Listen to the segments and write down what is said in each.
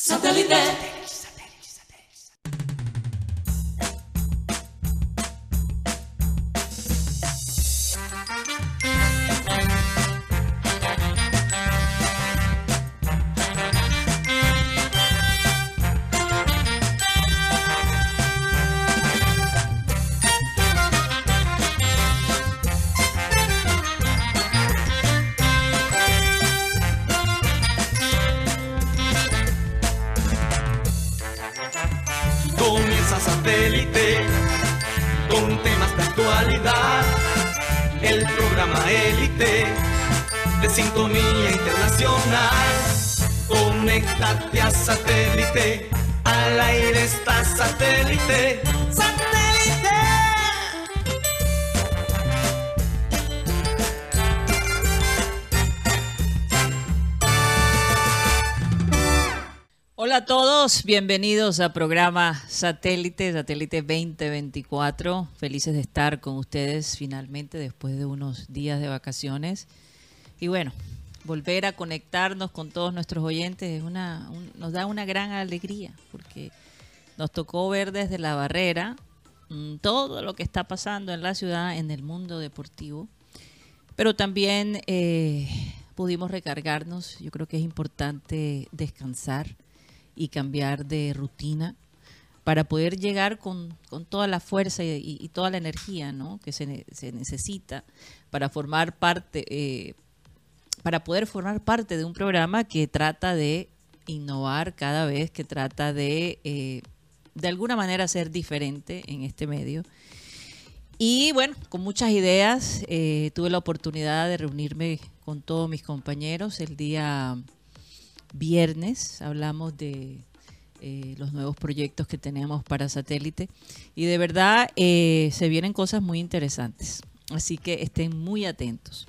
Satellite. Bienvenidos a programa Satélite, Satélite 2024. Felices de estar con ustedes finalmente después de unos días de vacaciones. Y bueno, volver a conectarnos con todos nuestros oyentes es una, un- nos da una gran alegría porque nos tocó ver desde la barrera mm, todo lo que está pasando en la ciudad, en el mundo deportivo pero también eh, pudimos recargarnos. Yo creo que es importante descansar y cambiar de rutina para poder llegar con, con toda la fuerza y, toda la energía que se, se necesita para formar parte, eh, para poder formar parte de un programa que trata de innovar cada vez, que trata de, eh, de alguna manera ser diferente en este medio. Y bueno, con muchas ideas, eh, tuve la oportunidad de reunirme con todos mis compañeros el día viernes. Hablamos de eh, los nuevos proyectos que tenemos para satélite y de verdad eh, se vienen cosas muy interesantes. Así que estén muy atentos.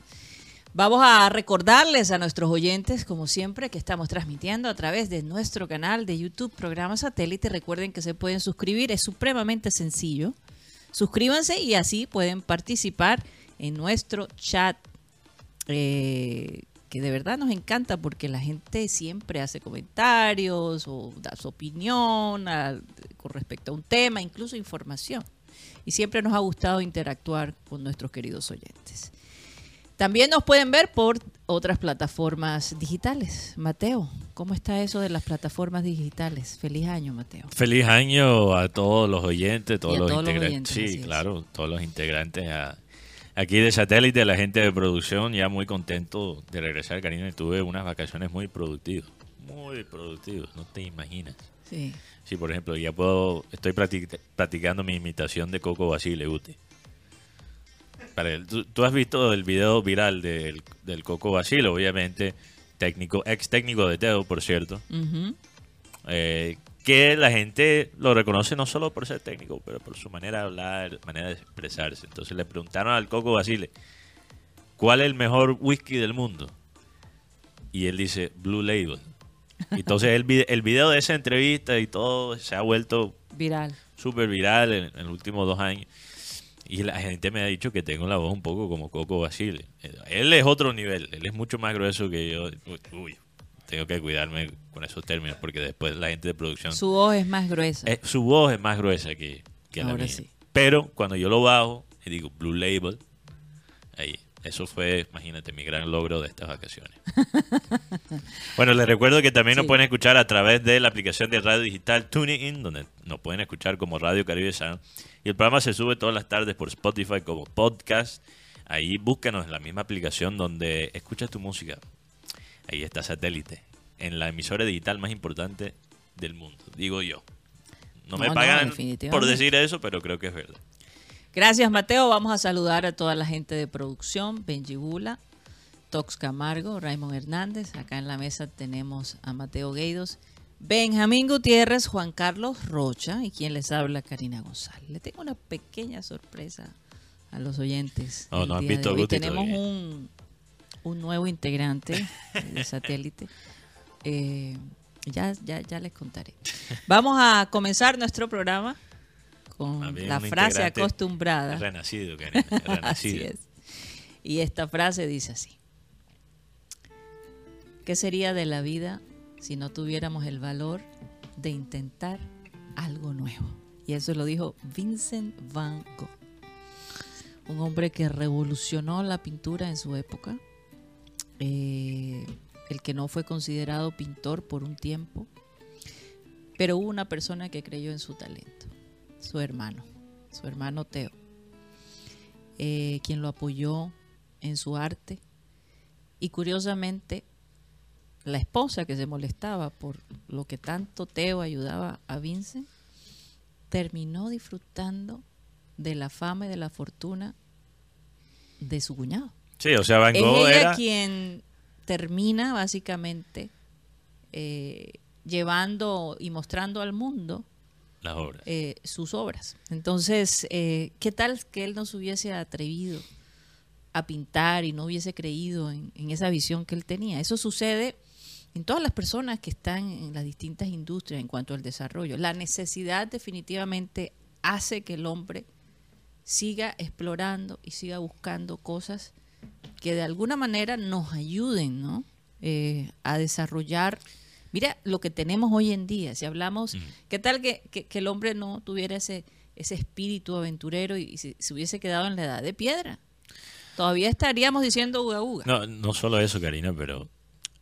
Vamos a recordarles a nuestros oyentes, como siempre, que estamos transmitiendo a través de nuestro canal de YouTube, programa satélite. Recuerden que se pueden suscribir, es supremamente sencillo. Suscríbanse y así pueden participar en nuestro chat, eh, que de verdad nos encanta porque la gente siempre hace comentarios o da su opinión con respecto a un tema, incluso información. Y siempre nos ha gustado interactuar con nuestros queridos oyentes. También nos pueden ver por otras plataformas digitales. Mateo, ¿cómo está eso de las plataformas digitales? Feliz año, Mateo. Feliz año a todos los oyentes, todos los todos los integrantes. oyentes, así sí, claro, todos los integrantes a- aquí de satélite, la gente de producción, ya muy contento de regresar, Karina. Tuve unas vacaciones muy productivas, muy productivas, no te imaginas. Sí. Sí, por ejemplo, ya puedo, estoy practic- practicando mi imitación de Coco Basile Ute. Para el- ¿tú, tú has visto el video viral del, del Coco Basile, obviamente, técnico, ex técnico de Teo, por cierto. Ujú. Eh, que la gente lo reconoce no solo por ser técnico, pero por su manera de hablar, manera de expresarse. Entonces le preguntaron al Coco Basile, ¿cuál es el mejor whisky del mundo? Y él dice, Blue Label. Entonces el, vide- el video de esa entrevista y todo se ha vuelto Viral. súper viral en, en los últimos dos años. Y la gente me ha dicho que tengo la voz un poco como Coco Basile. Él es otro nivel, él es mucho más grueso que yo. Uy, tengo que cuidarme con esos términos porque después la gente de producción... Su voz es más gruesa. Eh, su voz es más gruesa que, que la Ahora mía. sí. Pero cuando yo lo bajo y digo Blue Label, ahí, eso fue, imagínate, mi gran logro de estas vacaciones. bueno, les recuerdo que también nos Sí. pueden escuchar a través de la aplicación de radio digital TuneIn, donde nos pueden escuchar como Radio Caribe Sound. Y el programa se sube todas las tardes por Spotify como podcast. Ahí búscanos en la misma aplicación donde escuchas tu música. Ahí está satélite, en la emisora digital más importante del mundo, digo yo. No me No, no, pagan por decir eso, pero creo que es verdad. Gracias, Mateo. Vamos a saludar a toda la gente de producción, Benji Bula, Tox Camargo, Raymond Hernández. Acá en la mesa tenemos a Mateo Gueidos, Benjamín Gutiérrez, Juan Carlos Rocha y quien les habla, Karina González. Le tengo una pequeña sorpresa a los oyentes. No, el no han visto. Guti Tenemos todavía. un, un nuevo integrante de satélite. Eh, ya, ya, ya les contaré. Vamos a comenzar nuestro programa con la frase acostumbrada. Renacido, Así renacido. es. Y esta frase dice así. ¿Qué sería de la vida si no tuviéramos el valor de intentar algo nuevo. Y eso lo dijo Vincent Van Gogh, un hombre que revolucionó la pintura en su época, eh, el que no fue considerado pintor por un tiempo, pero hubo una persona que creyó en su talento, su hermano, su hermano Teo, eh, quien lo apoyó en su arte. Y curiosamente, la esposa que se molestaba por lo que tanto Teo ayudaba a Vincent, terminó disfrutando de la fama y de la fortuna de su cuñado. Sí, o sea, Van Es Gogh ella era... quien termina básicamente eh, llevando y mostrando al mundo Las obras. eh, sus obras. Entonces, eh, ¿qué tal que él no se hubiese atrevido a pintar y no hubiese creído en, en esa visión que él tenía? Eso sucede en todas las personas que están en las distintas industrias en cuanto al desarrollo. La necesidad definitivamente hace que el hombre siga explorando y siga buscando cosas que de alguna manera nos ayuden ¿no? Eh, a desarrollar. Mira lo que tenemos hoy en día. Si hablamos, ¿qué tal que, que- que el hombre no tuviera ese, ese espíritu aventurero y, se, se hubiese quedado en la edad de piedra? Todavía estaríamos diciendo uga uga. No, no solo eso, Karina, pero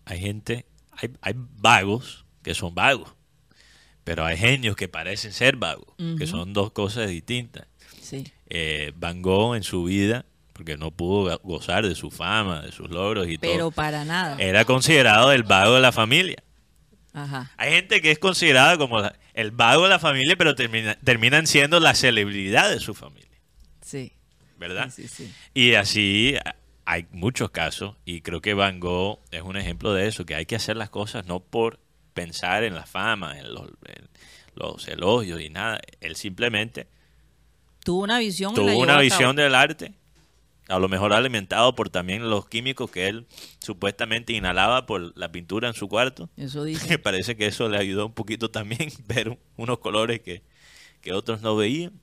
hay gente, hay, hay vagos que son vagos, pero hay genios que parecen ser vagos, que son dos cosas distintas. Sí, Eh, Van Gogh en su vida, porque no pudo gozar de su fama, de sus logros y pero todo, para nada. era considerado el vago de la familia. Ajá. Hay gente que es considerada como la- el vago de la familia, pero termina- terminan siendo la celebridad de su familia, Sí. ¿verdad? Sí, sí, sí. Y así hay muchos casos y creo que Van Gogh es un ejemplo de eso, que hay que hacer las cosas no por pensar en la fama, en los, en los elogios y nada. Él simplemente Tuvo una visión. tuvo una visión del arte, a lo mejor alimentado por también los químicos que él supuestamente inhalaba por la pintura en su cuarto. Eso dice. Parece que eso le ayudó un poquito también ver unos colores que, que otros no veían.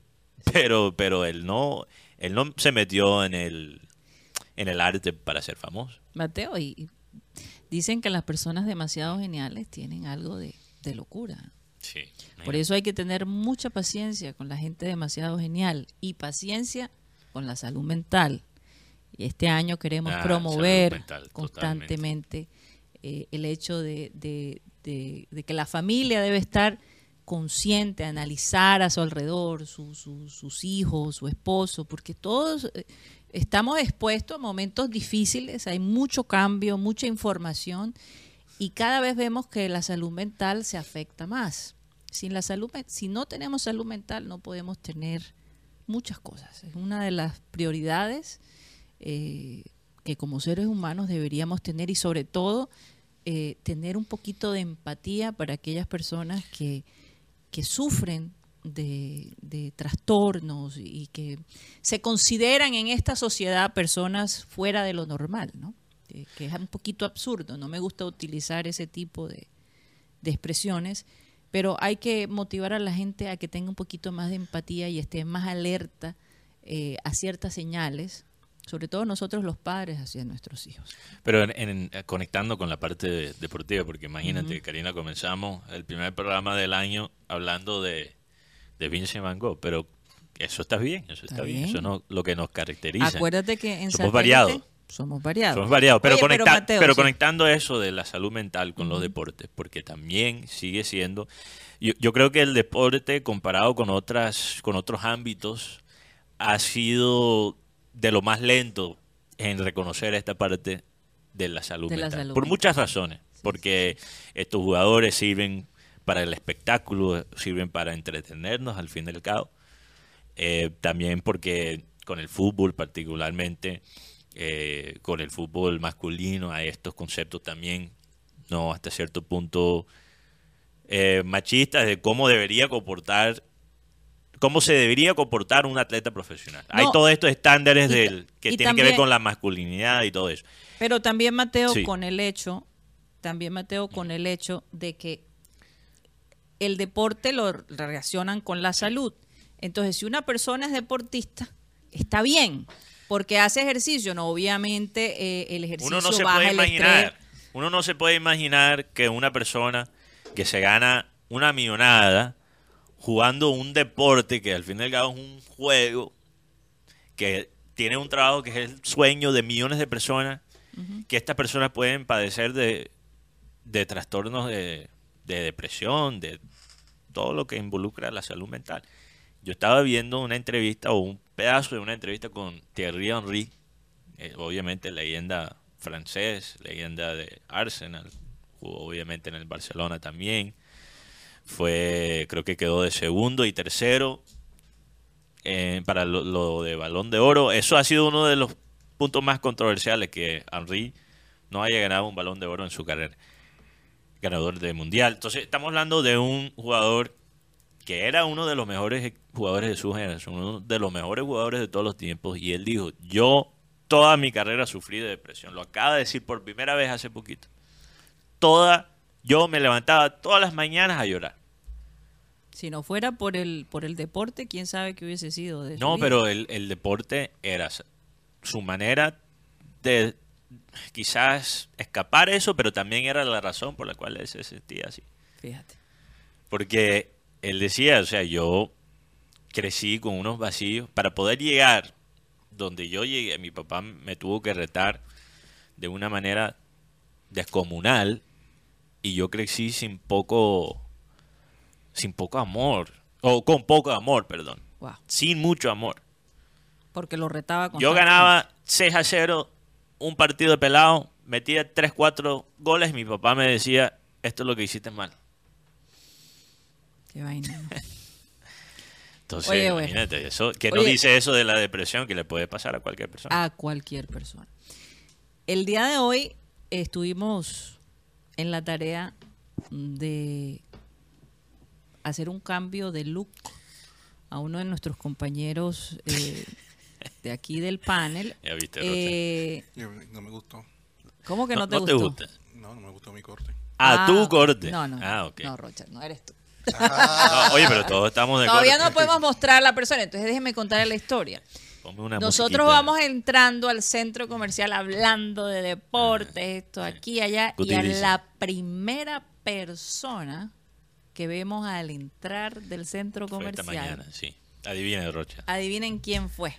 Pero, pero él no, él no se metió en el, en el arte para ser famoso. Mateo, y dicen que las personas demasiado geniales tienen algo de, de locura. Sí. Por eso hay que tener mucha paciencia con la gente demasiado genial y paciencia con la salud mental. Y este año queremos Ah, promover mental, constantemente eh, el hecho de, de- de- de que la familia debe estar consciente, analizar a su alrededor, su- su- sus hijos, su esposo, porque todos eh, estamos expuestos a momentos difíciles, hay mucho cambio, mucha información y cada vez vemos que la salud mental se afecta más. Sin la salud, si no tenemos salud mental, no podemos tener muchas cosas. Es una de las prioridades eh, que como seres humanos deberíamos tener y sobre todo eh, tener un poquito de empatía para aquellas personas que, que sufren de, de trastornos y que se consideran en esta sociedad personas fuera de lo normal, ¿no? Eh, que es un poquito absurdo, no me gusta utilizar ese tipo de, de expresiones, pero hay que motivar a la gente a que tenga un poquito más de empatía y esté más alerta a ciertas señales, sobre todo nosotros los padres hacia nuestros hijos. Pero en- en- eh, conectando con la parte de- deportiva, porque imagínate, Karina, comenzamos el primer programa del año hablando de, de Vincent Van Gogh, pero eso está bien, eso está, Está bien. bien. eso no lo que nos caracteriza. Acuérdate que en Somos variados. Somos variados. Somos variados, pero, Oye, conecta- Mateo, pero sí. conectando eso de la salud mental con los deportes, porque también sigue siendo, yo, yo creo que el deporte comparado con otras, con otros ámbitos, ha sido de lo más lento en reconocer esta parte de la salud De la mental. salud por mental. muchas razones, porque estos jugadores sirven para el espectáculo, sirven para entretenernos al fin del cabo. Eh, también porque con el fútbol particularmente, eh, con el fútbol masculino, hay estos conceptos también, no hasta cierto punto eh, machistas de cómo debería comportar, cómo se debería comportar un atleta profesional. hay todos estos estándares y del, que tienen que ver con la masculinidad y todo eso. Pero también Mateo Sí. con el hecho, también Mateo con el hecho de que el deporte lo relacionan con la salud. Entonces, si una persona es deportista, está bien, porque hace ejercicio, no obviamente eh, el ejercicio Uno no se baja puede imaginar. estrés. uno no se puede imaginar que una persona que se gana una millonada jugando un deporte que al fin y al cabo es un juego que tiene un trabajo que es el sueño de millones de personas, que estas personas pueden padecer de, de trastornos de, de depresión, de todo lo que involucra la salud mental. Yo estaba viendo una entrevista o un pedazo de una entrevista con Thierry Henry, eh, obviamente leyenda francés, leyenda de Arsenal, jugó obviamente en el Barcelona también. Fue, creo que quedó de segundo y tercero eh, para lo, de balón de oro. Eso ha sido uno de los puntos más controversiales que Henry no haya ganado un balón de oro en su carrera. Ganador de mundial. Entonces, estamos hablando de un jugador que era uno de los mejores jugadores de su generación, uno de los mejores jugadores de todos los tiempos. Y él dijo: Yo toda mi carrera sufrí de depresión. Lo acaba de decir por primera vez hace poquito. Toda, yo me levantaba todas las mañanas a llorar. Si no fuera por el, por el deporte, quién sabe qué hubiese sido de No, vida? pero el, el deporte era su manera de quizás escapar eso, pero también era la razón por la cual él se sentía así. Fíjate. Porque él decía, o sea, yo crecí con unos vacíos. Para poder llegar donde yo llegué, mi papá me tuvo que retar de una manera descomunal y yo crecí sin poco, sin poco amor, o con poco amor, perdón, Wow. sin mucho amor. Porque lo retaba con Yo ganaba 6 a 0 un partido de pelado, metía 3, 4 goles y mi papá me decía, esto es lo que hiciste mal. Qué vaina. Entonces, Oye, bueno. imagínate, eso, que no Oye. dice eso de la depresión que le puede pasar a cualquier persona. a cualquier persona. El día de hoy estuvimos en la tarea de hacer un cambio de look a uno de nuestros compañeros eh, de aquí del panel. Ya viste, Rocha. Eh, Yo- no me gustó. ¿Cómo que no, te, no gustó? gusta. No, no me gustó mi corte. Ah, tu corte. No, no. Ah, ok. No, Rocha, no eres tú. No, oye, pero todos estamos de Todavía corte. no podemos mostrar a la persona, entonces déjeme contarle la historia. Ponme una Nosotros musiquita. vamos entrando al centro comercial hablando de deportes, esto aquí, allá, y a la primera persona que vemos al entrar del centro Fue esta comercial, mañana, sí. Adivina, Rocha. adivinen quién fue.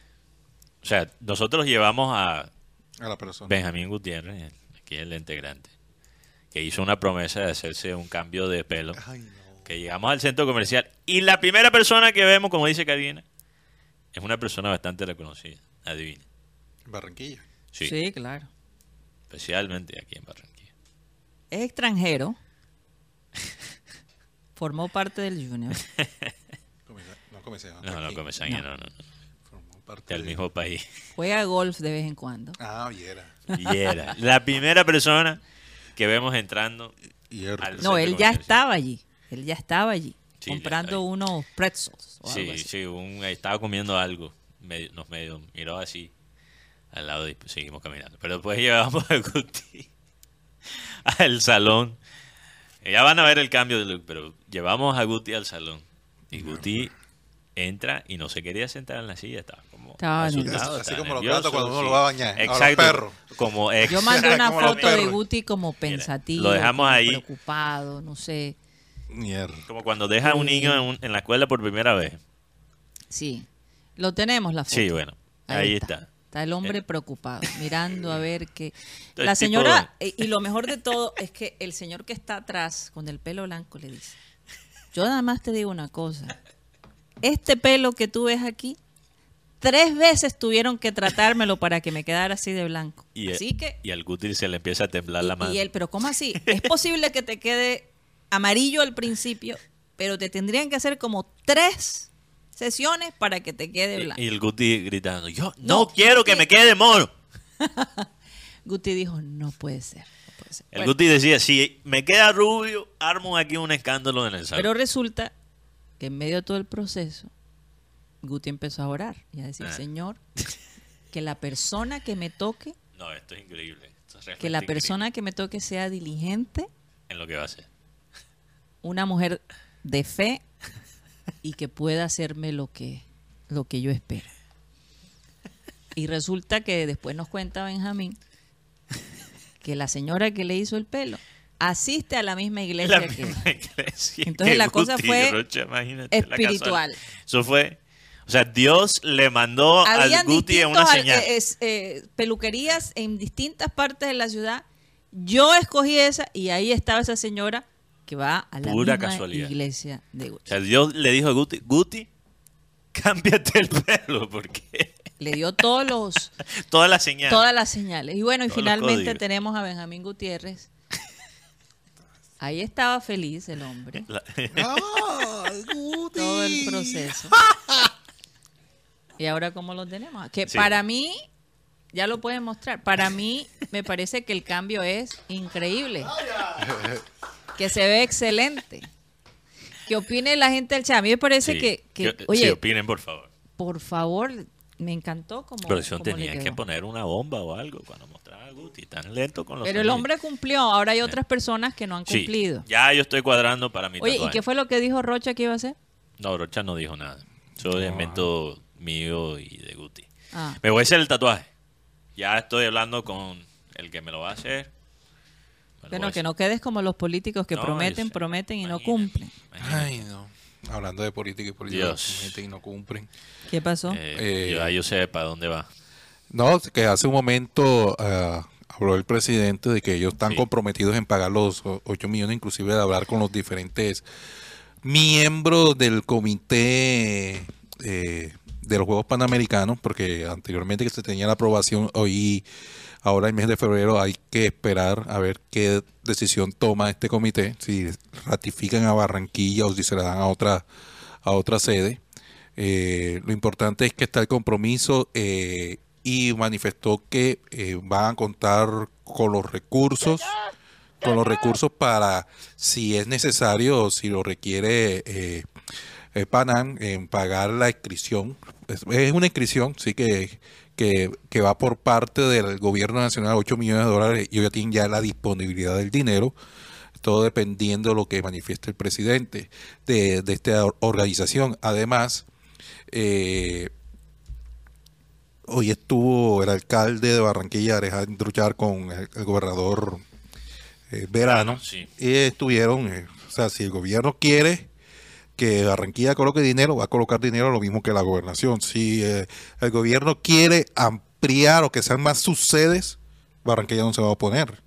O sea, nosotros llevamos a A la persona. Benjamín Gutiérrez, aquí el integrante, que hizo una promesa de hacerse un cambio de pelo. Ay, no. Que llegamos al centro comercial y la primera persona que vemos, como dice Karina, es una persona bastante reconocida. Adivina. Barranquilla. Sí, Sí, claro. especialmente aquí en Barranquilla. Es extranjero. Formó parte del Junior. No comisaría. No, no, comesaña, no, no, no. Formó parte Del de- mismo país. Juega golf de vez en cuando. Ah, y era. Y era la primera persona que vemos entrando. Al- No, él ya estaba allí. Él ya estaba allí. Sí, comprando unos pretzels. Sí, sí, un- estaba comiendo algo. Medio, nos medio miró así al lado y seguimos caminando. Pero después llevamos a Guti al salón. Ya van a ver el cambio de look, pero llevamos a Guti al salón. Y Guti entra y no se quería sentar en la silla, estaba como Estaba asustado, Así como los nervioso, gatos cuando uno sí. lo va a bañar, a los Exacto. Como ex- Yo mandé una los foto de. Guti como pensativo, lo dejamos como ahí. preocupado, no sé. Mierda. como cuando deja a un niño en, un- en la escuela por primera vez. Sí, lo tenemos la foto. Sí, bueno, ahí, está. Está el hombre Eh. preocupado, mirando a ver qué. La señora, eh, y lo mejor de todo es que el señor que está atrás con el pelo blanco le dice, yo nada más te digo una cosa, este pelo que tú ves aquí, tres veces tuvieron que tratármelo para que me quedara así de blanco. Y, así que, y al Guti se le empieza a temblar la mano. y él, pero ¿cómo así? Es posible que te quede amarillo al principio, pero te tendrían que hacer como tres sesiones para que te quede blanco. Y el Guti gritando, yo no, No, quiero que me quede mono. Guti dijo, no puede ser. no puede ser". El Bueno, Guti decía, si me queda rubio, armo aquí un escándalo en el salón. pero resulta que en medio de todo el proceso, Guti empezó a orar y a decir, Ah. Señor, que la persona que me toque, No, esto es increíble. Esto es que la increíble persona que me toque sea diligente, En lo que va a hacer. Una mujer de fe y que pueda hacerme lo que, lo que yo espero. Y resulta que después nos cuenta Benjamín que la señora que le hizo el pelo asiste a la misma iglesia La que misma iglesia Entonces la cosa Guti, fue Rocha, imagínate la espiritual. Eso fue, o sea, Dios le mandó a Habían Guti en una señal. eh, eh, peluquerías en distintas partes de la ciudad. Yo escogí esa y ahí estaba esa señora que va a la Pura misma casualidad. iglesia de O Guti. sea, Dios le dijo a Guti, Guti, cámbiate el pelo porque Le dio todos los todas las señales. todas las señales. Y bueno, y Todos finalmente tenemos a Benjamín Gutiérrez. Ahí estaba feliz el hombre. La- ¡Ay, Guti! Todo el proceso. Y ahora cómo lo tenemos. Que Sí. para mí, ya lo pueden mostrar, para mí me parece que el cambio es increíble. Que se ve excelente. Que opine la gente del chat. A mí me parece Sí, que, oye, opinen, por favor. por favor, me encantó como... Le tenían que poner una bomba o algo cuando mostraba a Guti, tan lento con los Pero el hombre cumplió, ahora hay otras personas que no han Sí, cumplido. ya yo estoy cuadrando para mi Oye, ¿y qué fue lo que dijo Rocha que iba a hacer? No, Rocha no dijo nada. Eso es invento mío y de Guti. Ah, Me voy a hacer el tatuaje. Ya estoy hablando con el que me lo va a hacer. A que no quedes como los políticos que No, prometen, prometen y no cumplen. imagínate. Ay, no. Hablando de política y política, y no cumplen. ¿Qué pasó? Eh, Eh, yo, yo sé para dónde va. No, que hace un momento ah, habló el presidente de que ellos están Sí. comprometidos en pagar los o- 8 millones, inclusive de hablar con los diferentes miembros del comité eh, de los Juegos Panamericanos, porque anteriormente que se tenía la aprobación, hoy, ahora el mes de febrero hay que esperar a ver qué decisión toma este comité, si ratifican a Barranquilla o si se la dan a otra, a otra sede. Eh, lo importante es que está el compromiso eh, y manifestó que eh, van a contar con los recursos, con los recursos para, si es necesario o si lo requiere eh, eh, Panam, en pagar la inscripción. Es una inscripción, sí que, que, que va por parte del gobierno nacional, 8 millones de dólares, y ya tienen ya la disponibilidad del dinero todo dependiendo de lo que manifieste el presidente de, de esta or- organización. Además, eh, hoy estuvo el alcalde de Barranquilla, Alejandro Char, con el, el gobernador eh, Verano, Sí. y estuvieron, eh, o sea, si el gobierno quiere que Barranquilla coloque dinero, va a colocar dinero lo mismo que la gobernación. Si eh, el gobierno quiere ampliar o que sean más sus sedes, Barranquilla no se va a oponer.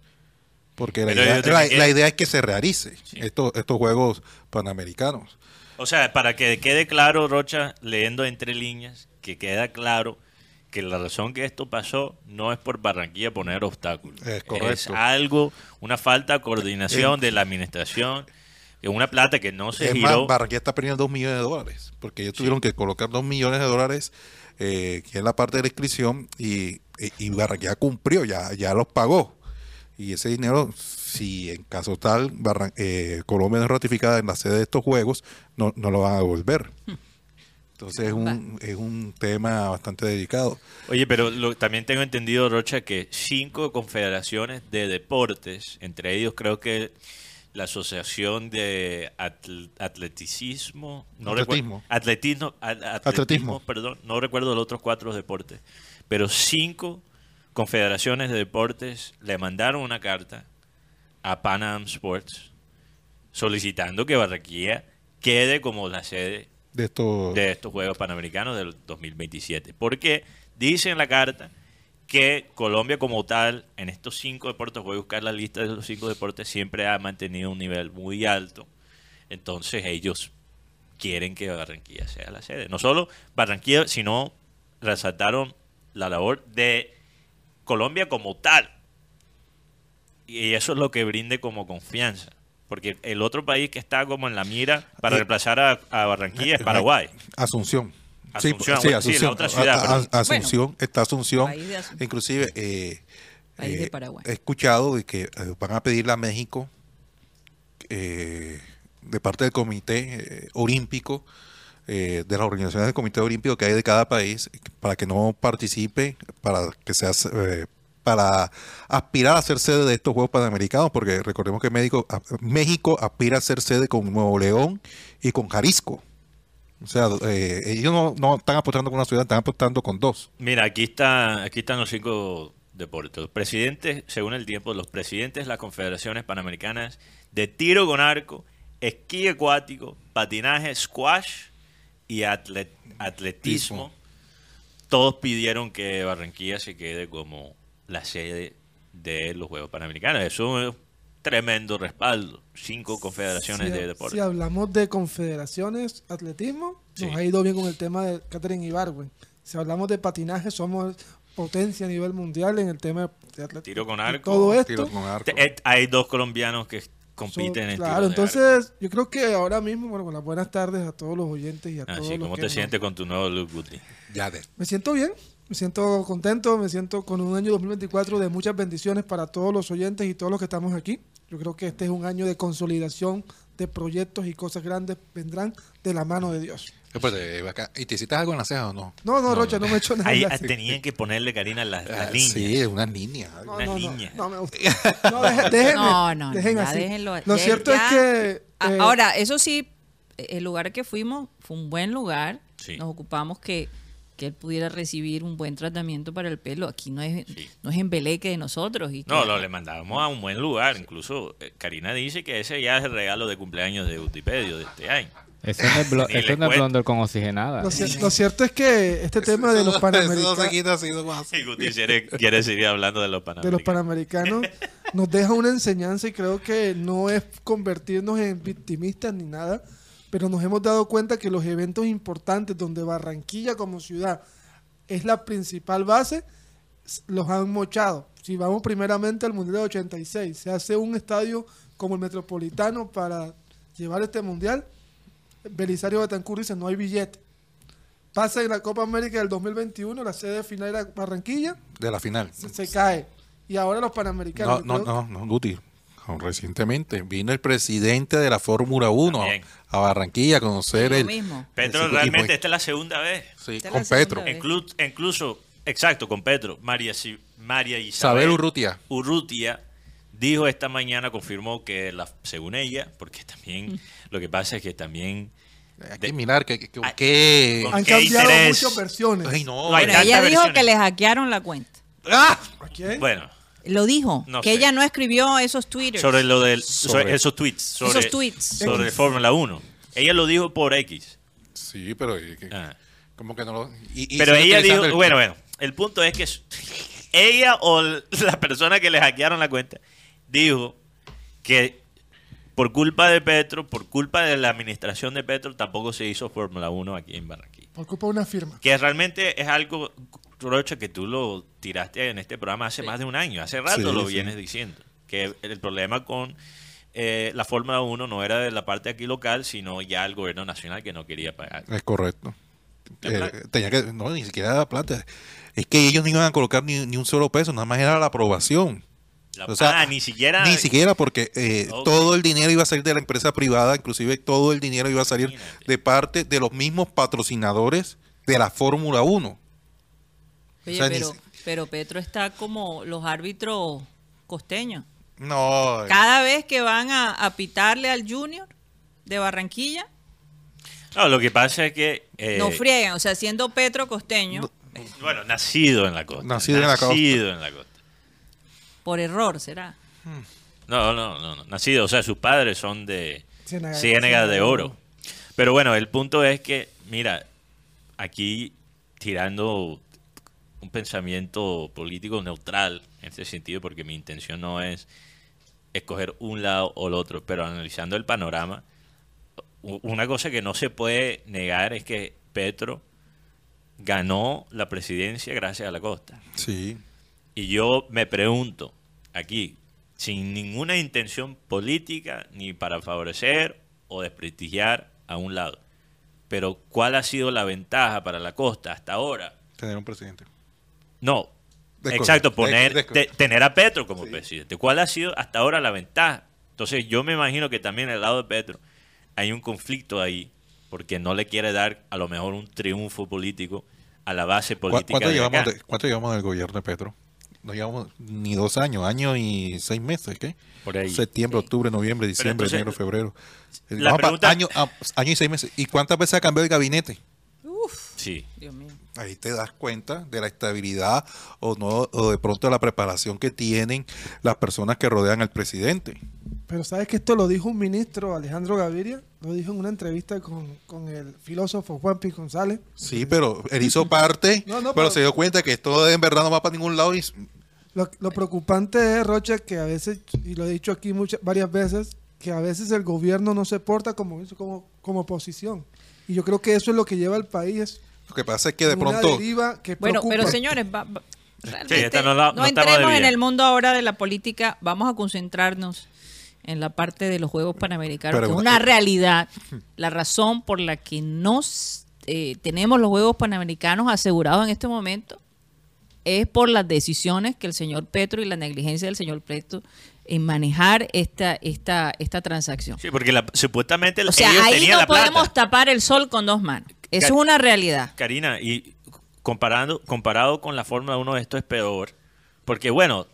Porque la, idea, la- la es que se realice Sí. estos, estos Juegos Panamericanos. O sea, para que quede claro, Rocha, leyendo entre líneas, que queda claro que la razón que esto pasó no es por Barranquilla poner obstáculos. Es correcto. algo, una falta de coordinación de la administración, que una plata que no se es giró. más, Barranquilla está perdiendo 2 millones de dólares, porque ellos tuvieron que colocar 2 millones de dólares, eh, que es la parte de la inscripción, y, y- y Barranquilla cumplió, ya, ya los pagó. Y ese dinero, si en caso tal Barran- eh, Colombia no es ratificada en la sede de estos juegos, no, no lo van a devolver. Entonces es un, es un tema bastante delicado. Oye, pero lo- también tengo entendido, Rocha, que cinco confederaciones de deportes, entre ellos creo que la Asociación de Atl- Atleticismo, no Atletismo. atletismo, atletismo, Atletismo. perdón, no recuerdo los otros cuatro deportes, pero cinco confederaciones de deportes le mandaron una carta a Pan Am Sports solicitando que Barranquilla quede como la sede De esto, de estos Juegos Panamericanos del 2027. Porque dice en la carta que Colombia como tal, en estos cinco deportes, voy a buscar la lista de los cinco deportes, siempre ha mantenido un nivel muy alto. Entonces ellos quieren que Barranquilla sea la sede. No solo Barranquilla, sino resaltaron la labor de Colombia como tal. Y eso es lo que brinde como confianza. Porque el otro país que está como en la mira para Eh, reemplazar a, a Barranquilla es Paraguay. Asunción. Asunción, sí, bueno, sí, la otra ciudad, A- a- perdón. Asunción, está Asunción. Asunción. Inclusive, eh, eh, Paraguay. he escuchado de que eh, van a pedirle a México, eh, de parte del Comité eh, Olímpico, eh, de las organizaciones del Comité Olímpico que hay de cada país, para que no participe, para que sea eh, para aspirar a ser sede de estos Juegos Panamericanos, porque recordemos que México, México aspira a ser sede con Nuevo León y con Jalisco. O sea, eh, ellos no, no están apostando con una ciudad, están apostando con dos. Mira, aquí está, aquí están los cinco deportes. Los presidentes, según el tiempo, los presidentes de las confederaciones panamericanas de tiro con arco, esquí acuático, patinaje, squash y atlet- atletismo, todos pidieron que Barranquilla se quede como la sede de los Juegos Panamericanos. Eso es un tremendo respaldo. Cinco confederaciones si, de deportes. si hablamos de confederaciones, atletismo, nos Sí. ha ido bien con el tema de Catherine Ibargüen. Si hablamos de patinaje, somos potencia a nivel mundial en el tema de atletismo. Tiro con Y arco, Todo esto. Tiro con arco. Te- eh, Hay dos colombianos que compiten son- en claro, tiro de arco. entonces yo creo que ahora mismo, bueno, con las buenas tardes a todos los oyentes y a todos Así, los ¿cómo que te sientes con tu nuevo look, Guti? Ya de. Me siento bien, me siento contento, me siento con un año 2024 de muchas bendiciones para todos los oyentes y todos los que estamos aquí. Yo creo que este es un año de consolidación de proyectos y cosas grandes vendrán de la mano de Dios. Después de vaca- ¿Y te hiciste algo en la ceja o no? No, no, Rocha, no me he hecho nada. Ahí en la- ah, tenían que ponerle, Karina, las, las Ah, líneas. Sí, una línea. No, una no, no, niña. no me gusta. No, deje- déjenme, No, no, no, dejen ya así. déjenlo. Lo Ya- cierto ya- es que... A- eh, Ahora, eso sí, el lugar que fuimos fue un buen lugar. Sí. Nos ocupamos que, que él pudiera recibir un buen tratamiento para el pelo. Aquí no es, Sí. no es embeleque de nosotros. Y No, que- lo, le mandábamos a un buen lugar. Incluso eh, Karina dice que ese ya es el regalo de cumpleaños de Utipedio de este año. Eso no es, blo- eso no es blonder con oxigenada. lo, cier- lo cierto es que este tema de los panamericanos... quiere, quiere seguir hablando de los de panamericanos. los panamericanos nos deja una enseñanza y creo que no es convertirnos en victimistas ni nada, pero nos hemos dado cuenta que los eventos importantes donde Barranquilla como ciudad es la principal base, los han mochado. Si vamos primeramente al Mundial de 86, se hace un estadio como el Metropolitano para llevar este Mundial, Belisario Betancur dice no hay billete. Pasa en la Copa América del 2021, la sede final era Barranquilla, De la final. se, se cae. Y ahora los No, panamericanos. no, creo- no, no, Guti. Recientemente vino el presidente de la Fórmula 1 También. a Barranquilla a conocer el. mismo. Petro, realmente esta es la segunda vez. Sí, Esta es con Petro. incluso, exacto, con Petro. María, Si- María Isabel Isabel Urrutia. Urrutia dijo esta mañana, confirmó que, la, según ella, porque también lo que pasa es que también... Hay que mirar que, que, con- Han ¿Qué cambiado interés? muchas versiones. Ay, no. No hay Bueno, ella dijo versiones. que le hackearon la cuenta. ¡Ah! ¿A quién? Bueno, Lo dijo. No que sé. ella no escribió esos twitters. sobre lo del sobre Sobre- esos tweets sobre, Esos tweets. sobre. Fórmula 1 ella lo dijo por X Sí, pero. que- Ah. Como que no lo. y- y pero ella dijo el- bueno bueno el punto es que ella o la persona que le hackearon la cuenta dijo que por culpa de Petro por culpa de la administración de Petro tampoco se hizo Fórmula 1 aquí en Barranquilla Por culpa de una firma. que realmente es algo Rocha que tú lo tiraste en este programa hace más de un año hace rato Sí, lo sí. vienes diciendo que el problema con eh, la Fórmula 1 no era de la parte aquí local sino ya el gobierno nacional que no quería pagar Es correcto. Eh, tenía que. No, ni siquiera la plata. Es que ellos no iban a colocar ni, ni un solo peso, nada más era la aprobación. La- O sea, ah, ni siquiera Ni siquiera porque eh, todo el dinero iba a salir de la empresa privada, inclusive todo el dinero iba a salir Imagínate. de parte de los mismos patrocinadores de la Fórmula 1. Oye, O sea, ni pero, pero Petro está como los árbitros costeños. No, Cada vez que van a, a pitarle al Junior de Barranquilla, No, lo que pasa es que eh, no friegan. O sea, siendo Petro costeño, bueno nacido en la costa Nacido en la costa. nacido en la costa por error será. no no no no, nacido o sea sus padres son de Ciénaga- Ciénaga de Oro. pero bueno el punto es que mira aquí tirando un pensamiento político neutral en este sentido porque mi intención no es escoger un lado o el otro pero analizando el panorama una cosa que no se puede negar es que Petro ganó la presidencia gracias a la costa. sí. Y yo me pregunto aquí, sin ninguna intención política ni para favorecer o desprestigiar a un lado, pero ¿cuál ha sido la ventaja para la costa hasta ahora? Tener un presidente. No, exacto, poner, tener a Petro como presidente. ¿Cuál ha sido hasta ahora la ventaja? Entonces yo me imagino que también al lado de Petro hay un conflicto ahí, porque no le quiere dar a lo mejor un triunfo político a la base ¿Cu- política ¿Cuánto de llevamos, de- ¿Cuánto llevamos del gobierno de Petro? No llevamos ni dos años, año y seis meses, ¿qué? Por ahí. Septiembre, octubre, noviembre, diciembre, entonces, enero, febrero. la pregunta- año, ah, año y seis meses. ¿Y cuántas veces ha cambiado el gabinete? Uf, Sí. Dios mío. Ahí te das cuenta de la estabilidad o no o de pronto la preparación que tienen las personas que rodean al presidente. Pero sabes que esto lo dijo un ministro, Alejandro Gaviria, lo dijo en una entrevista con, con el filósofo Juan P. González. Sí, pero él hizo parte, No, no, pero, pero- se dio cuenta que esto en verdad no va para ningún lado y Lo, lo preocupante es, Rocha, que a veces, y lo he dicho aquí muchas, varias veces, que a veces el gobierno no se porta como, como, como oposición. Y yo creo que eso es lo que lleva al país. Lo que pasa es que de una pronto deriva que Bueno, preocupa. pero señores, va- va- realmente no la- no, no entremos en el mundo ahora de la política, vamos a concentrarnos en la parte de los Juegos Panamericanos, Pero que es una- una realidad, la razón por la que nos eh, tenemos los Juegos Panamericanos asegurados en este momento es por las decisiones que el señor Petro y la negligencia del señor Petro en manejar esta esta esta transacción. Sí, porque la- supuestamente O sea, ellos ahí tenían no la podemos plata. tapar el sol con dos manos. Eso es una realidad. Karina, y comparando, comparado con la Fórmula 1, esto es peor. Porque, bueno,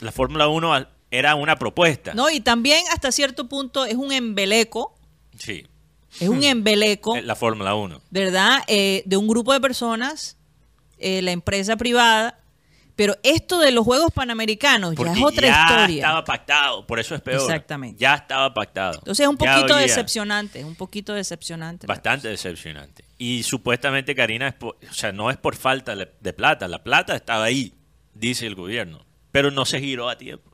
la Fórmula 1 al- era una propuesta. No, y también hasta cierto punto es un embeleco, Sí, es un embeleco, eh, la Fórmula 1. ¿verdad? Eh, de un grupo de personas, eh, la empresa privada, pero esto de los Juegos Panamericanos Porque ya es otra ya historia. estaba pactado, por eso es peor. Exactamente. Ya estaba pactado. Entonces es un Ya poquito decepcionante, es un poquito decepcionante. Bastante decepcionante. Y supuestamente, Karina, es por- o sea, no es por falta de plata. La plata estaba ahí, dice el gobierno. Pero no se giró a tiempo.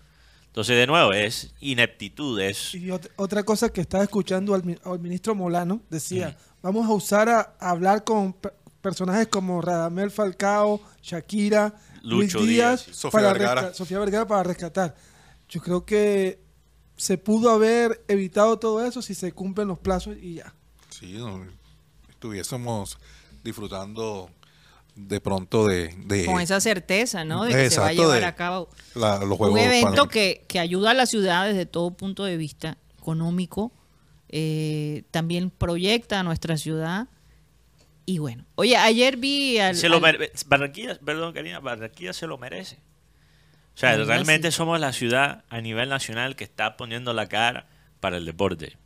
Entonces, de nuevo, es ineptitud, es... Y ot- otra cosa que estaba escuchando al, mi- al ministro Molano, decía, vamos a usar a, a hablar con pe- personajes como Radamel Falcao, Shakira, Lucho Luis Díaz, Díaz. Sofía para Vergara. Sofía Vergara para rescatar. Yo creo que se pudo haber evitado todo eso si se cumplen los plazos y ya. sí, no, estuviésemos disfrutando de pronto de, de Con esa certeza, ¿no? De que se va a llevar a cabo la- los juegos un evento que, que ayuda a la ciudad desde todo punto de vista económico, eh, también proyecta a nuestra ciudad. Y bueno, oye, ayer vi al... Se lo al- Barranquilla, perdón, Karina, Barranquilla se lo merece. O sea, realmente sí. somos la ciudad a nivel nacional que está poniendo la cara para el deporte.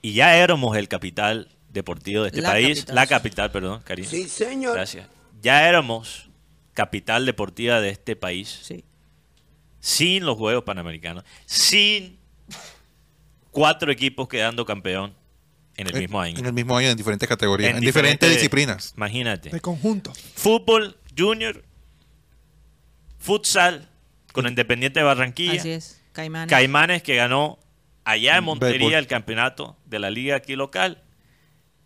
Y ya éramos el capital deportivo de este La país. capital. La capital, perdón, Karina. Sí, señor. Gracias. Ya éramos capital deportiva de este país Sí. sin los Juegos Panamericanos, sin cuatro equipos quedando campeón en el mismo año. En el mismo año, en diferentes categorías, en, diferentes, disciplinas. Imagínate. De conjunto. Fútbol junior, futsal con Independiente de Barranquilla, Así es, Caimanes. Caimanes que ganó allá en Montería Béisbol. el campeonato de la liga aquí local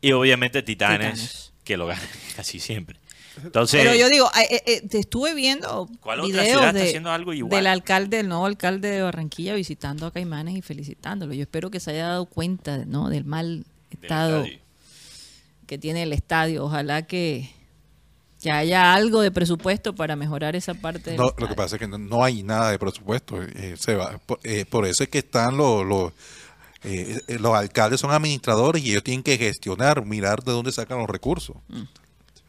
y obviamente Titanes, Titanes. que lo ganan casi siempre. Entonces, Pero yo digo, eh, eh, eh, te estuve viendo ¿Cuál otra ciudad está de- haciendo algo igual? del alcalde, el nuevo alcalde de Barranquilla visitando a Caimanes y felicitándolo. Yo espero que se haya dado cuenta ¿no? del mal estado que tiene el estadio. Ojalá que, que haya algo de presupuesto para mejorar esa parte del No, lo que pasa es que no, no hay nada de presupuesto. eh, se va, por, eh, por eso es que están los, los, eh, eh, los alcaldes, son administradores y ellos tienen que gestionar, mirar de dónde sacan los recursos. Mm.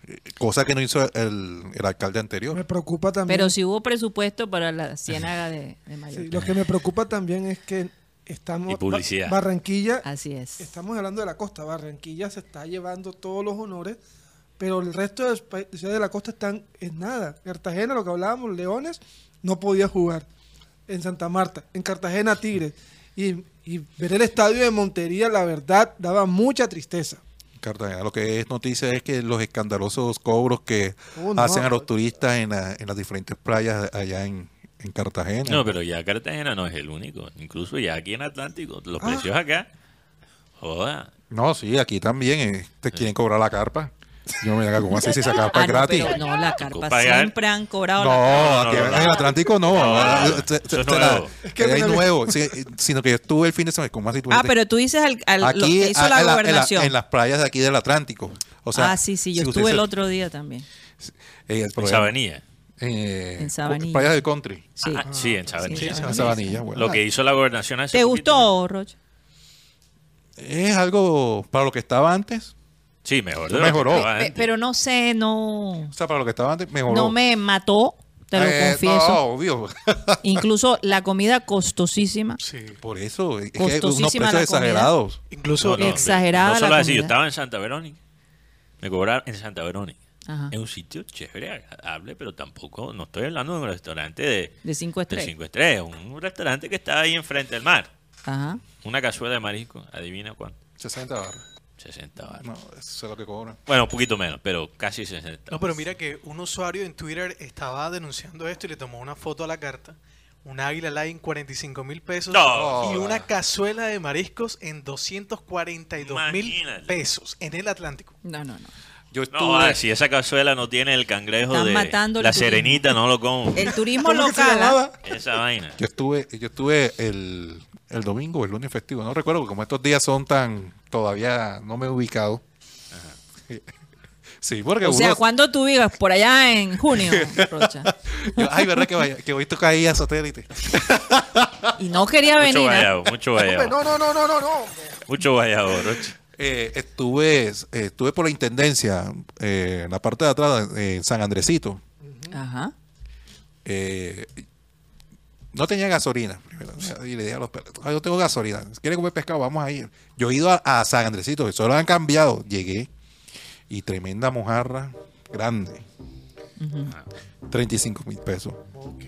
Eh, Cosa que no hizo el, el alcalde anterior. Me preocupa también. Pero si hubo presupuesto para la ciénaga de, de Mayor. Sí, lo que me preocupa también es que estamos... Y publicidad. Ba- Barranquilla Así es. Estamos hablando de la costa. Barranquilla se está llevando todos los honores, pero el resto de ciudades de la costa están en nada. Cartagena, lo que hablábamos, Leones, no podía jugar. En Santa Marta, en Cartagena, Tigres. Y, y ver el estadio de Montería, la verdad, daba mucha tristeza. Cartagena. Lo que es noticia es que los escandalosos cobros que Oh, no. hacen a los turistas en, la- en las diferentes playas allá en, en Cartagena. No, pero ya Cartagena no es el único. Incluso ya aquí en Atlántico, los Ah. precios acá. Joda. No, sí, aquí también eh, te quieren cobrar la carpa. Yo me diga, ¿cómo así si esa carpa Ah, es gratis? no, la carpa Pagar. siempre han cobrado No, la carpa. aquí no, no, en el no. Atlántico no. Es que es nuevo, sí, sino que yo estuve el fin de semana, ¿cómo así tú Ah, pero tú dices al, al- lo que hizo a- la en en gobernación. en las playas de aquí del Atlántico. O sea, ah, sí, sí, yo si estuve el otro día también. eh, el En Sabanilla. Eh, En Sabanilla. Playas del country. Sí. Ah, sí, en Sabanilla. Sí, En Sabanilla. Sabanilla, bueno. Lo que hizo la gobernación hace ¿Te poquito. gustó, Rocha? Es algo para lo que estaba antes. Sí, mejor. Mejoró. antes. Pero no sé, no, O sea, para lo que estaba antes, mejoró. no me mató, te lo Eh, confieso. No, obvio. Incluso la comida costosísima. Por eso, es que unos Costosísima precios la comida. exagerados. Incluso No, no, exagerada No solo la así, yo estaba en Santa Verónica. Me cobraron en Santa Verónica. Ajá. Es un sitio chévere, agradable, pero tampoco, no estoy hablando de un restaurante de, De cinco de estrellas. cinco estrellas, un restaurante que está ahí enfrente del mar. Ajá. Una cazuela de marisco, adivina cuánto, 60 barras. 60 baros. No, eso es lo que cobran. Bueno, un poquito menos, pero casi 60. No, pero mira que un usuario en Twitter estaba denunciando esto y le tomó una foto a la carta. Un águila line 45 mil pesos No. y una cazuela de mariscos en 242 mil pesos en el Atlántico. No, no, no. Yo No, ah, si esa cazuela no tiene el cangrejo Están de matando el la turismo. serenita, no lo como. El turismo ¿Cómo que se local. ¿ah? Esa vaina. yo estuve, yo estuve el, el domingo, el lunes festivo, no recuerdo, porque como estos días son tan, todavía no me he ubicado. Sí, porque O sea, ¿cuándo tú vivas? Por allá en junio, Rocha. yo- ay, verdad que, vaya, que hoy toca ahí a satélite. Y no quería Mucho venir. ¿ah? mucho Hombre, guayabo. no, no, no, no, no, no. Mucho guayabo, Roche. Eh, estuve, eh, estuve por la intendencia, eh, en la parte de atrás, en San Andresito. Ajá. Eh, no tenía gasolina. primero, Y le dije a los perros, "Ah, yo tengo gasolina. Si quieren comer pescado, vamos a ir. Yo he ido a, a San Andresito, que solo han cambiado. Llegué y tremenda mojarra grande. 35 mil pesos. Ok,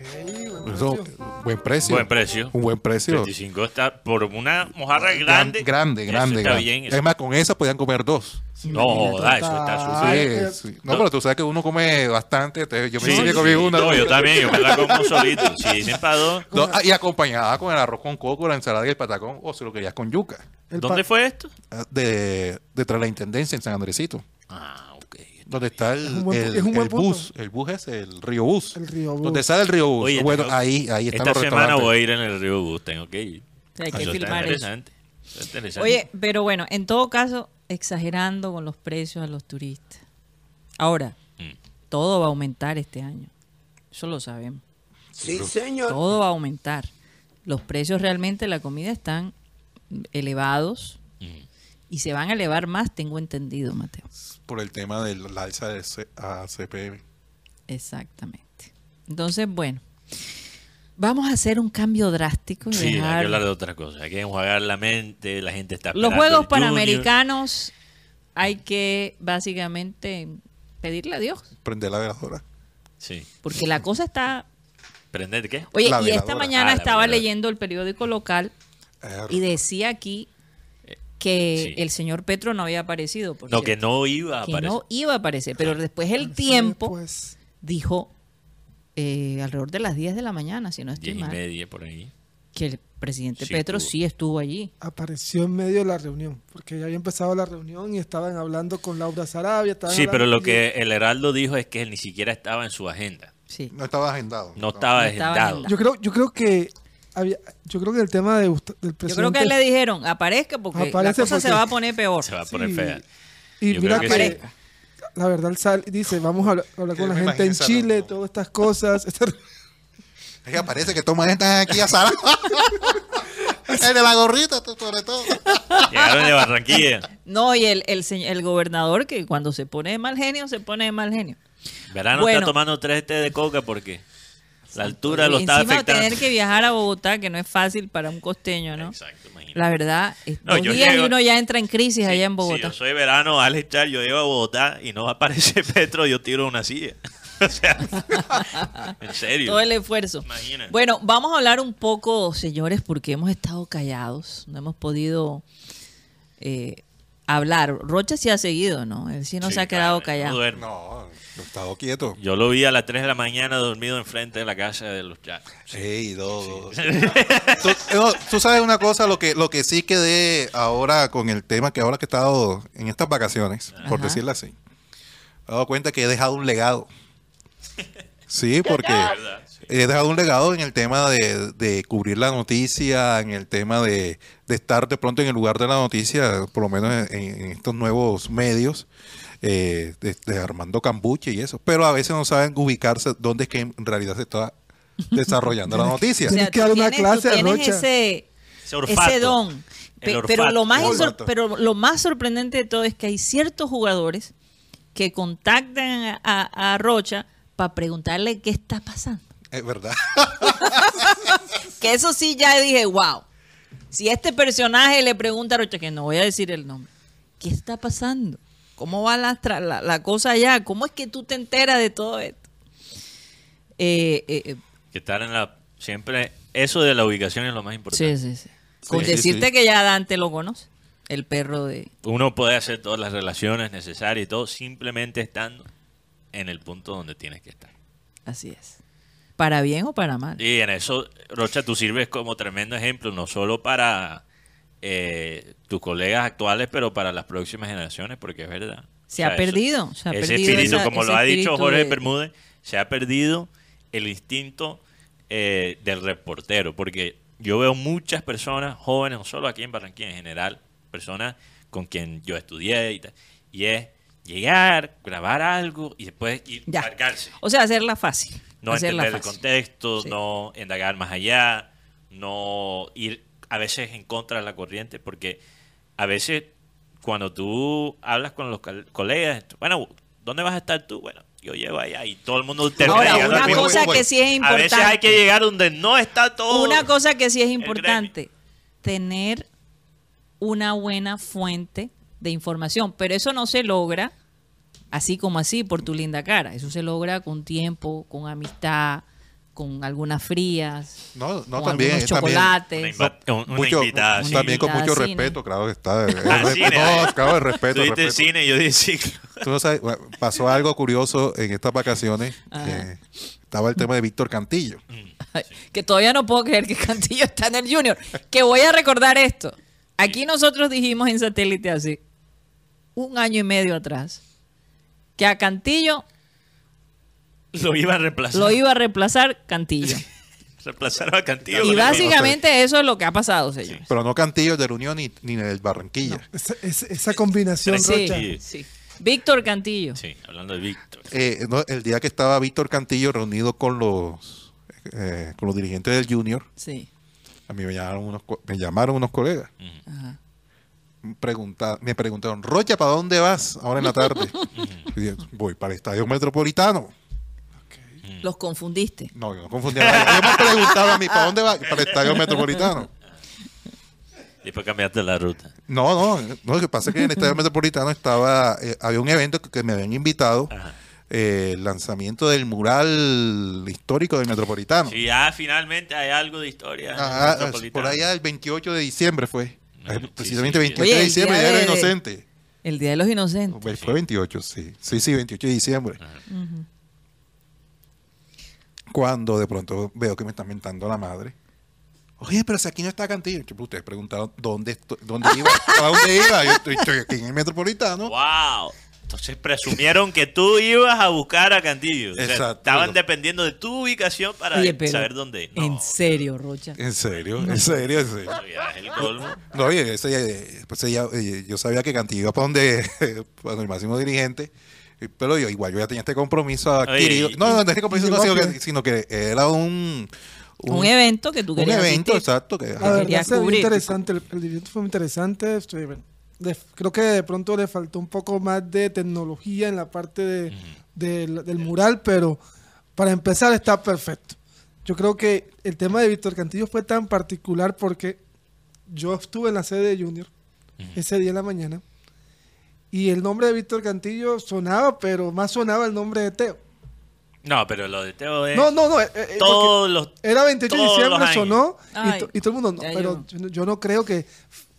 bueno, Eso, precio. buen precio. Buen precio. Un buen precio. 25 está por una mojarra Gran- grande. grande, Eso grande. Está grande. bien. Es más, con esa podían comer dos. no, joda, eso está Ah, Sí, súper. sí. No, pero tú sabes que uno come bastante. entonces yo me Sí, sí, comí una. no, yo también, yo me la como solito. Si dicen para dos. No, ah, y acompañada con el arroz con coco, la ensalada y el patacón, o si lo querías con yuca. El ¿Dónde fue esto? Ah, De, detrás de la intendencia en San Andresito. Ah. Donde está el, Es un buen pu- el- es un buen el punto. bus. El bus es el río bus. El río bus. Donde sale el río bus. Oye, bueno, tengo- ahí, ahí están Esta los semana voy a ir en el Río Bus, tengo que ir. Hay que Eso está filmar eso. interesante. Está interesante. Oye, pero bueno, en todo caso, exagerando con los precios a los turistas. Ahora, Mm. todo va a aumentar este año. Eso lo sabemos. Sí, señor. Todo va a aumentar. Los precios realmente de la comida están elevados Mm. Y se van a elevar más, tengo entendido, Mateo. Por el tema de la alza de a CPM. Exactamente. Entonces, bueno, vamos a hacer un cambio drástico. y Sí, hay que hablar de otra cosa. Hay que enjuagar la mente, la gente está Los Juegos. Panamericanos hay que básicamente pedirle a Dios, Prender la veladora. Sí. porque la cosa está... ¿Prender qué? Oye, La y esta mañana Ah, estaba leyendo el periódico local y decía aquí que Sí. el señor Petro no había aparecido. por No, que no iba a Que aparecer. no iba a aparecer, pero después el tiempo Pues, dijo eh, alrededor de las 10 de la mañana, si no estoy Diez y mal, media por ahí. que el presidente Sí Petro estuvo. sí estuvo allí. apareció en medio de la reunión, porque ya había empezado la reunión y estaban hablando con Laura Sarabia. Sí, pero lo que el Heraldo dijo es que él ni siquiera estaba en su agenda. Sí. no estaba agendado. No estaba No estaba agendado. agendado. Yo creo, yo creo que había, yo creo que el tema de, del Yo presidente. creo que le dijeron, aparezca porque la Aparece cosa se va a poner peor. Se va a poner Sí. fea. Y Yo mira que, que sí. la verdad sal- dice, vamos a hablar, hablar Que con la gente en Chile, todas estas cosas. Esta- Ella parece que toma están aquí a Sara. el de la gorrita, sobre todo. Llegaron de Barranquilla. No, y el, el, el gobernador que cuando se pone de mal genio, se pone de mal genio. Verano Bueno. está tomando tres té de coca porque la altura lo Y está encima afectando. tener que viajar a Bogotá, que no es fácil para un costeño, ¿no? Exacto, imagínate. La verdad, No, dos días y llego- uno ya entra en crisis Sí, allá en Si Bogotá. yo soy verano, Alex Char, yo llego a Bogotá y no aparece Petro, yo tiro una silla. o sea, en serio. Todo el esfuerzo. Imagínate. Bueno, vamos a hablar un poco, señores, porque hemos estado callados, no hemos podido eh, hablar. Rocha sí ha seguido, ¿no? Él sí no Sí, se ha quedado claro, no callado. No, he estado quieto. Yo lo vi a las 3 de la mañana dormido enfrente de la casa de los chats. Ey, dos. tú, no, tú sabes una cosa, lo que, lo que sí quedé ahora con el tema que ahora que he estado en estas vacaciones, por decirlo así, me he dado cuenta que he dejado un legado. Sí, porque ¿Verdad? Sí. He dejado un legado en el tema de, de cubrir la noticia, en el tema de, de estar de pronto en el lugar de la noticia, por lo menos en, en estos nuevos medios, eh, de, de Armando Cambuche y eso. Pero a veces no saben ubicarse dónde es que en realidad se está desarrollando la noticia. O sea, Tienes que dar una clase tú a tienes Rocha. ese, Ese olfato. ese don. Pe- pero lo más pero lo sorprendente de todo es que hay ciertos jugadores que contactan a Rocha para preguntarle qué está pasando. Es verdad. Que eso sí ya dije, wow. Si este personaje le pregunta a Rocha, que no voy a decir el nombre, ¿qué está pasando? ¿Cómo va la, tra- la, la cosa allá? ¿Cómo es que tú te enteras de todo esto? Eh, eh, eh, Que estar en la... Siempre... Eso de la ubicación es lo más importante. sí, sí, sí. Con sí, decirte sí. que ya Dante lo conoce, el perro de... Uno puede hacer todas las relaciones necesarias y todo simplemente estando en el punto donde tienes que estar. Así es. Para bien o para mal. Y en eso, Rocha, tú sirves como tremendo ejemplo, no solo para eh, tus colegas actuales, pero para las próximas generaciones, porque es verdad. Se ha perdido, se ha ese perdido espíritu, esa- como ese lo ha dicho Jorge de- Bermúdez, se ha perdido el instinto eh, del reportero, porque yo veo muchas personas jóvenes, no solo aquí en Barranquilla, en general, personas con quien yo estudié y tal, y es llegar, grabar algo y después ir Ya. cargarse. O sea, hacerla fácil. No hacerla entender el contexto, Sí. no indagar más allá, no ir a veces en contra de la corriente, porque a veces cuando tú hablas con los colegas, bueno, ¿dónde vas a estar tú? Bueno, yo llego allá y todo el mundo termina Ahora, llegando al una mismo cosa que sí es A importante. veces hay que llegar donde no está todo. Una cosa que sí es importante, tener una buena fuente de información, pero eso no se logra así como así por tu linda cara, eso se logra con tiempo, con amistad, con algunas frías, No, no, con también, algunos también. Una, chocolates. inva- un- una Mucho- invitada. Una sí. también con mucho respeto, claro que está. El respeto- cine, no, eh. claro, el respeto. Tú respeto. cine, yo di ciclo. Tú no sabes, bueno, pasó algo curioso en estas vacaciones. Que estaba el tema de Víctor Cantillo. Ay, que todavía no puedo creer que Cantillo está en el Junior. Que voy a recordar esto. Aquí nosotros dijimos en satélite hace un año y medio atrás que a Cantillo Lo iba a reemplazar. lo iba a reemplazar Cantillo. Reemplazaron a Cantillo. Y básicamente eso es lo que ha pasado, señores. Pero no Cantillo de la Unión ni, ni del Barranquilla. Esa, esa- esa combinación, Sí, Rocha. Sí. sí. Víctor Cantillo. Sí, hablando de Víctor. Eh, no, el día que estaba Víctor Cantillo reunido con los eh, con los dirigentes del Junior, Sí. a mí me llamaron unos, me llamaron unos colegas. Ajá. Pregunta- me preguntaron, Rocha, ¿para dónde vas ahora en la tarde? Y yo, Voy para el Estadio Metropolitano. Los confundiste. No, yo no confundía. nada. Yo me preguntaba a mí, ¿para dónde vas? Para el Estadio Metropolitano. Y después cambiaste la ruta. No, no, no, lo que pasa es que en el Estadio Metropolitano estaba, eh, había un evento que, que me habían invitado, Ajá. eh, el lanzamiento del mural histórico del Metropolitano. Sí, ya finalmente hay algo de historia. en el Ajá, Metropolitano. por allá el 28 de diciembre fue. Sí, Precisamente sí, 28 Oye, de el diciembre, día Día de de- los Inocentes. El Día de los Inocentes. Fue 28, sí. Sí, sí, 28 de diciembre. Cuando de pronto veo que me están mentando la madre. Oye, pero si aquí no está Cantillo. Pues, Ustedes preguntaron dónde, estoy- dónde iba. ¿A dónde iba? Yo estoy, estoy aquí en el Metropolitano. ¡Wow! Entonces presumieron que tú ibas a buscar a Cantillo. O sea, Exacto. estaban dependiendo de tu ubicación para Oye, pero saber dónde. No, En serio, Rocha. ¿En serio? ¿En serio? ¿En serio? el colmo. No, oye, ese, eh, pues, ella- eh, yo sabía que Cantillo iba para donde, para el máximo dirigente, eh, pero yo igual yo ya tenía este compromiso adquirido. Oye, y- no, no, no que compromiso, no, sino, que, pie. sino que era un... Un, evento que tú un querías evento, asistir. exacto. Que, La verdad interesante, el, el evento fue muy interesante. estoy- bueno, creo que de pronto le faltó un poco más de tecnología en la parte de- del, del mural, pero para empezar está perfecto. Yo creo que el tema de Víctor Cantillo fue tan particular porque yo estuve en la sede de Junior ese día en la mañana y el nombre de Víctor Cantillo sonaba, pero más sonaba el nombre de Teo. No, pero lo de Teo es. No, no, no. eh, eh, todos los. era 28 de diciembre, sonó y, Ay, to- y todo el mundo, no, pero yo yo, no- yo no creo que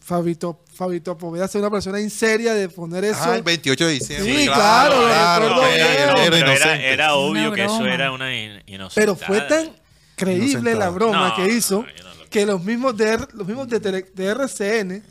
Fabito, Fabito Poveda sea una persona inseria de poner eso. Ah, el 28 de diciembre. Sí, claro, claro. recuerdo era- obvio que eso era una in- inocentada. pero fue tan creíble Inocentada. la broma No, que hizo no, yo no lo que los mismos de, R- los mismos de, tele- de RCN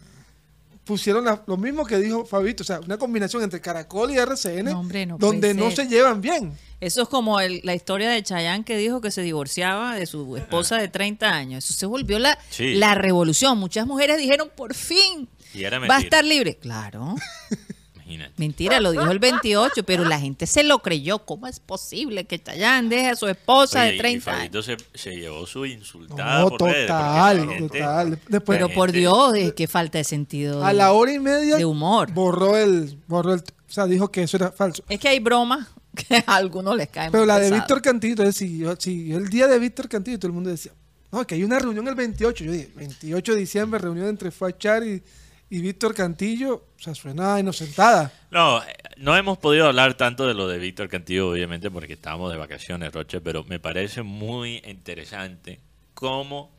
pusieron la- lo mismo que dijo Fabito, o sea, una combinación entre Caracol y RCN No, hombre, no donde no ser. se llevan bien. Eso es como el- la historia de Chayanne que dijo que se divorciaba de su esposa de 30 años. Eso se volvió la, Sí. la revolución. Muchas mujeres dijeron, por fin, Y era va a estar libre. Claro, Imagínate. mentira, lo dijo el 28, pero la gente se lo creyó. ¿Cómo es posible que Chayanne deje a su esposa Oye, de y 30 años? Fabito se, se llevó su insultada No, por total, gente- total. Después, Pero por Dios, es que falta de sentido. a la hora y media de humor. borró el, borró el, o sea, dijo que eso era falso. Es que hay bromas que a algunos les caen Pero muy la de. Víctor Cantillo, entonces siguió, siguió el día de Víctor Cantillo, todo el mundo decía, no, que hay una reunión el 28. Yo dije, 28 de diciembre, reunión entre Fachar y, y Víctor Cantillo, o sea, suena inocentada. No, eh, no hemos podido hablar tanto de lo de Víctor Cantillo, obviamente, porque estábamos de vacaciones, Roche, pero me parece muy interesante cómo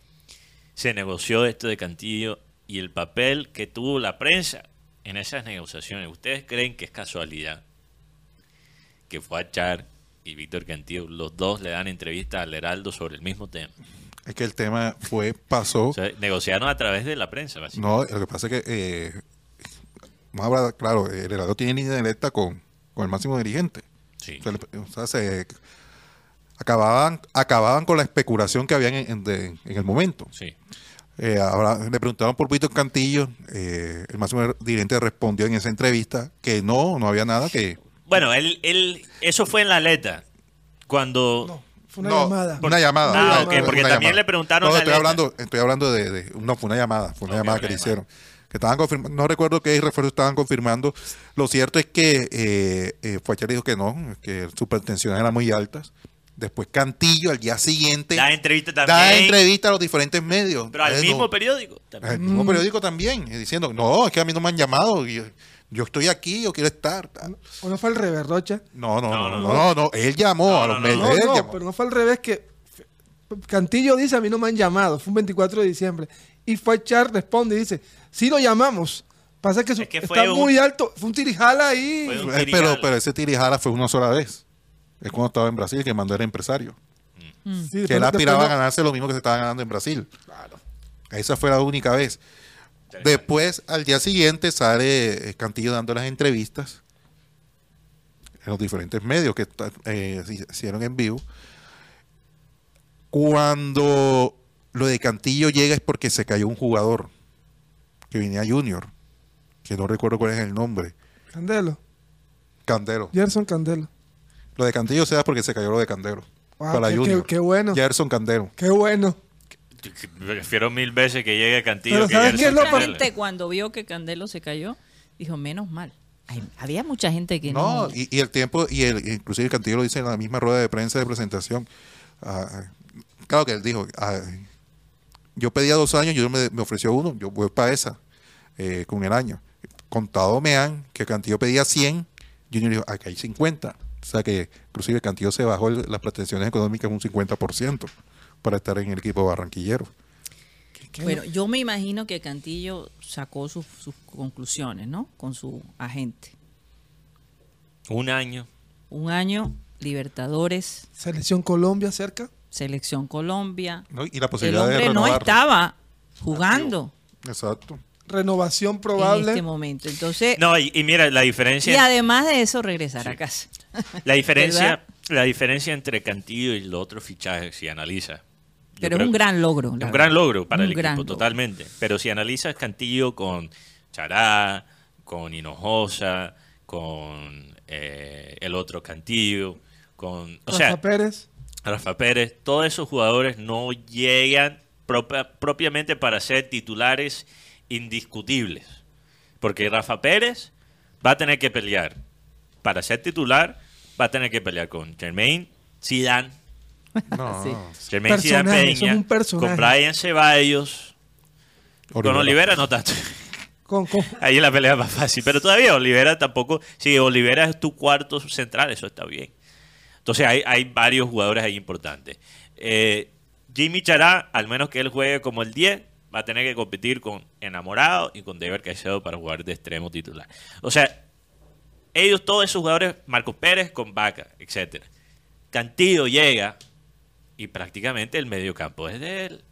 se negoció esto de Cantillo y el papel que tuvo la prensa en esas negociaciones. ¿Ustedes creen que es casualidad que fue a Char y Víctor Cantillo, los dos le dan entrevista al Heraldo sobre el mismo tema? Es que el tema fue, pasó. O sea, negociaron a través de la prensa, básicamente. No, lo que pasa es que, eh, hablar, claro, el Heraldo tiene línea directa con, con el máximo dirigente. Sí. O sea, le- o sea, se acababan, acababan con la especulación que había en, en- de- en el momento. Sí. Eh, ahora le preguntaron por Víctor Cantillo, eh, el máximo dirigente respondió en esa entrevista que no, no había nada que... Bueno, él, él, eso fue en la aleta. Cuando No, fue una No, llamada. Una llamada. Ah, una porque llamada. también le preguntaron No, a estoy hablando, estoy hablando de, de- No, fue una llamada. Fue una llamada que le hicieron. Que estaban confirmando. No recuerdo qué refuerzo estaban confirmando. Lo cierto es que eh, eh, dijo que no, que sus pretensiones eran muy altas. Después Cantillo al día siguiente da entrevista también. da entrevista a los diferentes medios. Pero al Eh, mismo no, periódico. también. al mismo periódico también, eh, diciendo, no, es que a mí no me han llamado. y yo, estoy aquí, yo quiero estar. tal. ¿O no fue al revés, Rocha? No, no, No, no, no, no, no, no, Él llamó No, a los medios. No, él no, llamó. pero no fue al revés que Cantillo dice a mí no me han llamado, fue un 24 de diciembre. Y fue Char responde y dice, sí lo llamamos. Pasa que, su- Es que fue está un- muy alto, fue un tirijala ahí. Un- Eh, tirijala. pero, pero ese tirijala fue una sola vez. Es cuando estaba en Brasil que mandó era empresario. Sí, Que él aspiraba a ganarse lo mismo que se estaba ganando en Brasil. Esa fue la única vez. Después, al día siguiente, sale eh, Cantillo dando las entrevistas en los diferentes medios que eh, hicieron en vivo. Cuando lo de Cantillo llega es porque se cayó un jugador que venía Junior, que no recuerdo cuál es el nombre. Candelo, Candelo. Gerson Candelo. Lo de Cantillo se da porque se cayó lo de Candelo. Wow, para qué- Junior. qué- qué bueno. Gerson Candelo. Qué bueno. Prefiero mil veces que llegue Cantillo Pero que ¿sabes qué es lo gente cuando vio que Candelo se cayó, dijo, menos mal. Ay, había mucha gente que no... No, y, y el tiempo, y el, inclusive Cantillo lo dice en la misma rueda de prensa de presentación. ah, ah, claro que él dijo, ah, yo pedía dos años, yo me, me ofreció uno, yo voy para esa, eh, con el año. Contado me han que Cantillo pedía 100, Junior dijo, aquí hay 50. O sea que inclusive Cantillo se bajó el- las pretensiones económicas un 50% para estar en el equipo barranquillero. Bueno, yo me imagino que Cantillo sacó sus, sus conclusiones, ¿no? Con su agente. Un año. Un año, Libertadores, Selección Colombia cerca. Selección Colombia. ¿no? Y la El posibilidad de hombre no renovar. estaba jugando Exacto. Renovación en probable. este momento. Entonces, No, y, y mira, la y diferencia, además de eso, regresar a casa. la diferencia, la diferencia entre Cantillo y los otros fichajes, si analiza. Pero es un gran logro. Es un gran logro para Un el equipo, logro. totalmente. Pero si analizas Cantillo con Chará, con Hinojosa, con eh, el otro Cantillo, con... O Rafa sea, Pérez. Rafa Pérez, todos esos jugadores no llegan propia- propiamente para ser titulares indiscutibles. Porque Rafa Pérez va a tener que pelear. Para ser titular, va a tener que pelear con Jermaine Zidane, No, Sí. Eso es Peña, un personaje. con Brian Ceballos, con Olivera no tanto. Con, con- Ahí la pelea es más fácil. Pero todavía Olivera tampoco. Si Olivera es tu cuarto central, eso está bien. Entonces hay, hay varios jugadores ahí importantes. Eh, Jimmy Chará, al menos que él juegue como el 10, va a tener que competir con Enamorado y con Deber Caicedo para jugar de extremo titular. O sea, ellos, todos esos jugadores, Marcos Pérez con Vaca, etcétera. Cantillo llega y prácticamente el mediocampo es de él.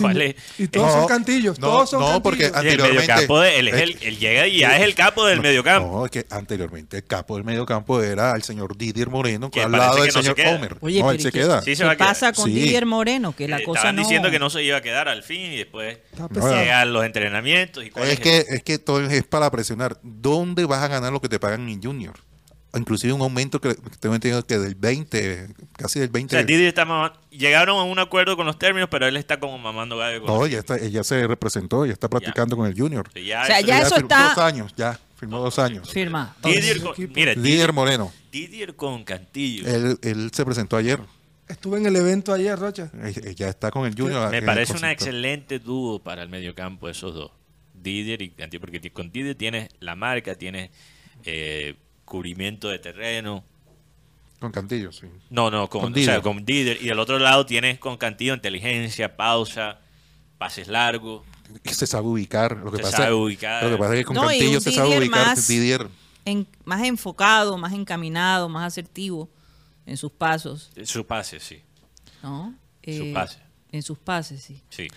¿cuál es? y todos No, son cantillos. no, todos son no, porque el anteriormente- mediocampo, de- él, es el, él llega y ya es el capo del No, mediocampo. No, es que anteriormente el capo del mediocampo era el señor Didier Moreno, Que al lado que del no se señor queda. Homer. Oye, no, él pero se ¿y qué- queda. Sí, se ¿Qué va a quedar. pasa con Sí. Didier Moreno? Que la Eh, cosa Estaban no... diciendo que no se iba a quedar al fin y después llegan los entrenamientos. Y cuál Es es que, el- es que todo es para presionar. ¿Dónde vas a ganar lo que te pagan en Junior? Inclusive un aumento que tengo entendido que del 20, casi del o 20. sea, Didi está mama- llegaron a un acuerdo con los términos, pero él está como mamando gallo. no, ya está, ella se representó, ya está practicando con el Junior. Sí, ya O sea, eso- ya eso firmó está- Dos años, ya, firmó dos años. Firma. Didier con, mira, Didier, Moreno, Didier con Cantillo. él, él se presentó ayer. Estuve en el evento ayer, Rocha. Eh, Ya está con el Junior. Me parece concepto. excelente dúo para el mediocampo esos dos. Didier y Cantillo, porque con Didier tienes la marca, tienes eh, cubrimiento de terreno. Con Cantillo, sí. No, no, con, Con o sea, Didier. con Didier. Y del otro lado tienes con Cantillo inteligencia, pausa, pases largos. Que se sabe ubicar. Lo que, Se pasa, sabe ubicar. lo que pasa es que con No, Cantillo se sabe ubicar. más- Didier, En- más enfocado, más encaminado, más asertivo en sus pasos, Su pase, sí. ¿no? Eh, pase. En sus pases, sí. Sí.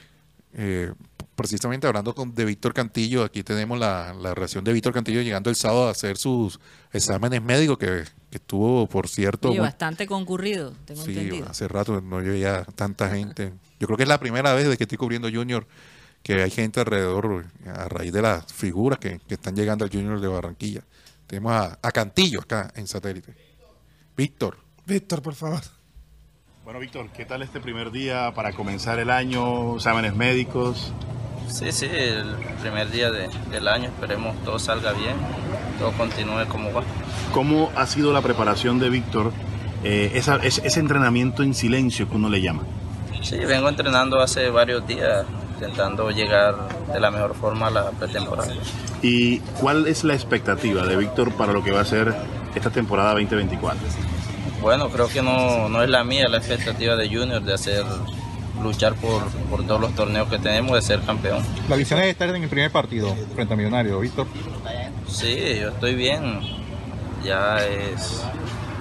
eh, precisamente hablando con, de Víctor Cantillo, aquí tenemos la, la reacción de Víctor Cantillo llegando el sábado a hacer sus exámenes médicos, que, que estuvo, por cierto, Oye, muy- bastante concurrido, tengo Sí, entendido. hace rato no veía tanta gente. Yo creo que es la primera vez desde que estoy cubriendo Junior que hay gente alrededor a raíz de las figuras que, que están llegando al Junior de Barranquilla. Tenemos a, a Cantillo acá en satélite. Víctor, Víctor, por favor. Bueno, Víctor, ¿qué tal este primer día para comenzar el año? Exámenes médicos. Sí, sí, el primer día de- del año, esperemos todo salga bien, todo continúe como va. ¿Cómo ha sido la preparación de Víctor? eh, esa- ese, ese entrenamiento en silencio que uno le llama. Sí, vengo entrenando hace varios días, intentando llegar de la mejor forma a la pretemporada. ¿Y cuál es la expectativa de Víctor para lo que va a ser esta temporada 2024? Bueno, creo que no, no es la mía la expectativa de Junior de hacer luchar por, por todos los torneos que tenemos, de ser campeón. La visión es estar en el primer partido frente a Millonario, Víctor. Sí, yo estoy bien, ya es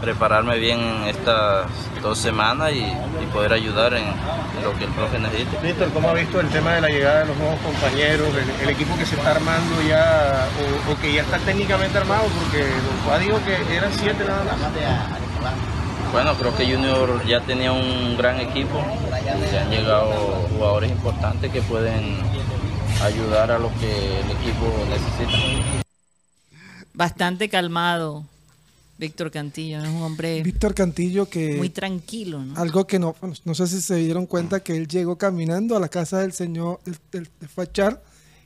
prepararme bien estas dos semanas y, y poder ayudar en, en lo que el profe necesite. Víctor, ¿cómo ha visto el tema de la llegada de los nuevos compañeros, el, el equipo que se está armando ya, o, o que ya está técnicamente armado? Porque Don Juan dijo que eran siete nada más. Bueno, creo que Junior ya tenía un gran equipo y han llegado jugadores importantes que pueden ayudar a lo que el equipo necesita. Bastante calmado, Víctor Cantillo, es un hombre Víctor Cantillo que... muy tranquilo, ¿no? Algo que no, bueno, no sé si se dieron cuenta que él llegó caminando a la casa del señor del, del- de Fachar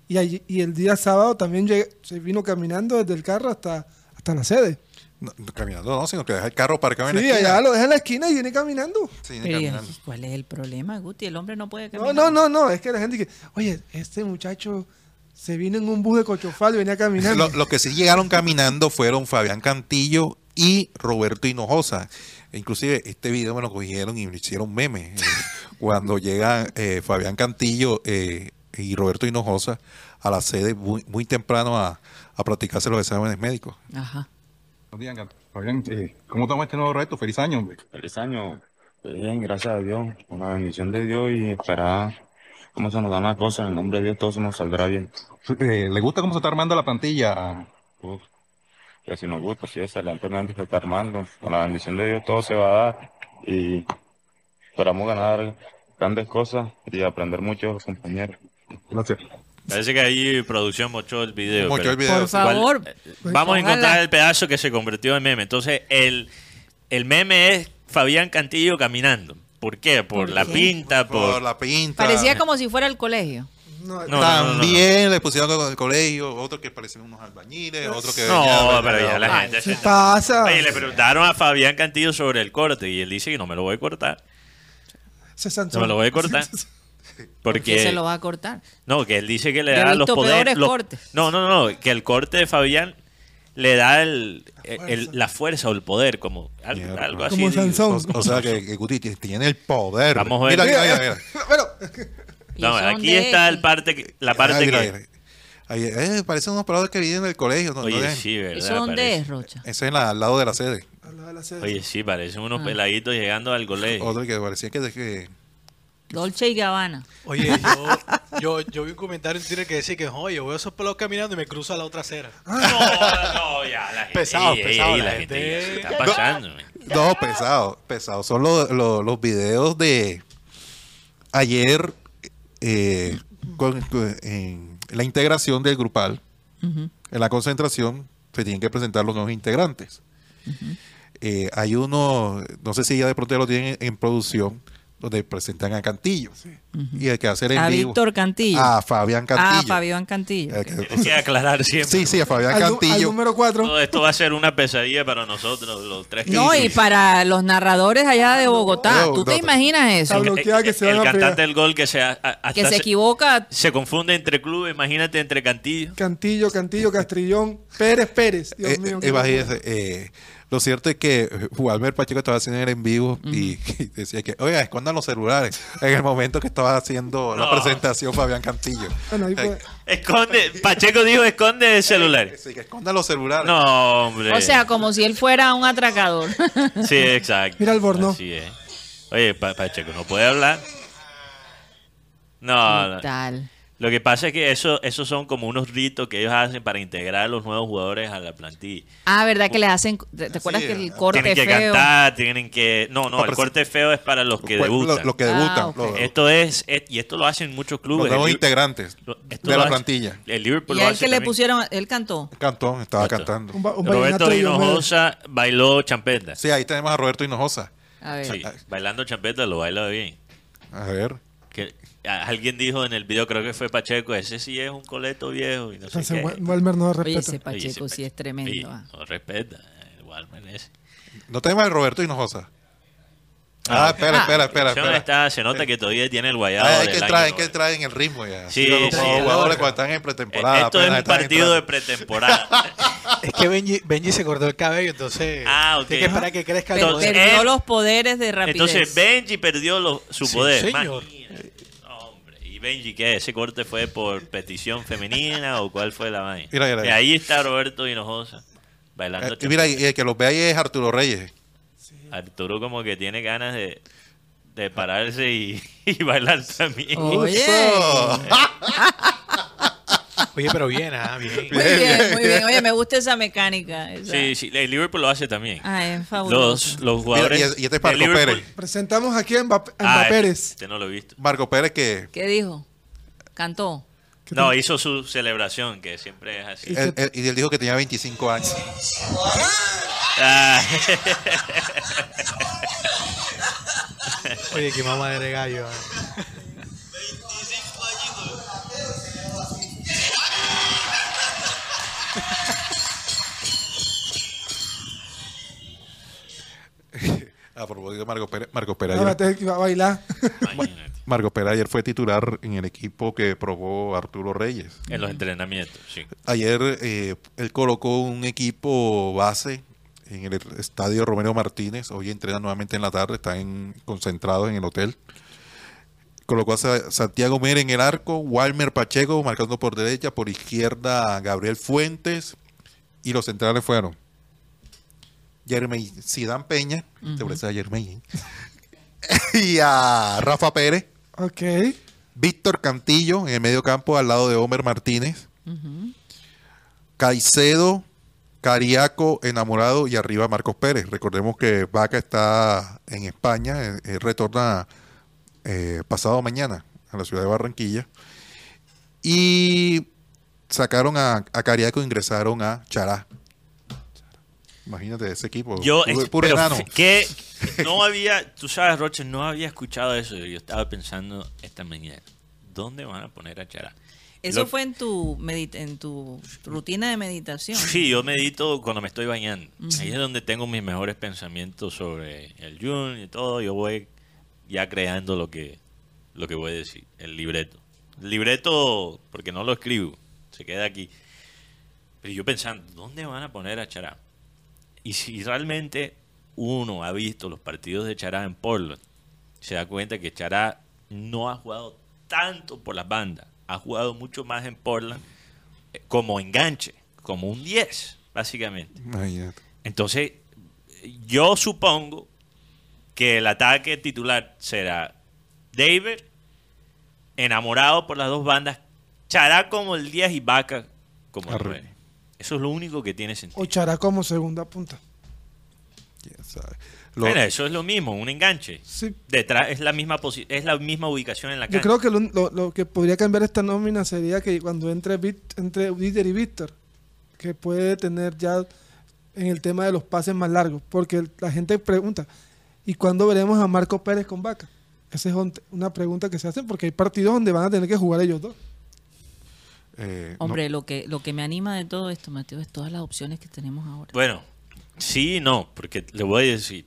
y, allí- y el día sábado también se vino caminando desde el carro hasta, hasta la sede. No, no, caminando no, sino que deja el carro parcado en Sí, la esquina. allá lo deja en la esquina y viene caminando. Sí, viene Pero, ¿y caminando. ¿Cuál es el problema, Guti? El hombre no puede No, caminar. no, no, no, es que la gente que, oye, este muchacho se vino en un bus de Cochofal y venía caminando. Lo- Los que sí llegaron caminando fueron Fabián Cantillo y Roberto Hinojosa. E Inclusive este video me lo cogieron y me hicieron meme. eh, cuando llegan eh, Fabián Cantillo eh, y Roberto Hinojosa a la sede muy, muy temprano a, a practicarse los exámenes médicos. Ajá. Buenos días, Fabián. eh, ¿Cómo toma este nuevo reto? Feliz año, hombre. Feliz año. Pues Bien, gracias a Dios. Una bendición de Dios y esperar cómo se nos dan las cosas. En el nombre de Dios todo se nos saldrá bien. Eh, ¿Le gusta cómo se está armando la plantilla? Uf, que si nos gusta, excelentemente se está armando. Con la bendición de Dios todo se va a dar y esperamos ganar grandes cosas y aprender mucho compañeros. Gracias. Parece que ahí producción mochó el video. Mochó el video. Por favor. ¿Cuál- Vamos a encontrar el pedazo que se convirtió en meme. Entonces, el, el meme es Fabián Cantillo caminando. ¿Por qué? Por, ¿Por la qué? pinta, por... Por la pinta. Parecía como si fuera el colegio. No, No, no, no, no. También le pusieron con el colegio, otros que parecían unos albañiles, otros que... No, pero ya la Ay, gente... ¿Qué pasa? Oye, le preguntaron a Fabián Cantillo sobre el corte y él dice que no me lo voy a cortar. Ese No me lo voy a cortar. ¿Quién Porque... se lo va a cortar? No, que él dice que le Yo da los poderes. los- cortes. No, no, no, que el corte de Fabián le da el, el- la fuerza o el poder, como algo, Mierda. algo así. Como. Sansón. O, o sea que, que Guti tiene el poder. Vamos a ver. Mira, mira, mira, mira. No, aquí de está el parte que- la Ah, parte mira, que. mira. Ahí, eh, parecen unos pelados que vienen del colegio. ¿no? Oye, ¿no? sí, ¿verdad? ¿Eso dónde Parece- es, Rocha? Ese es en la- al lado de la sede. al lado de la sede. Oye, sí, parecen unos Ah. peladitos llegando al colegio. Otro que parecía que, que Dolce y Gabbana. Oye, yo, yo, yo vi un comentario en Twitter que decía que, oye, veo esos pelos caminando y me cruzo a la otra acera. No, no, ya, la gente. Pesado, ey, pesado, ey, la la gente ya se gente- está pasando. man. No, pesado, pesado. Son los, los, los videos de ayer eh, con- en la integración del grupal. En la concentración se tienen que presentar los nuevos integrantes. Eh, hay uno, no sé si ya de pronto ya lo tienen en producción, donde presentan a Cantillo. Y el que hacer en A vivo. Víctor Cantillo. A Fabián Cantillo. Ah, Fabián Cantillo. El que- Hay que aclarar siempre. Sí, sí, a Fabián Al, nu- al Cantillo. número 4. Todo esto va a ser una pesadilla para nosotros, los tres que No, y para los narradores allá de Bogotá. No, ¿Tú te no, imaginas eso? Está bloqueada que se el a cantante del gol que se, a- hasta Que se equivoca. se confunde entre clubes, imagínate entre Cantillo. Cantillo, Cantillo, Castrillón, Pérez, Pérez. Dios Eh, mío. eh, lo cierto es que Walmer Pacheco estaba haciendo el en vivo y, y decía que, oiga, escondan los celulares. En el momento que estaba haciendo la No. presentación Fabián Cantillo. Bueno, ahí fue- Esconde, Pacheco dijo esconde el celular. Sí, que escondan los celulares. No, hombre. O sea, como si él fuera un atracador. Sí, exacto. Mira el Borno. Así es. Oye, Pa- Pacheco, ¿no puede hablar? No, no. Tal. Lo que pasa es que eso, esos son como unos ritos que ellos hacen para integrar a los nuevos jugadores a la plantilla. Ah, ¿verdad que le hacen? ¿Te, te acuerdas que el corte tienen que feo? cantar, tienen que... No, no, No, el corte feo es para los que debutan. Lo, lo que Ah, debutan. Esto es, es- y esto lo hacen muchos los clubes. nuevos El Liv- integrantes lo- de la hace- plantilla. El Liverpool Y lo hace que le pusieron, él cantó. Cantón, estaba Cantó. cantando. un, ba- un Roberto. Hinojosa bailó champeta. Sí, ahí tenemos a Roberto Hinojosa. A ver. Sí, bailando champeta lo baila bien. A ver. Alguien dijo en el video, creo que fue Pacheco, ese sí es un coleto viejo y no sé Entonces, qué. Wal- Walmer no Oye, respeta. ese Pacheco Oye, ese sí es tremendo. Oye, ah. no respeta, el Walman ese. No tenemos a Roberto Hinojosa. Ah, espera, Ah. espera, espera. Espera. está- se nota que todavía tiene el guayado. Ah, hay del que hay que 90. entrar en el ritmo ya. Sí, los, sí, los sí. jugadores cuando están en pretemporada. Esto es un partido de pretemporada. Es que Benji, Benji se cortó el cabello, entonces Ah, ok. tiene que esperar que crezca el poder. perdió los poderes de rapidez. Entonces Benji perdió lo- su Sí, poder. señor. No, hombre. ¿Y Benji qué? ¿Ese corte fue por petición femenina o cuál fue la vaina? Mira, mira, Y mira. ahí está Roberto Hinojosa bailando. Eh, y mira, y el que los ve ahí es Arturo Reyes. Arturo como que tiene ganas de, de pararse y, y bailar también. Oye. Oye, pero bien, ah, bien. Muy bien, muy bien. Oye, me gusta esa mecánica. esa. Sí, sí, el Liverpool lo hace también. Ah, es fabuloso. Los, los jugadores. Mira, y- y este es Marco Pérez. Presentamos aquí a Mbappé, a Ah, Pérez. Este no lo he visto. Marco Pérez que ¿Qué dijo? Cantó. No, hizo su celebración, que siempre es así. él, él- y él dijo que tenía 25 años. Ah. Oye, qué mamá de gallo. ah. De Marco Pérez, Marco Pérez, Ahora ayer, te iba a bailar. Imagínate. Marco Pérez ayer fue titular en el equipo que probó Arturo Reyes. En los entrenamientos, sí. Ayer eh, él colocó un equipo base en el estadio Romero Martínez. Hoy entrenan nuevamente en la tarde, están concentrados en el hotel. Colocó a Sa- Santiago Mer en el arco, Walmer Pacheco marcando por derecha, por izquierda Gabriel Fuentes y los centrales fueron Jeremy Sidán Peña, te parece a Jeremy, y a Rafa Pérez, ok. Víctor Cantillo en el medio campo al lado de Homer Martínez, Caicedo, Cariaco, Enamorado y arriba Marcos Pérez. Recordemos que Vaca está en España, eh, eh, retorna eh, pasado mañana a la ciudad de Barranquilla. Y sacaron a, a Cariaco e ingresaron a Chará. Imagínate ese equipo. Yo, puro, es- puro pero que no había, tú sabes, Roche, no había escuchado eso. Yo estaba pensando esta mañana, ¿dónde van a poner a Chará? Eso Lo- fue en tu, medit- en tu rutina de meditación. Sí, yo medito cuando me estoy bañando. Ahí es donde tengo mis mejores pensamientos sobre el Jun y todo. Yo voy ya creando lo que, lo que voy a decir, el libreto. El libreto, porque no lo escribo, se queda aquí. Pero yo pensando, ¿dónde van a poner a Chará? Y si realmente uno ha visto los partidos de Chará en Portland, se da cuenta que Chará no ha jugado tanto por las bandas, ha jugado mucho más en Portland eh, como enganche, como un 10, básicamente. Entonces, yo supongo que el ataque titular será David, enamorado por las dos bandas, Chará como el 10 y Vaca como el Arre. 9. Eso es lo único que tiene sentido. O Chará como segunda punta. Quién sabe. Lo- Bueno, eso es lo mismo, un enganche. Sí. Detrás es la misma es la misma ubicación en la Yo cancha. creo que lo, lo- lo que podría cambiar esta nómina sería que cuando entre, entre Víctor y Víctor, que puede tener ya en el tema de los pases más largos, porque la gente pregunta, ¿y cuándo veremos a Marco Pérez con Vaca? Esa es una pregunta que se hacen porque hay partidos donde van a tener que jugar ellos dos. Eh, no- Hombre, lo que lo que me anima de todo esto, Mateo, es todas las opciones que tenemos ahora. Bueno, sí y no, porque le voy a decir.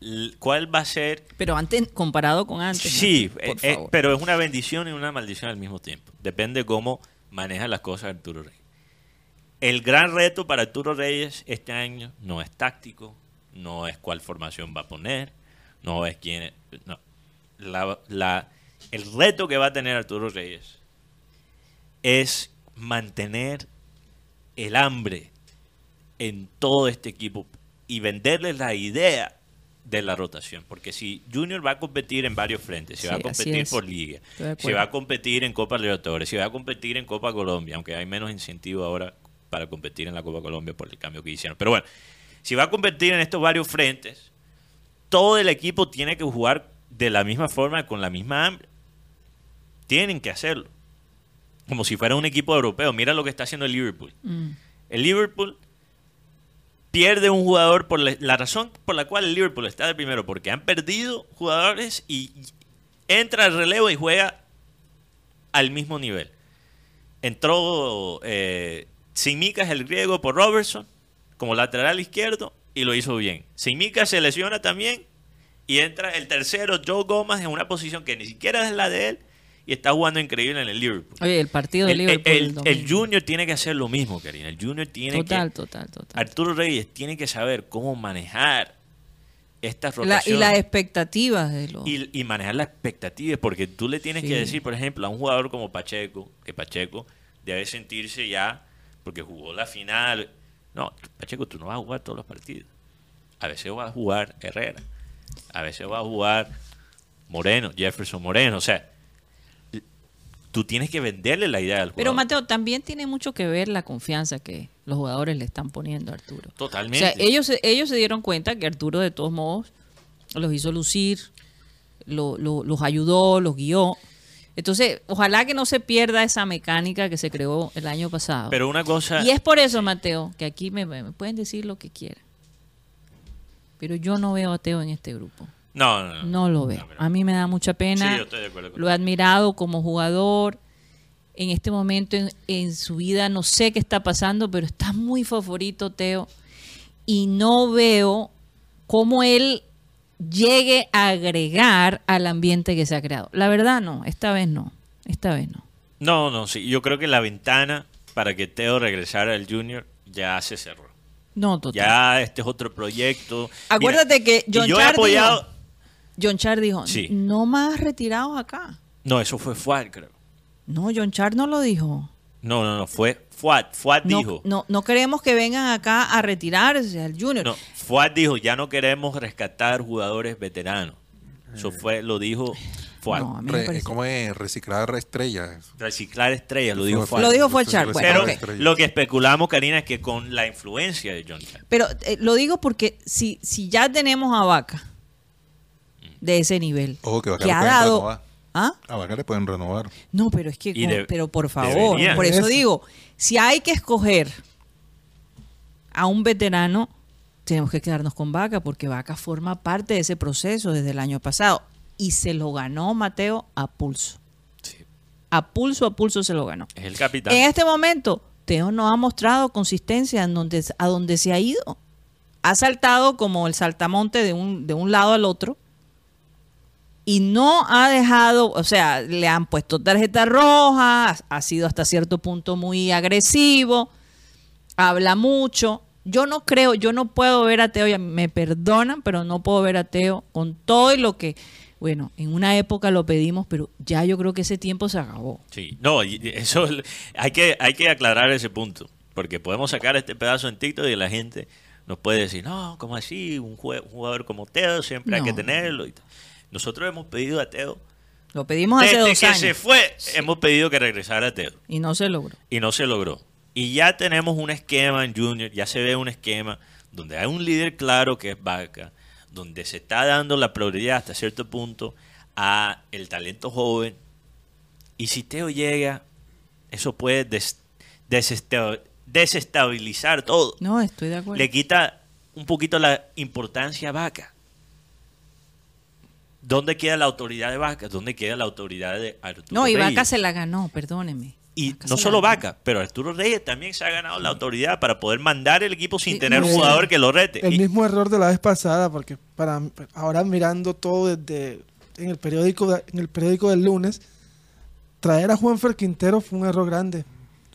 L- ¿Cuál va a ser? Pero antes, comparado con antes. Sí, Mateo, por eh, eh, favor. pero es una bendición y una maldición al mismo tiempo. Depende cómo maneja las cosas Arturo Reyes. El gran reto para Arturo Reyes este año no es táctico, no es cuál formación va a poner, no es quién. es- No. La- la- el reto que va a tener Arturo Reyes es mantener el hambre en todo este equipo y venderles la idea de la rotación. Porque si Junior va a competir en varios frentes, si va a competir por liga, acuerdo. va a competir en Copa Libertadores, si va a competir en Copa Colombia, aunque hay menos incentivo ahora para competir en la Copa Colombia por el cambio que hicieron. Pero bueno, si va a competir en estos varios frentes, todo el equipo tiene que jugar de la misma forma, con la misma hambre. Tienen que hacerlo. Como si fuera un equipo europeo. Mira lo que está haciendo el Liverpool. Mm. El Liverpool pierde un jugador por la, la razón por la cual el Liverpool está de primero, porque han perdido jugadores y entra al relevo y juega al mismo nivel. Entró eh, Simicas, el griego, por Robertson como lateral izquierdo y lo hizo bien. Simicas se lesiona también y entra el tercero, Joe Gomez, en una posición que ni siquiera es la de él y está jugando increíble en el Liverpool. Oye, el partido de El, Liverpool. el- el Junior tiene que hacer lo mismo, Karina. El Junior tiene Total, que. total, total. Arturo Reyes tiene que saber cómo manejar estas La- y rotaciones. las expectativas de los. y, y manejar las expectativas, porque tú le tienes Sí. que decir, por ejemplo, a un jugador como Pacheco, que Pacheco debe sentirse ya, porque jugó la final. No, Pacheco, tú no vas a jugar todos los partidos. A veces vas a jugar Herrera, a veces vas a jugar Moreno, Jefferson Moreno. O sea, tú tienes que venderle la idea al jugador. Pero Mateo, también tiene mucho que ver la confianza que los jugadores le están poniendo a Arturo. Totalmente. O sea, ellos, se- ellos se dieron cuenta que Arturo de todos modos los hizo lucir, lo- lo- los ayudó, los guió. Entonces, ojalá que no se pierda esa mecánica que se creó el año pasado. Pero una cosa. Y es por eso, Mateo, que aquí me, me pueden decir lo que quieran. Pero yo no veo a Teo en este grupo. No, no, no. No lo veo. A mí me da mucha pena. Sí, yo estoy de acuerdo con Lo he admirado como jugador. En este momento en, en su vida no sé qué está pasando, pero está muy favorito Teo. Y no veo cómo él llegue a agregar al ambiente que se ha creado. La verdad no, esta vez no. Esta vez no. No, no, sí. Yo creo que la ventana para que Teo regresara al Junior ya se cerró. No, total. Ya este es otro proyecto. Acuérdate Mira, que John yo he apoyado. John Char dijo, Sí. no más retirados acá. No, eso fue Fuad, creo. No, John Char no lo dijo. No, no, no, fue Fuad. Fuad No, dijo. no, no queremos que vengan acá a retirarse al Junior. No, Fuad dijo, ya no queremos rescatar jugadores veteranos. Eso fue, lo dijo Fuad. No, a mí me Re- parece- ¿Cómo es? Reciclar estrellas. Reciclar estrellas, lo dijo Fuad. Lo dijo Fuad Char, bueno, Pero lo que especulamos, Karina, es que con la influencia de John Char. Pero eh, lo digo porque si, si ya tenemos a Vaca de ese nivel, Ojo, que ha pueden dado... renovar. ¿Ah? A Vaca le pueden renovar. No, pero es que, de- pero por favor, por eso Eso. digo, si hay que escoger a un veterano, tenemos que quedarnos con Vaca, porque Vaca forma parte de ese proceso desde el año pasado. Y se lo ganó Mateo a pulso. Sí. A pulso, a pulso se lo ganó. Es el capitán. En este momento, Teo no ha mostrado consistencia en donde, a donde se ha ido. Ha saltado como el saltamonte de un, de un lado al otro. Y no ha dejado, o sea, le han puesto tarjeta roja, ha sido hasta cierto punto muy agresivo, habla mucho. Yo no creo, yo no puedo ver a Teo, ya me perdonan, pero no puedo ver a Teo con todo y lo que, bueno, en una época lo pedimos, pero ya yo creo que ese tiempo se acabó. Sí, no, eso es- hay que, hay que aclarar ese punto, porque podemos sacar este pedazo en TikTok y la gente nos puede decir, no, ¿cómo así? Un, jugador como Teo siempre hay que tenerlo. y tal". Nosotros hemos pedido a Teo, Lo pedimos hace desde dos que años se fue, hemos pedido que regresara a Teo y no se logró. y no se logró. Y ya tenemos un esquema en Junior, ya se ve un esquema donde hay un líder claro que es Vaca, donde se está dando la prioridad hasta cierto punto a el talento joven. Y si Teo llega, eso puede des- desesta- desestabilizar todo. No, estoy de acuerdo. Le quita un poquito la importancia a Vaca. ¿Dónde queda la autoridad de Vaca? ¿Dónde queda la autoridad de Arturo No, y Reyes? Vaca se la ganó, perdóneme. Y Vaca no solo. Vaca, pero Arturo Reyes también se ha ganado la autoridad para poder mandar el equipo sin tener un sí. jugador que lo rete. El Y- mismo error de la vez pasada, porque para ahora mirando todo desde en el periódico de- en el periódico del lunes, traer a Juanfer Quintero fue un error grande,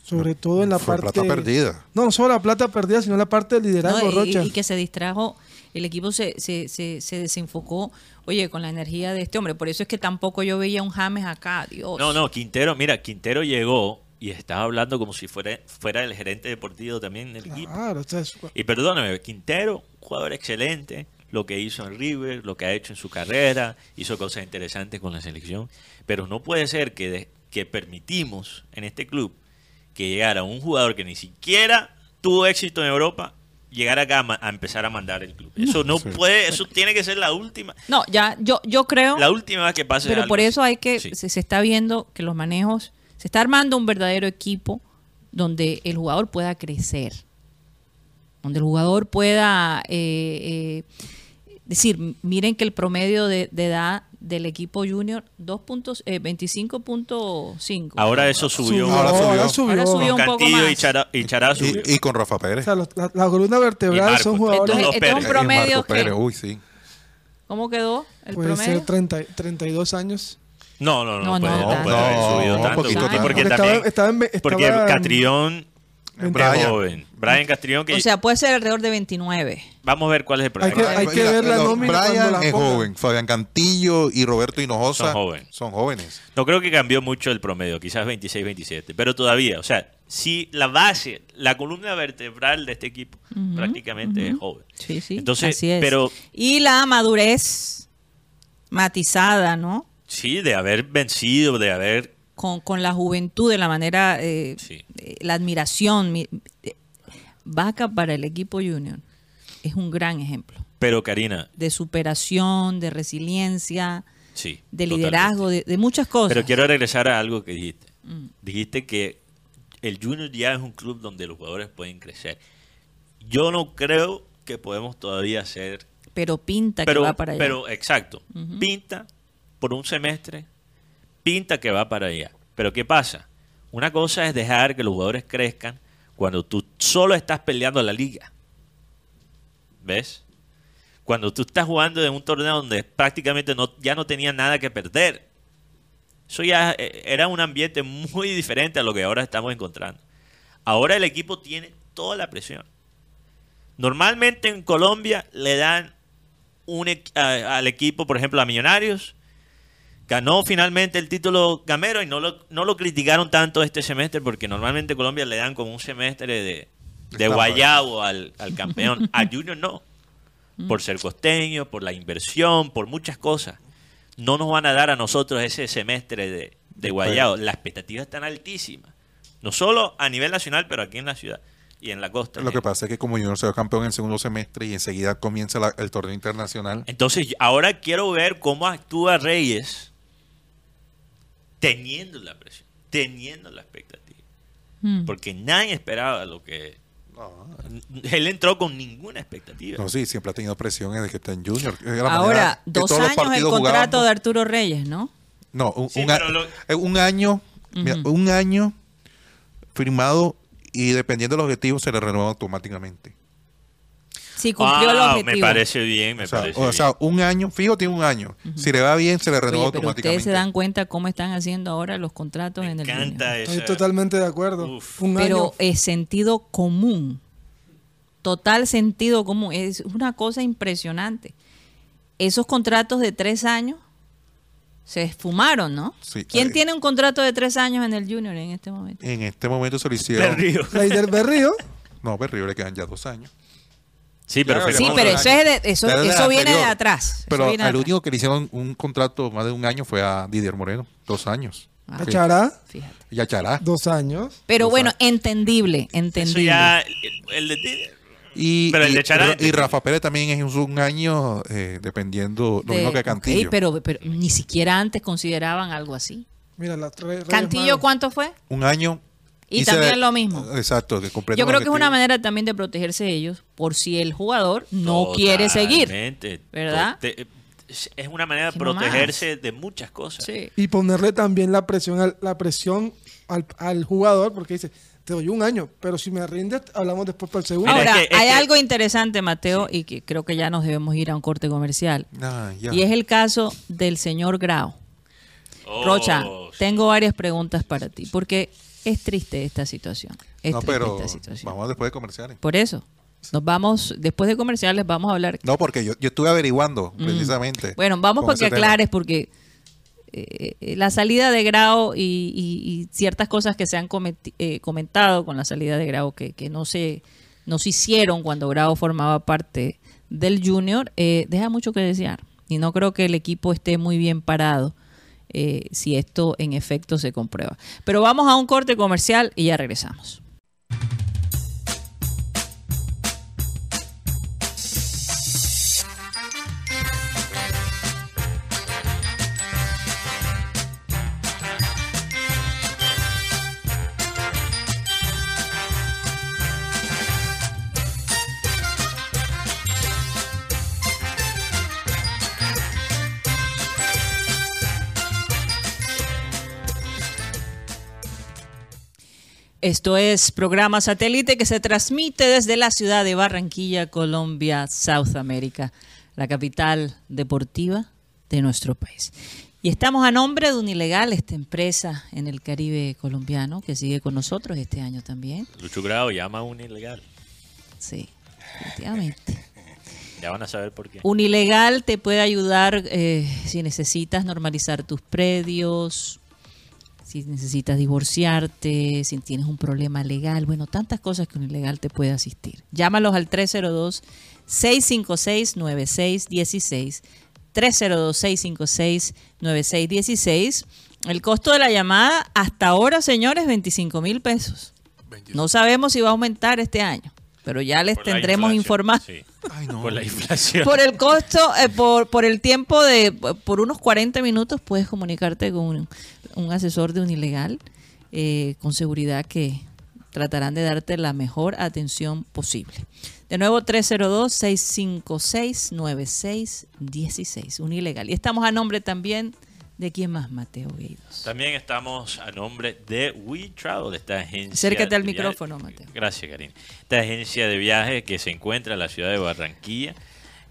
sobre todo en la Fue parte plata perdida. No, no solo la plata perdida, sino la parte del liderazgo, No, y, Rocha. y que se distrajo, el equipo se, se, se, se desenfocó, oye, con la energía de este hombre. Por eso es que tampoco yo veía un James acá, Dios. No, no, Quintero, mira, Quintero llegó y estaba hablando como si fuera, fuera el gerente deportivo también del equipo. Claro, es- Y perdóname, Quintero, jugador excelente, lo que hizo en River, lo que ha hecho en su carrera, hizo cosas interesantes con la selección, pero no puede ser que, de- que permitimos en este club que llegara un jugador que ni siquiera tuvo éxito en Europa, llegar acá a, empezar a mandar el club. Eso no Sí. puede, eso tiene que ser la última, No, ya, yo, yo creo, la última vez que pase pero algo por así. eso hay que, Sí. se, se está viendo que los manejos, se está armando un verdadero equipo donde el jugador pueda crecer, donde el jugador pueda eh, eh, decir, miren que el promedio de, de edad del equipo junior 2 puntos, eh, 25.5. Ahora eso subió. Ahora subió. ahora subió. Ahora subió Con un poco más. y Chara, y Chará subió. Y, y con Rafa o Pérez. sea, los- la, la columna vertebral Marcos. son jugadores Entonces, este es un Pérez. Y promedio Marco que, Pérez, uy, sí. ¿cómo quedó el puede promedio? ser 30, 32 años. No, no, no, No, puede, no, no puede haber no, subido un tanto. poquito porque, tanto. porque Porque también, estaba- estaba en- estaba porque Catrión Brian. joven. Brian Castrión, que O sea, puede ser alrededor de 29. vamos a ver cuál es el Hay problema. que- hay que ver la los- nómina Brian la es joven. Fabián Cantillo y Roberto Hinojosa Son jóvenes. Son jóvenes. No creo que cambió mucho el promedio, quizás 26, 27, pero todavía, o sea, si la base, la columna vertebral de este equipo prácticamente es joven. Sí, sí. Entonces, así es. pero Y la madurez matizada, ¿no? sí, de haber vencido, de haber... Con, con la juventud, de la manera, eh, Sí. eh, la admiración. mi- eh, Vaca para el equipo junior es un gran ejemplo Pero Karina, de superación, de resiliencia, sí. de liderazgo, de, de muchas cosas. Pero quiero regresar a algo que dijiste. Mm. Dijiste que el Junior ya es un club donde los jugadores pueden crecer. Yo no creo que podemos todavía hacer Pero pinta pero, que va para allá. pero exacto, pinta por un semestre, pinta que va para allá. Pero ¿qué pasa? Una cosa es dejar que los jugadores crezcan cuando tú solo estás peleando la liga. ¿Ves? Cuando tú estás jugando en un torneo donde prácticamente no, ya no tenía nada que perder. Eso ya eh, era un ambiente muy diferente a lo que ahora estamos encontrando. Ahora el equipo tiene toda la presión. Normalmente en Colombia le dan un, al equipo, por ejemplo, a Millonarios. Ganó finalmente el título Gamero y no lo, no lo criticaron tanto este semestre porque normalmente en Colombia le dan como un semestre de, de guayabo al, al campeón. A Junior no. Por ser costeño, por la inversión, por muchas cosas. No nos van a dar a nosotros ese semestre de, de guayabo. Las expectativas están altísimas. No solo a nivel nacional, pero aquí en la ciudad y en la costa. Lo que pasa es que como Junior se va campeón en el segundo semestre y enseguida comienza la- el torneo internacional. Entonces, ahora quiero ver cómo actúa Reyes teniendo la presión, teniendo la expectativa. Mm. Porque nadie esperaba lo que... Él entró con ninguna expectativa. No, sí, siempre ha tenido presión desde que está en Junior. Ahora, dos años el contrato jugábamos. de Arturo Reyes, ¿no? No, un, Sí, un a- pero lo- eh, un año, mira, un año firmado y dependiendo del objetivo se le renueva automáticamente. Sí, cumplió el objetivo. me parece bien, me O sea, parece o bien. sea, un año, fijo tiene un año. Si le va bien, se le renueva Oye, pero automáticamente. ustedes se dan cuenta cómo están haciendo ahora los contratos me en el encanta Junior. esa- Estoy totalmente de acuerdo. Uf. Un Pero año. es sentido común. Total sentido común. Es una cosa impresionante. Esos contratos de tres años se esfumaron, ¿no? Sí, ¿Quién tiene un contrato de tres años en el Junior en este momento? En este momento se lo hicieron. Berrío. Leider Berrío. No, Berrío le quedan ya dos años. Sí, pero Claro, Sí, pero eso, es de- eso, eso viene de atrás. Eso Pero al atrás. único que le hicieron un contrato más de un año fue a Didier Moreno. Dos años. Ah, Sí. Chará. fíjate. Y a Chará. Dos años. Pero Dos bueno, años. entendible, Eso entendible. ya... El, de- Y, Pero el y- de Chará- y Rafa Pérez también es un año, eh, dependiendo, lo De- mismo que Cantillo. pero, pero ni siquiera antes consideraban algo así. Mira, la ¿Cantillo cuánto fue? Un año. Y también lo mismo. Exacto, que Yo creo que es una manera también de protegerse ellos por si el jugador no quiere seguir. ¿verdad? Te- es una manera de más. protegerse de muchas cosas. Sí. Y ponerle también la presión al, la presión al, al jugador, porque dice, te doy un año, pero si me rindes, hablamos después para el segundo. Ahora, es que- es hay que- algo interesante, Mateo, y que creo que ya nos debemos ir a un corte comercial. Ah, ya. Y es el caso del señor Grau. Oh, Rocha, sí. tengo varias preguntas para ti, porque es triste esta situación. Es no, triste pero esta situación. vamos después de comerciales. Por eso, nos vamos, después de comerciales, vamos a hablar. No, porque yo, yo estuve averiguando precisamente. Mm. Bueno, vamos para que tema. aclares, porque eh, eh, la salida de Grau y, y- y ciertas cosas que se han eh, comentado con la salida de Grau que, que no, se, no se hicieron cuando Grau formaba parte del Junior, eh, deja mucho que desear. Y no creo que el equipo esté muy bien parado eh, si esto en efecto se comprueba. Pero vamos a un corte comercial y ya regresamos. Esto es programa satélite que se transmite desde la ciudad de Barranquilla, Colombia, South America, la capital deportiva de nuestro país. Y estamos a nombre de Unilegal, esta empresa en el Caribe colombiano que sigue con nosotros este año también. Lucho Grau llama a un ilegal. Sí, definitivamente. Ya van a saber por qué. Unilegal te puede ayudar eh, si necesitas normalizar tus predios, si necesitas divorciarte, si tienes un problema legal, bueno, tantas cosas que Unilegal te puede asistir. Llámalos al 302-656-9616. 302-656-9616. El costo de la llamada hasta ahora, señores, 25 mil pesos. No sabemos si va a aumentar este año, pero ya les Por tendremos informado. sí. Ay, no. Por la inflación. Por el costo, eh, por, por el tiempo de, por unos 40 minutos puedes comunicarte con un, asesor de un ilegal eh, con seguridad que tratarán de darte la mejor atención posible. De nuevo, 302-656-9616, un ilegal. Y estamos a nombre también de quién más, Mateo Gueidos. También estamos a nombre de We Travel, esta agencia. Acércate al micrófono, Mateo. Gracias, Karina. Esta agencia de viaje que se encuentra en la ciudad de Barranquilla.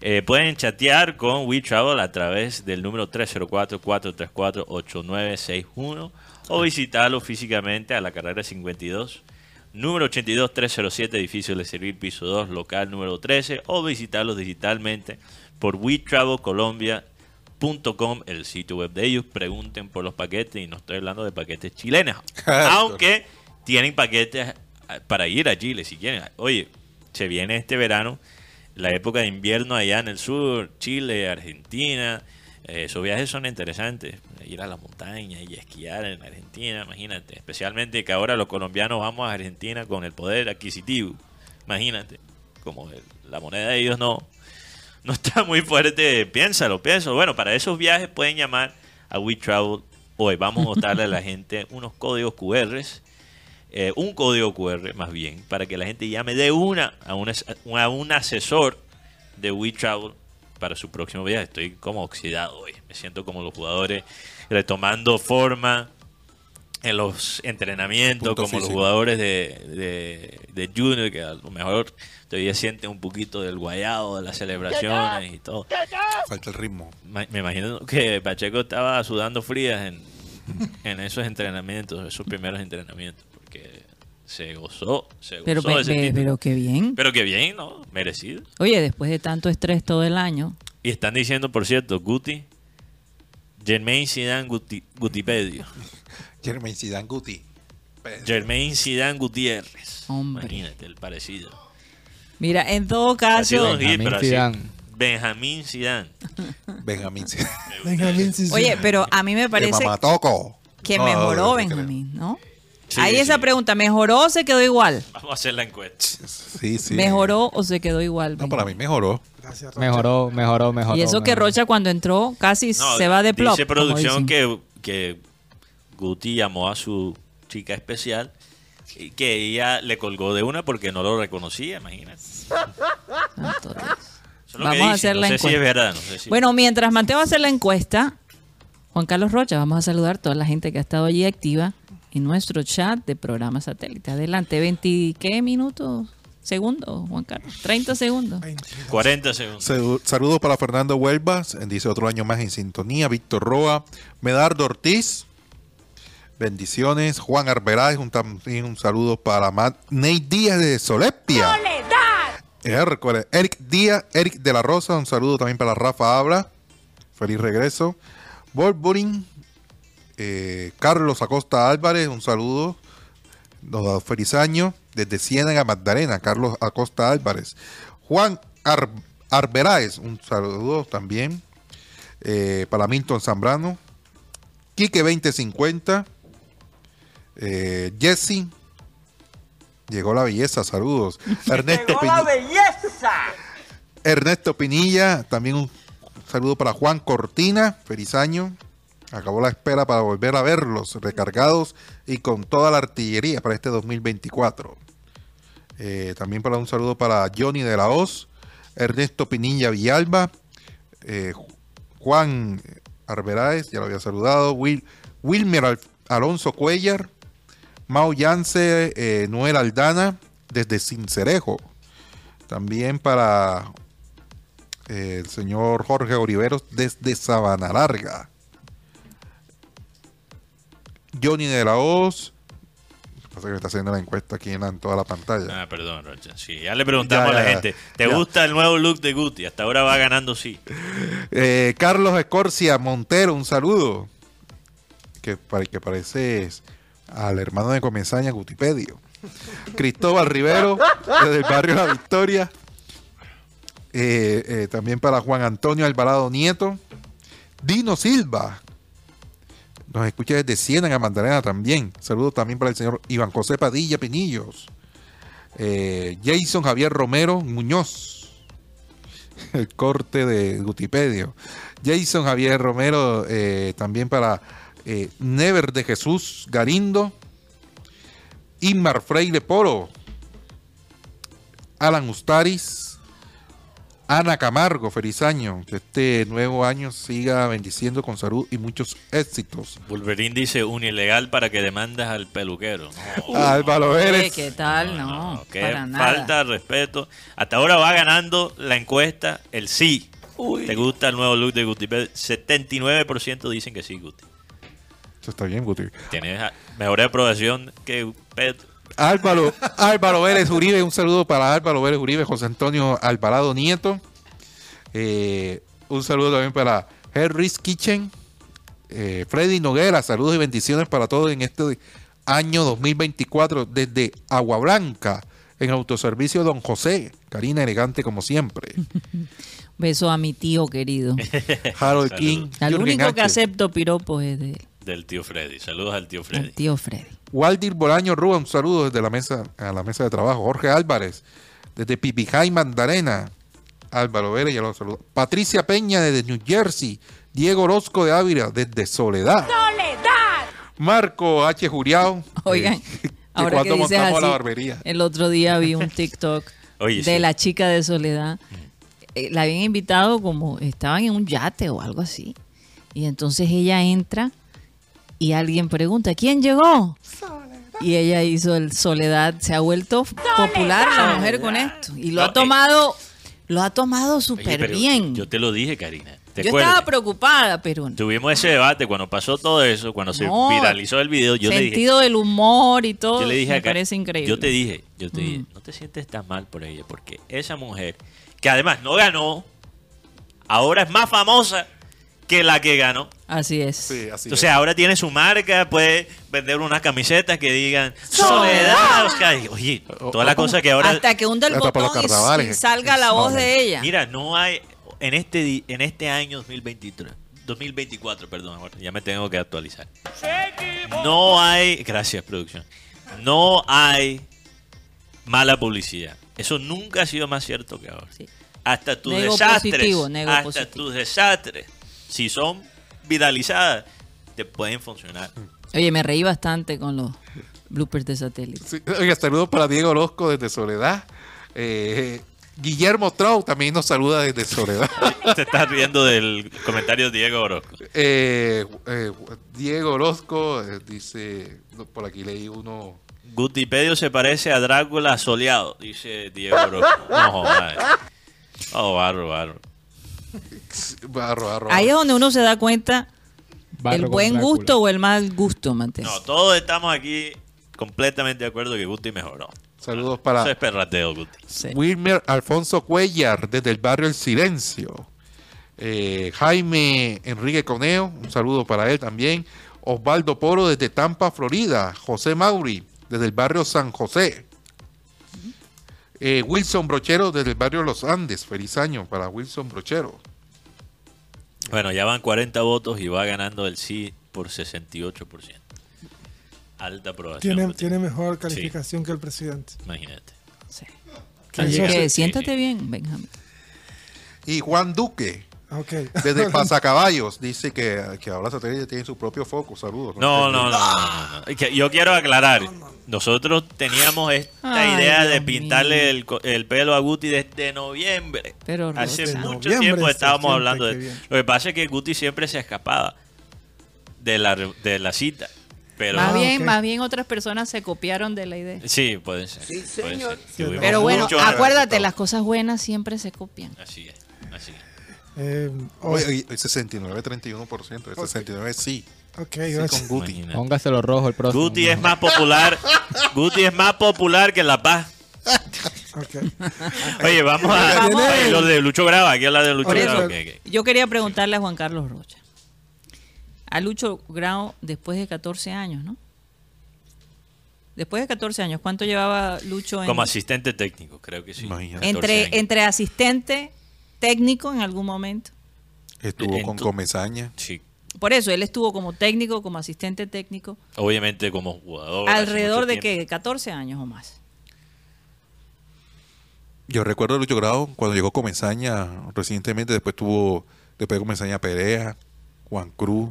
Eh, pueden chatear con We Travel a través del número 304-434-8961 o visitarlo físicamente a la carrera 52, número 82-307, edificio de Servir, piso 2, local número 13, o visitarlos digitalmente por WeTravelColombia.com, el sitio web de ellos. Pregunten por los paquetes y no estoy hablando de paquetes chilenos, aunque tienen paquetes ah, para ir a Chile si quieren. Oye, se viene este verano la época de invierno allá en el sur, Chile, Argentina. Eh, esos viajes son interesantes. Ir a la montaña y esquiar en Argentina, imagínate. Especialmente que ahora los colombianos vamos a Argentina con el poder adquisitivo. Imagínate, como el- la moneda de ellos no, no está muy fuerte, piénsalo, piénsalo. Bueno, para esos viajes pueden llamar a WeTravel. Hoy vamos a botarle a la gente unos códigos QRs eh, un código QR más bien, para que la gente llame de una a un, a un asesor de WeTravel para su próximo viaje. Estoy como oxidado hoy, me siento como los jugadores retomando forma en los entrenamientos, Punto como los jugadores de, de, de Junior, que a lo mejor todavía sienten un poquito del guayado de las celebraciones y todo. Falta el ritmo. Me imagino que Pacheco estaba sudando frías en, en esos entrenamientos, esos primeros entrenamientos, se gozó, se Pero, gozó ese pero qué bien. Pero que bien, ¿no? Merecido. Oye, después de tanto estrés todo el año, Y están diciendo, por cierto, Guti, Jermaine Zidane Guti, Gutipedio, Jermaine Zidane Guti. Jermaine Zidane Gutiérrez. Hombre. Imagínate el parecido. mira, en todo caso, Benjamín. Zidane. Benjamín Zidane. Benjamín Zidane. Benjamín Sissi. oye, pero a mí me parece que No, mejoró no Benjamín, ¿no? Sí, Ahí esa pregunta, ¿mejoró o se quedó igual? Vamos a hacer la encuesta. Sí, sí. ¿Mejoró o se quedó igual? No, para mí mejoró. Gracias, Rocha. Mejoró, mejoró, mejoró. y eso que. Rocha cuando entró casi No, se va de plop. Dice producción que, que Guti llamó a su chica especial y que ella le colgó de una porque no lo reconocía, imagínate. Santo Dios. Eso es lo Vamos que a hacer no la sé si es encuesta. verdad, no sé si- Bueno, mientras Mateo hace la encuesta, Juan Carlos Rocha, vamos a saludar a toda la gente que ha estado allí activa en nuestro chat de programa satélite. Adelante, 20, ¿qué minutos? Segundos, Juan Carlos. 30 segundos. 40 segundos. Sal- Saludos para Fernando Huelvas, dice otro año más en sintonía. Víctor Roa, Medardo Ortiz, bendiciones. Juan Arbeláez, un, también un saludo para Matt Ney Díaz de Solepia. Hércules. Eric Díaz, Eric de la Rosa, un saludo también para Rafa Habla. Feliz regreso. Wolverine, eh, Carlos Acosta Álvarez, un saludo. Nos da feliz año. Desde Ciénaga, Magdalena, Carlos Acosta Álvarez. Juan Ar Arbeláez, un saludo también. eh, para Milton Zambrano. Quique 2050. Eh, Jesse. Llegó la belleza, saludos. Ernesto Piñi- belleza! Ernesto Pinilla, también un saludo para Juan Cortina, feliz año. Acabó la espera para volver a verlos recargados y con toda la artillería para este 2024. Eh, también para un saludo para Johnny de la Hoz, Ernesto Pinilla Villalba, eh, Ju- Juan Arberáez, ya lo había saludado, Will, Wilmer Al- Alonso Cuellar, Mau Yance, eh, Noel Aldana, desde Cincerejo. También para eh, el señor Jorge Oliveros desde Sabana Larga. Johnny de la Hoz. Pasa que me está haciendo la encuesta aquí en, toda la pantalla. Ah, perdón, Rocha. Sí, ya le preguntamos Ya, a la ya, gente, ¿te ya. gusta el nuevo look de Guti? Hasta ahora va ganando sí. Eh, Carlos Escorcia Montero, un saludo. Que, que parece al hermano de Comenzaña, Gutipedio. Cristóbal Rivero, desde el barrio La Victoria. Eh, eh, también para Juan Antonio Alvarado Nieto. Dino Silva. Nos escucha desde Ciénaga, Magdalena también. Saludos también para el señor Iván José Padilla Pinillos. Eh, Jason Javier Romero Muñoz. El corte de Gutipedio. Jason Javier Romero, eh, también para eh, Never de Jesús Garindo. Inmar Freire Polo. Alan Ustaris. Ana Camargo, feliz año. Que este nuevo año siga bendiciendo con salud y muchos éxitos. Wolverine dice un ilegal para que demandas al peluquero. No, Álvaro Vélez. ¿Qué tal? No, qué para nada. falta de respeto. Hasta ahora va ganando la encuesta el sí. ¿Te gusta el nuevo look de Guti? 79% dicen que sí, Guti. Eso está bien, Guti. Tienes mejor aprobación que Petro. Álvaro, Álvaro Vélez Uribe, un saludo para Álvaro Vélez Uribe, José Antonio Alvarado Nieto. Eh, un saludo también para Harry's Kitchen. Eh, Freddy Noguera, saludos y bendiciones para todos en este año 2024 desde Agua Blanca, en Autoservicio Don José. Karina elegante como siempre. Beso a mi tío querido. Harold. King. Al Jürgen único que acepto piropos es de él, Del tío Freddy. Saludos al tío Freddy. el tío Freddy. Waldir Bolaño Rúa, un saludo desde la mesa a la mesa de trabajo. Jorge Álvarez, desde Pipijay, Mandarena. Álvaro Vélez, ya lo saludo. Patricia Peña, desde New Jersey. Diego Orozco de Ávila, desde Soledad. ¡Soledad! Marco H. Juriao. Oigan, eh, ahora que dices así, la barbería. el otro día vi un TikTok Oye, de sí. la chica de Soledad. Eh, la habían invitado como estaban en un yate o algo así. Y entonces ella entra y alguien pregunta, ¿quién llegó? Y ella hizo el Soledad, se ha vuelto popular la mujer con esto y lo No, ha eh. tomado lo ha tomado súper bien. Yo te lo dije, Karina. ¿Te Yo acuerdas? estaba preocupada, pero Tuvimos ese debate cuando pasó todo eso, cuando se viralizó el video. Yo le dije, sentido del humor y todo, yo le dije me parece increíble. Yo te dije, yo te dije, Mm. no te sientes tan mal por ella, porque esa mujer, que además no ganó, ahora es más famosa que la que ganó. Así es. Sí, así O sea, ahora tiene su marca, puede vender unas camisetas que digan Soledad. Oscar". Oye, toda la cosa que ahora. Hasta que hunda el botón y- salga la voz de ella. Mira, no hay en este en este año 2023, 2024, perdón, ahora ya me tengo que actualizar. No hay, gracias producción. No hay mala publicidad. Eso nunca ha sido más cierto que ahora. Sí. Hasta tus Nego desastres, positivo, hasta positivo. tus desastres, si son viralizadas, te pueden funcionar. Oye, me reí bastante con los bloopers de satélite. Sí, Oiga, saludos para Diego Orozco desde Soledad. Eh, Guillermo Trau también nos saluda desde Soledad. Te estás riendo del comentario de Diego Orozco. Eh, eh, Diego Orozco dice, por aquí leí uno, Gutipedio se parece a Drácula soleado, dice Diego Orozco. No, joder. Oh, barro, barro. Barro, barro, Ahí es donde uno se da cuenta Barro el buen Drácula. gusto o el mal gusto, Mates. No, todos estamos aquí completamente de acuerdo que Guti mejoró. Saludos para Eso es perrateo, Guti. Sí. Wilmer Alfonso Cuellar desde el barrio El Silencio. Eh, Jaime Enrique Coneo, un saludo para él también. Osvaldo Poro desde Tampa, Florida. José Mauri desde el barrio San José. Eh, Wilson Brochero desde el barrio Los Andes. Feliz año para Wilson Brochero. Bueno, ya van 40 votos y va ganando el sí por 68%. Alta aprobación. Tiene, mejor calificación que el presidente. Imagínate. Sí. Que sí. siéntate sí. bien, Benjamín. Y Juan Duque Ok. desde Pasacaballos dice que, que ahora satélite tiene su propio foco. Saludos. No, no, no, no, no, no. Que Yo quiero aclarar. Nosotros teníamos esta Ay, idea de pintarle el, co- el pelo a Guti desde noviembre. Pero Hace mucho Noviembre tiempo estábamos hablando de bien. Lo que pasa es que Guti siempre se escapaba de la, re- de la cita. Pero más Ah, bien, más bien otras personas se copiaron de la idea. sí, puede ser. puede ser. Tuvimos Pero bueno, acuérdate, las cosas buenas siempre se copian. Así es, así es. Eh, hoy- Oye, oye, 69, 31%. El 69 sí. ok, Sí, gracias. con Guti. Póngaselo rojo el próximo. Guti es más popular. Guti es más popular que La Paz. Ok. Oye, vamos a. Oye, lo de Lucho Grava, aquí habla de Lucho eso-. Yo quería preguntarle a Juan Carlos Rocha. A Lucho Grau después de 14 años, ¿no? Después de 14 años, ¿cuánto llevaba Lucho en, Como asistente técnico, creo que sí. Imagínate. 14 entre, años. entre asistente técnico en algún momento? Estuvo con Comezaña. Sí, Por eso, él estuvo como técnico, como asistente técnico, obviamente como jugador. alrededor de que 14 años o más. Yo recuerdo a Lucho Grau cuando llegó Comezaña recientemente, después tuvo, después de Comezaña Perea, Juan Cruz,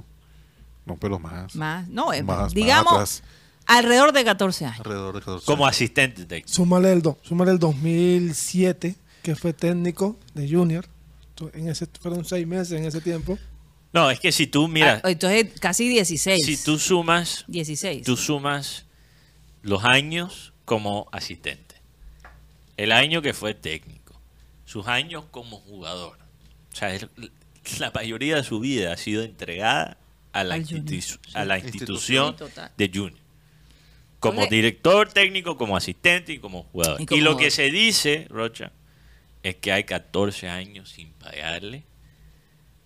no pero más. Más, no, eh, Más- digamos alrededor de 14 años. Alrededor de 14 Como años. asistente técnico. Súmale el, do- súmale el 2007, que fue técnico de Junior. En ese, fueron seis meses en ese tiempo. No, es que si tú, mira, Ah, entonces casi 16. si tú sumas, 16. tú sumas los años como asistente. El año que fue técnico. Sus años como jugador. O sea, la mayoría de su vida ha sido entregada a la, Al Junior, institu- sí. a la institución de Junior. Como director técnico, como asistente y como jugador. Y lo jugador. que se dice, Rocha, es que hay 14 años sin pagarle.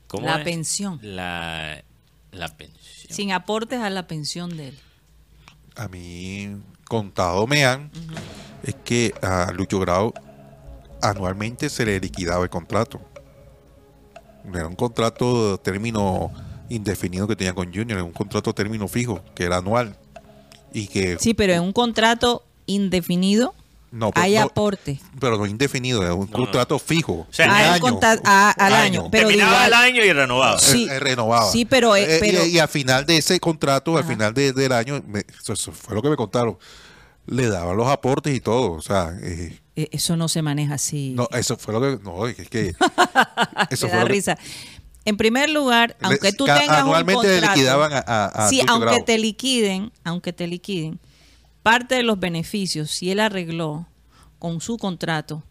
¿Cómo La es? pensión. La, la pensión. Sin aportes a la pensión de él. A mí, contado me han, es que a Lucho Grau anualmente se le liquidaba el contrato. No era un contrato de término indefinido que tenía con Junior, era un contrato término fijo, que era anual. Y que Sí, pero en un contrato indefinido no, pero hay no- aporte. pero no indefinido, era un no. contrato fijo. sea, un Ah, el año, ah, al año, pero de Terminaba igual- el año y renovaba. Sí. Eh, eh, renovaba. Sí, pero, eh, Eh, y- pero- y, al final de ese contrato, al Ajá. final de- del año, me- eso, eso fue lo que me contaron, le daban los aportes y todo. O sea, eh, Eh, Eso no se maneja así. no, eso fue lo que. No, es que. eso fue da lo que- risa. En primer lugar, aunque tú tengas anualmente un contrato, liquidaban a- a- a sí, aunque te liquiden, aunque te liquiden, parte de los beneficios, si él arregló con su contrato,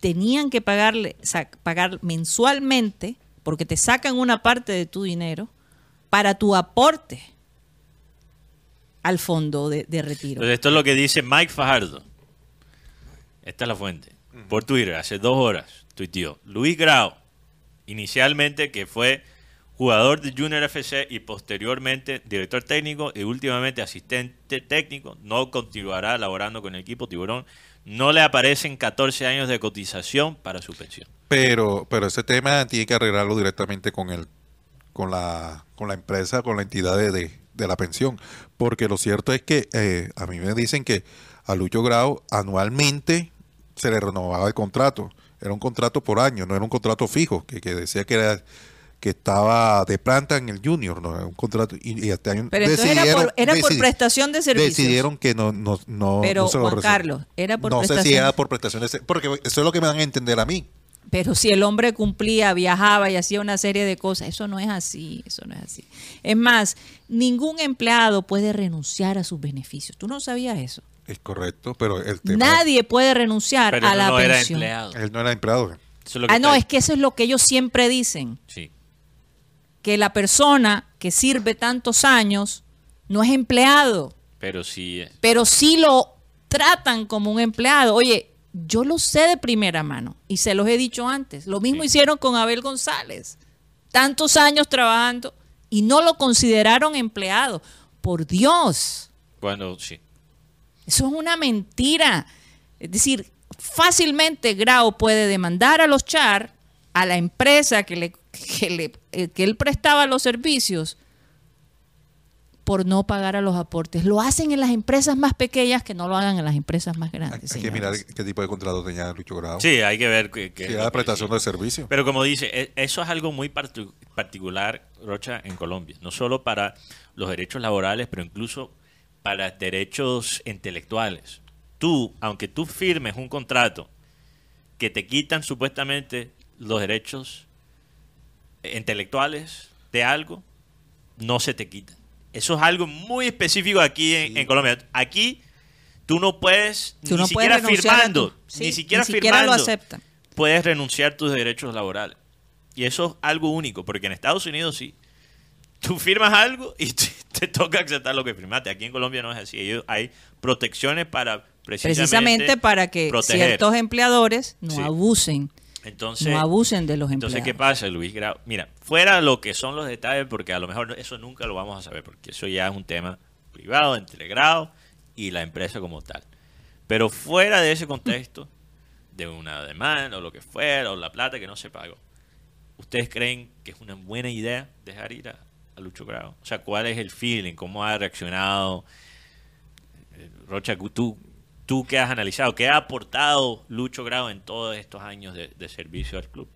tenían que pagarle, pagar mensualmente, porque te sacan una parte de tu dinero para tu aporte al fondo de, de retiro. Entonces, esto es lo que dice Mike Fajardo. Esta es la fuente. Por Twitter, hace dos horas, tuiteó. Luis Grau, inicialmente que fue jugador de Junior FC y posteriormente director técnico y últimamente asistente técnico, no continuará laborando con el equipo Tiburón. No le aparecen 14 años de cotización para su pensión. Pero, pero ese tema tiene que arreglarlo directamente con el, con la, con la empresa, con la entidad de, de- la pensión. Porque lo cierto es que eh, a mí me dicen que a Lucho Grau anualmente se le renovaba el contrato. Era un contrato por año, no era un contrato fijo, que, que decía que era, que estaba de planta en el Junior, ¿no? Un contrato. Y, y este año Pero entonces era por, era prestación de servicios. Decidieron que no, no, no, Pero, no se lo Juan. Carlos, era por No sé si era por prestación de ser- porque eso es lo que me dan a entender a mí. Pero si el hombre cumplía, viajaba y hacía una serie de cosas, eso no es así, eso no es así. Es más, ningún empleado puede renunciar a sus beneficios. ¿Tú no sabías eso? Es correcto, pero el tema Nadie puede renunciar Pero a él la no era pensión. empleado. él no era empleado. Eso es lo que Ah, no, es que eso es lo que ellos siempre dicen, Sí. Que la persona que sirve tantos años no es empleado, Pero sí. eh, pero sí lo tratan como un empleado. Oye, yo lo sé de primera mano y se los he dicho antes. Lo mismo Sí. hicieron con Abel González. Tantos años trabajando y no lo consideraron empleado. Por Dios, Cuando sí. eso es una mentira. Es decir, fácilmente Grau puede demandar a los Char, a la empresa que, le, que, le- eh, que él prestaba los servicios, por no pagar a los aportes. Lo hacen en las empresas más pequeñas que no lo hagan en las empresas más Hay grandes. que mirar qué tipo de contrato tenía Lucho Grau. Sí, hay que ver Si era la prestación de servicio. Pero como dice, e- eso es algo muy partu- particular, Rocha, en Colombia. No solo para los derechos laborales, pero incluso para derechos intelectuales. Tú, aunque tú firmes un contrato que te quitan supuestamente los derechos intelectuales de algo, no se te quitan. Eso es algo muy específico aquí en, en Colombia. Aquí tú no puedes, Tú ni no puedes siquiera renunciar a firmando, tu- sí, ni siquiera ni siquiera lo firmando, aceptan. puedes renunciar tus derechos laborales. Y eso es algo único, porque en Estados Unidos sí. Tú firmas algo y te, te toca aceptar lo que firmaste. Aquí en Colombia no es así. Ellos- hay protecciones para precisamente, Precisamente para que proteger. ciertos empleadores no Sí. abusen, Entonces, no abusen de los entonces, empleados. ¿qué pasa, Luis? Mira, fuera lo que son los detalles, porque a lo mejor eso nunca lo vamos a saber, porque eso ya es un tema privado entre Grau y la empresa como tal. Pero fuera de ese contexto, de una demanda o lo que fuera, o la plata que no se pagó, ¿ustedes creen que es una buena idea dejar ir a, a Lucho Grau? O sea, ¿cuál es el feeling? ¿Cómo ha reaccionado? Eh, Rocha, tú, tú qué has analizado, ¿qué ha aportado Lucho Grau en todos estos años de, de servicio al club?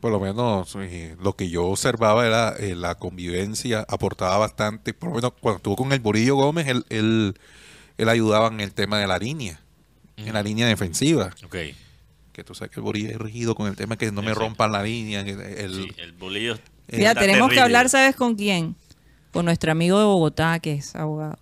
Por lo menos eh, lo que yo observaba era eh, la convivencia, aportaba bastante. Por lo menos cuando estuvo con el Borillo Gómez, él, él, él ayudaba en el tema de la línea, en la línea defensiva. Ok. Que tú sabes que el Borillo es rígido con el tema que no me rompan la línea. El, el- Sí, el bolillo. Mira, está tenemos que hablar, ¿sabes con quién? Con nuestro amigo de Bogotá, que es abogado.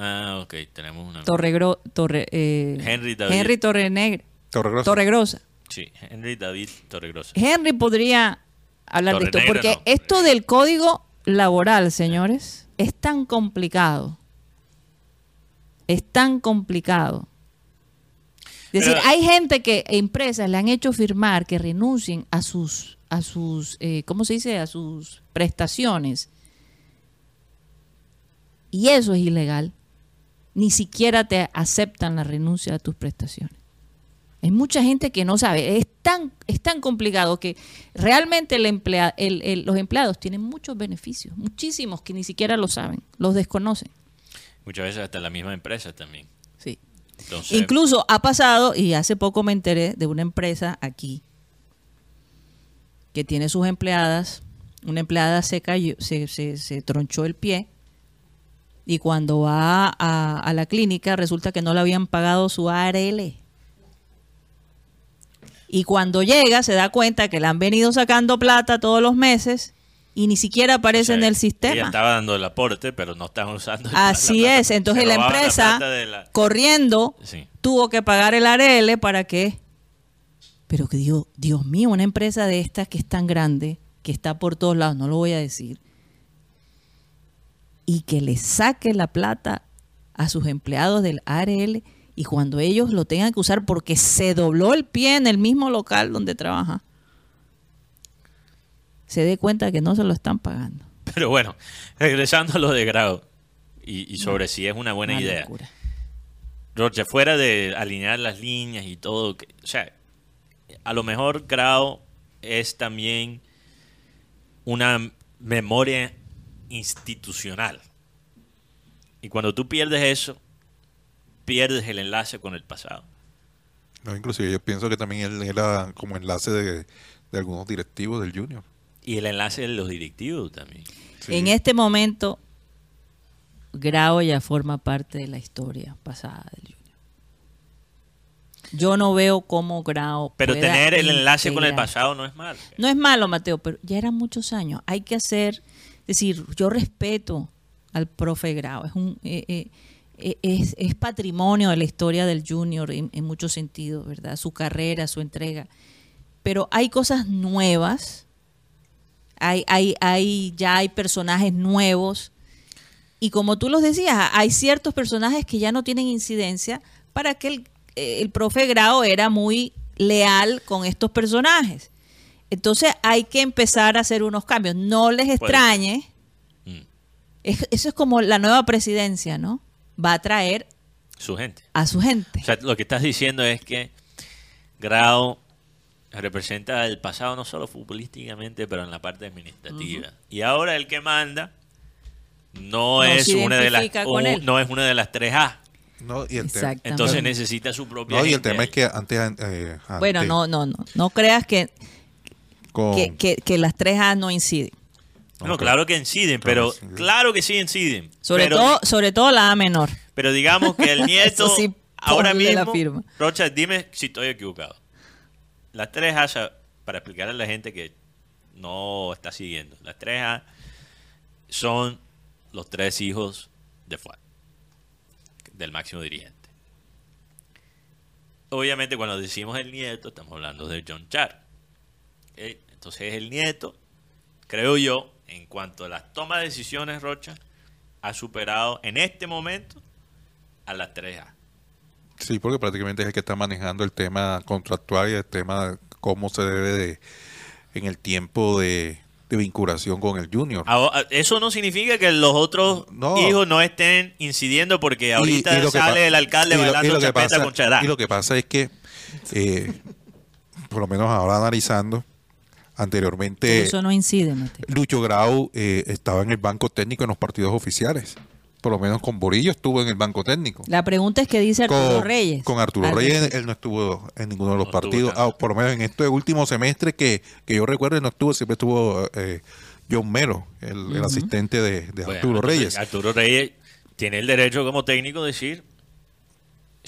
Ah, ok, tenemos una. Torregro, Torre, eh, Henry David. Henry Torrenegre. Torregrosa. Torregrosa. Sí, Henry David Torregrosa. Henry podría hablar de esto, Torrenegra porque no. esto del código laboral, señores, es tan complicado. Es tan complicado. Es decir, hay gente que empresas le han hecho firmar que renuncien a sus, a sus, eh, ¿cómo se dice? A sus prestaciones. Y eso es ilegal. Ni siquiera te aceptan la renuncia a tus prestaciones. Hay mucha gente que no sabe. Es tan, es tan complicado que realmente el emplea- el- el- los empleados tienen muchos beneficios, muchísimos que ni siquiera lo saben, los desconocen. Muchas veces hasta la misma empresa también. Sí. Entonces, Incluso ha pasado, y hace poco me enteré de una empresa aquí que tiene sus empleadas. Una empleada se cayó, se, se- se tronchó el pie y cuando va a, a la clínica resulta que no le habían pagado su ARL. Y cuando llega se da cuenta que le han venido sacando plata todos los meses y ni siquiera aparece o sea, en el Ella sistema. estaba dando el aporte, pero no estaban usando el- Así plata. es. Entonces la empresa, la- corriendo, Sí. tuvo que pagar el ARL para que... Pero que Dios, Dios mío, una empresa de estas que es tan grande, que está por todos lados, no lo voy a decir, y que le saque la plata a sus empleados del ARL y cuando ellos lo tengan que usar porque se dobló el pie en el mismo local donde trabaja, se dé cuenta que no se lo están pagando. Pero bueno, regresando a lo de Grau y, y sobre si es una buena Una idea. locura. Rocha, fuera de alinear las líneas y todo, que- o sea, a lo mejor Grau es también una memoria institucional. Y cuando tú pierdes eso, pierdes el enlace con el pasado. No, inclusive yo pienso que también él era como enlace de, de algunos directivos del Junior. Y el enlace de los directivos también. En este momento, Grau ya forma parte de la historia pasada del Junior. Yo no veo cómo Grau. Pero pueda tener el enlace con el pasado no es malo. No es malo, Mateo, pero ya eran muchos años. Hay que hacer, decir, yo respeto al profe Grau. Es un eh, eh, eh, es, patrimonio de la historia del Junior en, en muchos sentidos, ¿verdad? Su carrera, su entrega. Pero hay cosas nuevas. Hay, hay, hay, ya hay personajes nuevos. Y como tú los decías, hay ciertos personajes que ya no tienen incidencia para que el, eh, el profe Grau era muy leal con estos personajes. Entonces hay que empezar a hacer unos cambios. No les extrañe. Mm. Es- eso es como la nueva presidencia, ¿no? Va a traer Su gente. a su gente. O sea, lo que estás diciendo es que Grau representa el pasado no solo futbolísticamente, pero en la parte administrativa. Y ahora el que manda no, No es una de las no es una de las tres A. No, y el. Entonces necesita su propia no, y el gente tema ahí. es que antes, eh, Bueno, antes no, no, no. No creas que, con- que, que- que las tres A no inciden. No, claro que inciden, pero claro que sí inciden. Sobre pero, todo, sobre todo la A menor. pero digamos que el nieto sí, ahora la mismo, firma. Rocha, dime si estoy equivocado. Las tres A, para explicarle a la gente que no está siguiendo, las tres A son los tres hijos de Fuad, del máximo dirigente. Obviamente cuando decimos el nieto, estamos hablando de John Char. Entonces el nieto, creo yo, en cuanto a las tomas de decisiones, Rocha, ha superado en este momento a las 3A. Sí, porque prácticamente es el que está manejando el tema contractual y el tema de cómo se debe de, en el tiempo de, de vinculación con el junior. Ahora, Eso no significa que los otros No. hijos no estén incidiendo porque ahorita Y- y sale el alcalde y lo- bailando lo que chapeta pasa- con Chará. Y lo que pasa es que, eh, por lo menos ahora analizando, anteriormente Eso no incide, Mateo. Lucho Grau eh, estaba en el banco técnico en los partidos oficiales. Por lo menos con Borillo estuvo en el banco técnico. La pregunta es qué dice Arturo Con, Reyes. con Arturo Reyes él no estuvo en ninguno de los No partidos. Ah, por lo menos en este último semestre que, que yo recuerdo él no estuvo, siempre estuvo eh, John Melo, el, el asistente de, de Bueno, Arturo Reyes. Arturo Reyes tiene el derecho como técnico de decir,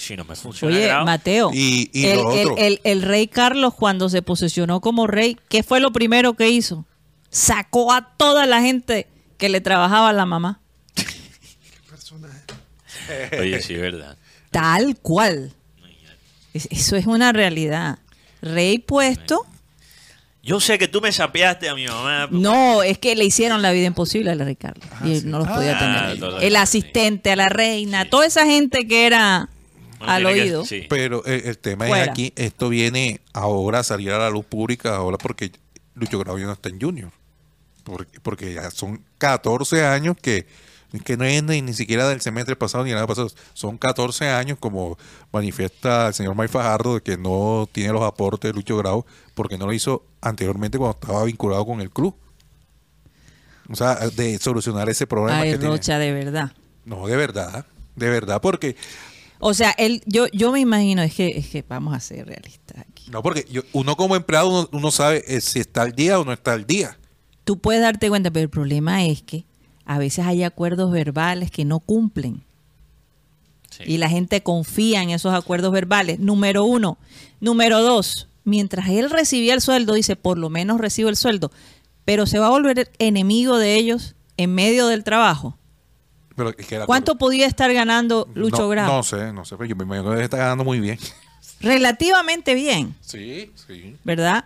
si no me funciona Oye, Mateo, Y- y el, lo el- otro. el- el rey Carlos cuando se posesionó como rey, ¿qué fue lo primero que hizo? Sacó a toda la gente que le trabajaba a la mamá. Oye, sí, es verdad. Tal cual. Es- Eso es una realidad. Rey puesto. Yo sé que tú me sapeaste a mi mamá. No, es que le hicieron la vida imposible a la rey Carlos. y él no los podía Ah, tener. El asistente a la reina, Sí. toda esa gente que era Al que- oído. sí. Pero el, el tema Fuera. es aquí, esto viene ahora a salir a la luz pública, ahora porque Lucho Grau ya no está en Junior. Porque, porque ya son 14 años que, que no es ni, ni siquiera del semestre pasado ni nada pasado. Son 14 años, como manifiesta el señor May Fajardo, de que no tiene los aportes de Lucho Grau porque no lo hizo anteriormente cuando estaba vinculado con el club. O sea, de solucionar ese problema Ay, que tiene. Rocha, de verdad. No, de verdad, de verdad, porque O sea, él, yo, yo me imagino, es que, es que vamos a ser realistas aquí. No, porque yo- uno como empleado, uno, uno sabe eh, si está al día o no está al día. Tú puedes darte cuenta, pero el problema es que a veces hay acuerdos verbales que no cumplen. Sí. Y la gente confía en esos acuerdos verbales. Número uno. Número dos, mientras él recibía el sueldo, dice, por lo menos recibo el sueldo, pero se va a volver enemigo de ellos en medio del trabajo. Pero es que el ¿Cuánto podía estar ganando Lucho no, Grau? No sé, no sé, pero yo me imagino que está ganando muy bien. Relativamente bien, Sí, sí. ¿verdad?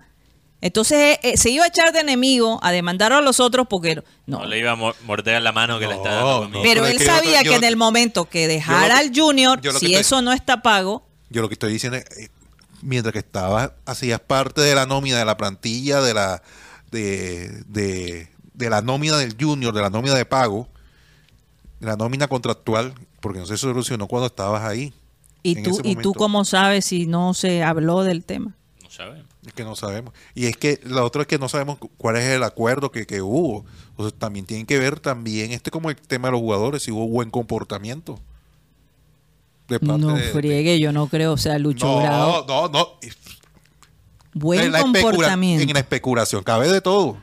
Entonces eh, se iba a echar de enemigo a demandar a los otros porque no. No le iba a mor- morder la mano que le está No, dando no. Pero él es que yo- sabía yo- que en el momento que dejara al Junior, yo lo que si estoy- eso no está pago, Yo lo que estoy diciendo es, eh, mientras que estabas, hacías parte de la nómina, de la plantilla, de la de, de, de la nómina del Junior, de la nómina de pago, la nómina contractual, porque no se solucionó cuando estabas ahí. ¿y tú, ¿y tú cómo sabes si no se habló del tema? No sabemos. Es que no sabemos. Y es que lo otro es que no sabemos cu- cuál es el acuerdo que, que hubo. O sea, también tienen que ver también este como el tema de los jugadores, si hubo buen comportamiento. De parte No de- friegue, yo no creo, o sea, Lucho no, Grau, no, no. buen en, la comportamiento. en la especulación cabe de todo.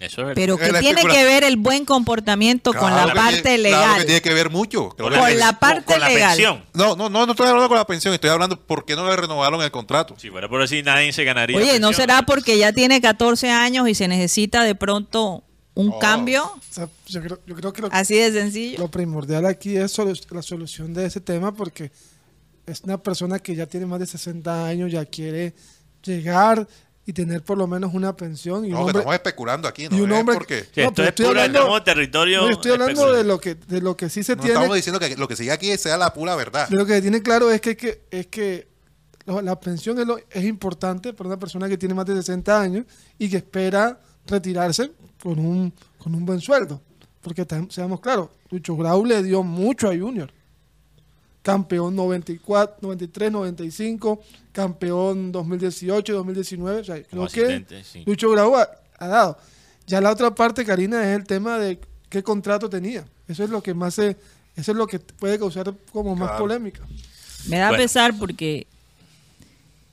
Eso es verdad. Pero la tiene que ver el buen comportamiento con la parte tiene- legal. Claro que tiene que ver mucho. Con la parte con legal. No, no, no, no estoy hablando con la pensión, estoy hablando por qué no le renovaron el contrato. Si fuera por así, nadie se ganaría. Oye, ¿no será porque ya tiene 14 años y se necesita de pronto un Oh. cambio? O sea, yo, creo, yo creo que lo, Así de sencillo. lo primordial aquí es solu- la solución de ese tema porque es una persona que ya tiene más de 60 años, ya quiere llegar y tener por lo menos una pensión. Y un No, que hombre, estamos especulando aquí, ¿no? y un hombre- porque Sí, No, esto pero es estoy hablando- territorio. no, estoy hablando de lo que de lo que sí se no tiene. estamos diciendo que lo que sigue aquí sea la pura verdad. lo que tiene claro es que, que- es que la pensión es, lo- es importante para una persona que tiene más de 60 años y que espera retirarse con un, con un buen sueldo. Porque seamos claros, Lucho Grau le dio mucho a Junior. Campeón 94, 93, 95, campeón 2018, 2019. O sea, creo que sí. Lucho Grau ha, ha dado. Ya la otra parte, Karina, es el tema de qué contrato tenía. Eso es lo que más se, eso es lo que puede causar como más Claro. polémica. Me da Bueno. pesar porque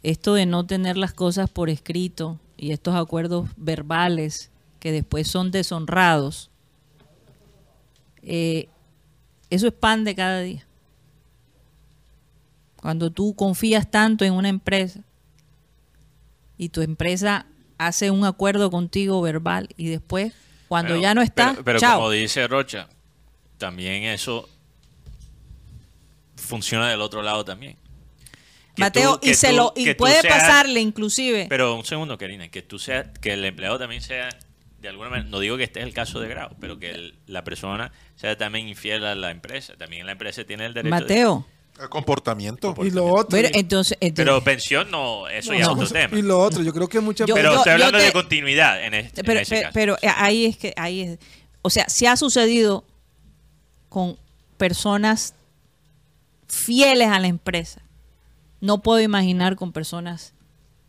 esto de no tener las cosas por escrito y estos acuerdos verbales que después son deshonrados, eh, eso es pan de cada día. Cuando tú confías tanto en una empresa y tu empresa hace un acuerdo contigo verbal y después, cuando Pero- ya no está, Pero, pero chao. como dice Rocha, también eso funciona del otro lado también. Que Mateo, tú- y, se tú- lo, y puede seas- pasarle inclusive. Pero un segundo, Karina, que tú seas, que el empleado también sea, de alguna manera, no digo que este es el caso de Grau, pero que el- la persona sea también infiel a la empresa. También la empresa tiene el derecho. de- Mateo. El comportamiento. Y lo otro, Pero entonces, entonces- pero pensión no, eso ya es otro tema. y lo otro, yo creo que muchas pero yo- estoy hablando te- de continuidad en, este, en pero, ese pero, caso. pero, eh, ahí es que ahí es, o sea, si ha sucedido con personas fieles a la empresa. No puedo imaginar con personas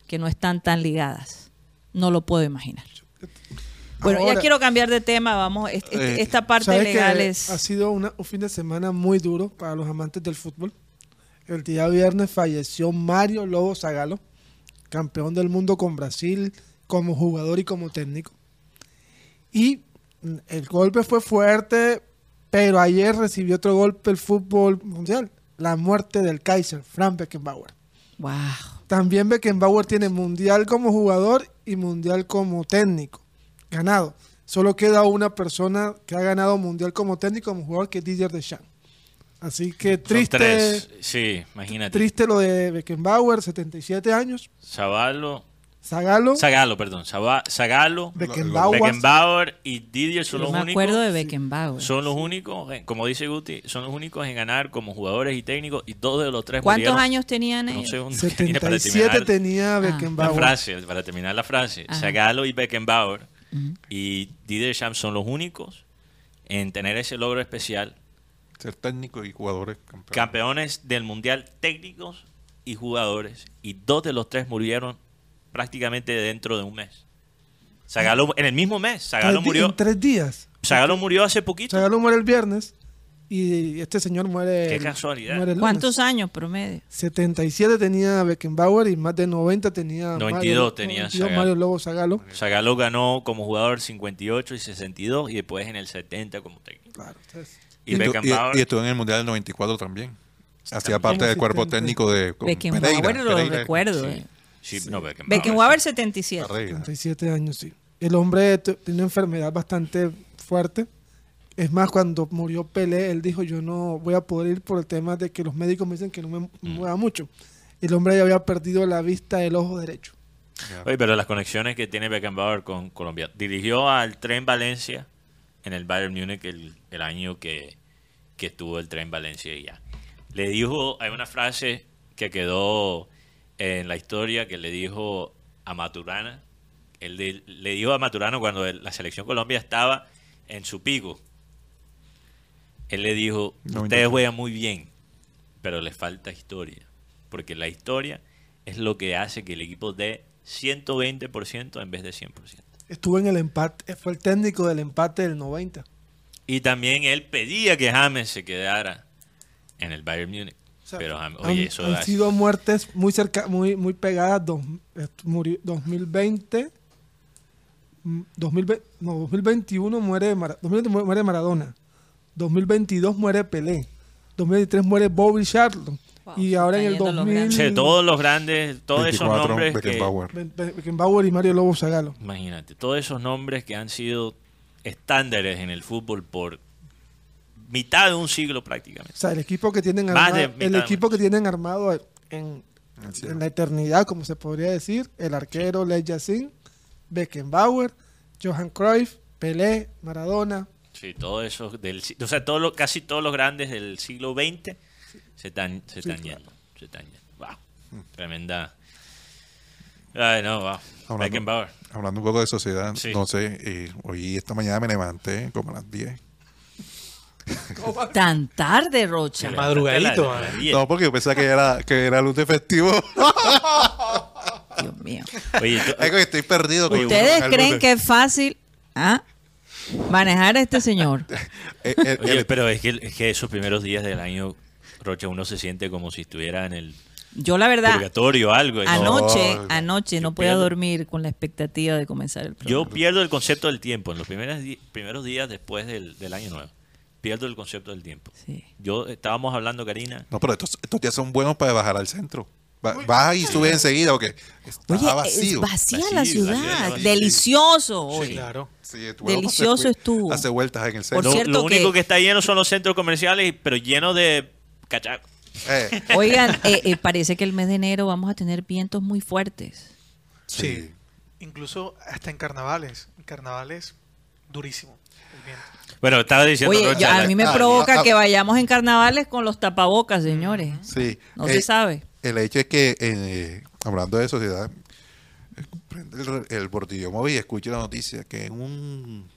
que no están tan ligadas. No lo puedo imaginar. Bueno, ya quiero cambiar de tema, vamos, est- est- Eh, esta parte ¿Sabes que legal es Ha sido una- un fin de semana muy duro para los amantes del fútbol. El día viernes falleció Mario Lobo Zagalo, campeón del mundo con Brasil como jugador y como técnico. Y mm, el golpe fue fuerte, pero ayer recibió otro golpe el fútbol mundial, la muerte del Kaiser, Frank Beckenbauer. wow. También Beckenbauer tiene mundial como jugador y mundial como técnico. Ganado. Solo queda una persona que ha ganado mundial como técnico como jugador que es Didier Deschamps. Así que Son triste, tres. Sí, imagínate. triste lo de Beckenbauer, 77 años. Zabalo, Zagalo, Zagalo, perdón. Zagalo, Beckenbauer. Beckenbauer y Didier son Yo los me únicos. acuerdo de Beckenbauer. Son los únicos, eh, como dice Guti, son los únicos en ganar como jugadores y técnicos y dos de los tres ¿Cuántos murieron. años tenían No ellos? sé, un- Karina, para 77 terminar tenía Ah. la Beckenbauer. frase, para terminar la frase, Ajá. Zagalo y Beckenbauer Y Didier Deschamps son los únicos en tener ese logro especial, Ser técnico y jugadores campeones. campeones del mundial técnicos y jugadores y dos de los tres murieron prácticamente dentro de un mes. Zagalo en el mismo mes, di- murió, En tres días. Zagalo murió hace poquito. Zagalo muere el viernes y este señor muere. Qué el- casualidad. muere el lunes. ¿Cuántos años promedio? 77 tenía Beckenbauer y más de 90 tenía 92 tenía Zagalo. Mario Lobo Zagalo. Zagalo ganó como jugador 58 y 62 y después en el 70 como técnico. Claro, entonces, Y, Y, y- y estuvo en el Mundial del 94 también. Hacía parte del cuerpo técnico de Beckenbauer Pereira, lo Pereira. recuerdo. sí. eh. Sí, no, Beckenbauer. Beckenbauer 77. Pereira. 37 años, sí. El hombre t- tiene una enfermedad bastante fuerte. Es más, cuando murió Pelé, él dijo, yo no voy a poder ir por el tema de que los médicos me dicen que no me Mm. mueva mucho. El hombre ya había perdido la vista del ojo derecho. Oye, pero las conexiones que tiene Beckenbauer con Colombia. Dirigió al Tren Valencia en el Bayern Múnich el, el año que, que estuvo el Tren Valencia y ya. Le dijo, hay una frase que quedó en la historia que le dijo a Maturana. Él de- le dijo a Maturana cuando el- la selección Colombia estaba en su pico. Él le dijo, No, ustedes juegan muy bien, pero les falta historia. Porque la historia es lo que hace que el equipo dé 120% en vez de 100%. Estuvo en el empate, fue el técnico del empate del 90. Y también él pedía que James se quedara en el Bayern Múnich. O sea, Pero James, han, oye, eso han es- sido muertes muy cerca, muy, muy pegadas. Dos, eh, murió 2020, mm, 2020 no, 2021 muere, Mara- 2020 muere Maradona. 2022 muere Pelé. 2023 muere Bobby Charlton. y ahora en el yendo los 2000 grandes. Che, todos los grandes, todos esos 24, nombres que, Beckenbauer. Ben- Beckenbauer y Mario Lobo Zagalo. imagínate, todos esos nombres que han sido estándares en el fútbol por mitad de un siglo prácticamente. O sea, el equipo que tienen Más armado, el equipo que tienen armado en, en la eternidad, como se podría decir, el arquero Led Yassin, Beckenbauer, Johan Cruyff, Pelé, Maradona. Sí, todos esos del, o sea, todos los- casi todos los grandes del siglo XX se están, se Sí, están claro. yendo. Se están yendo. Wow. Tremenda. Ay, no, wow. Hablando, Beckenbauer. hablando un poco de sociedad, Sí. no sé, eh, hoy esta mañana me levanté como a las 10. Tan tarde, Rocha. Madrugadito, A las man. 10. No, porque yo pensaba que era, que era luz de festivo. Dios mío. Oye, tú- Es que estoy perdido. con ¿Ustedes creen lunes. que es fácil ah, manejar a este señor? Eh, eh, oye, pero es que, es que esos primeros días del año, Rocha, uno se siente como si estuviera en el Yo la verdad, purgatorio o algo. No, anoche, No, anoche no yo podía pierdo. dormir con la expectativa de comenzar el Yo programa. pierdo el concepto del tiempo en los primeros, primeros días después del, del año nuevo. Pierdo el concepto del tiempo. Sí. Yo estábamos hablando, Karina. No, pero estos, estos días son buenos para bajar al centro. Va- Baja y sube enseguida, ¿o qué? Está Oye, es vacío. vacía Vacío, la ciudad. vacío. Delicioso. Sí, claro. Sí, es Delicioso estuvo. Hace vueltas en el Por centro. Lo, cierto lo único que- que está lleno son los centros comerciales, pero lleno de cachacos. Eh, Oigan, eh, eh, parece que el mes de enero vamos a tener vientos muy fuertes. Sí. Incluso hasta en carnavales. En carnavales, durísimo el viento. Bueno, estaba diciendo Oye, yo- a mí me ah, provoca ah, que vayamos en carnavales con los tapabocas, señores. sí. No Eh, se sabe. El hecho es que, eh, hablando de sociedad, prende el, el bordillo móvil y escuche la noticia que en un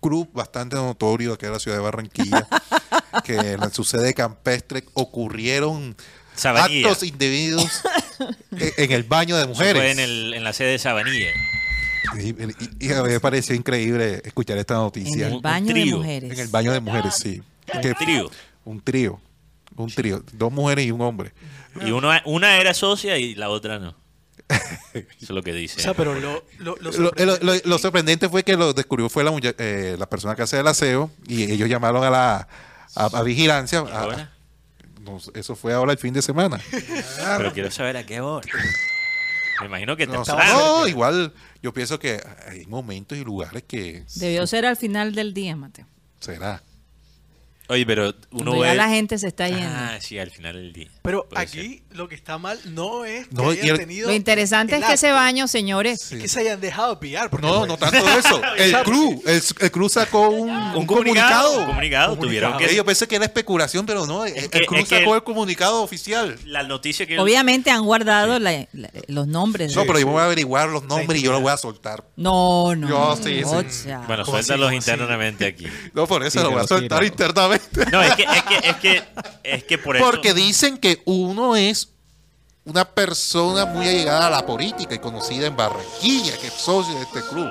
club bastante notorio que es la ciudad de Barranquilla, que en su sede campestre ocurrieron Sabanilla. actos indebidos en, en el baño de mujeres. fue en, el- en la sede de Sabanilla. Y, y- y a mí me pareció increíble escuchar esta noticia. En el un baño de mujeres. En el baño de mujeres, sí. Que- trío. Un trío. Un trío. Dos mujeres y un hombre. Y uno, una era socia y la otra no. Eso es lo que dice. O sea, pero lo, lo, lo Lo, lo- lo- lo sorprendente fue que lo descubrió fue la, eh, la persona que hace el aseo y ellos llamaron a la a, a vigilancia. ¿A no eso fue ahora el fin de semana. Pero quiero saber a qué hora. Me imagino que No, no, igual yo pienso que hay momentos y lugares que Debió ser al final del día, Mateo. será. Oye, pero uno Cuando ya ve... la gente se está yendo. Ah, sí, al final del día. Pero Puede aquí lo que está mal no es que No, y hayan el- tenido Lo interesante es que ese baño, señores, es que se hayan dejado pillar. porque, No, pues, no tanto eso. El club, el, el club sacó un, un comunicado. Un comunicado. Tuvieron que... Yo pensé que era especulación, pero no. El, que- el que sacó el- el comunicado oficial. La noticia que... obviamente han guardado la- la- los nombres. No, pero yo voy a averiguar los nombres y yo los voy a soltar. no, no. Yo sí, sí. Rocha. Bueno, ¿Cómo así, suéltalos internamente aquí. No, por eso Sí, lo voy a soltar internamente. No, es que, es que, es que, es que por eso... Porque dicen que uno es una persona muy allegada a la política y conocida en Barranquilla, que es socio de este club.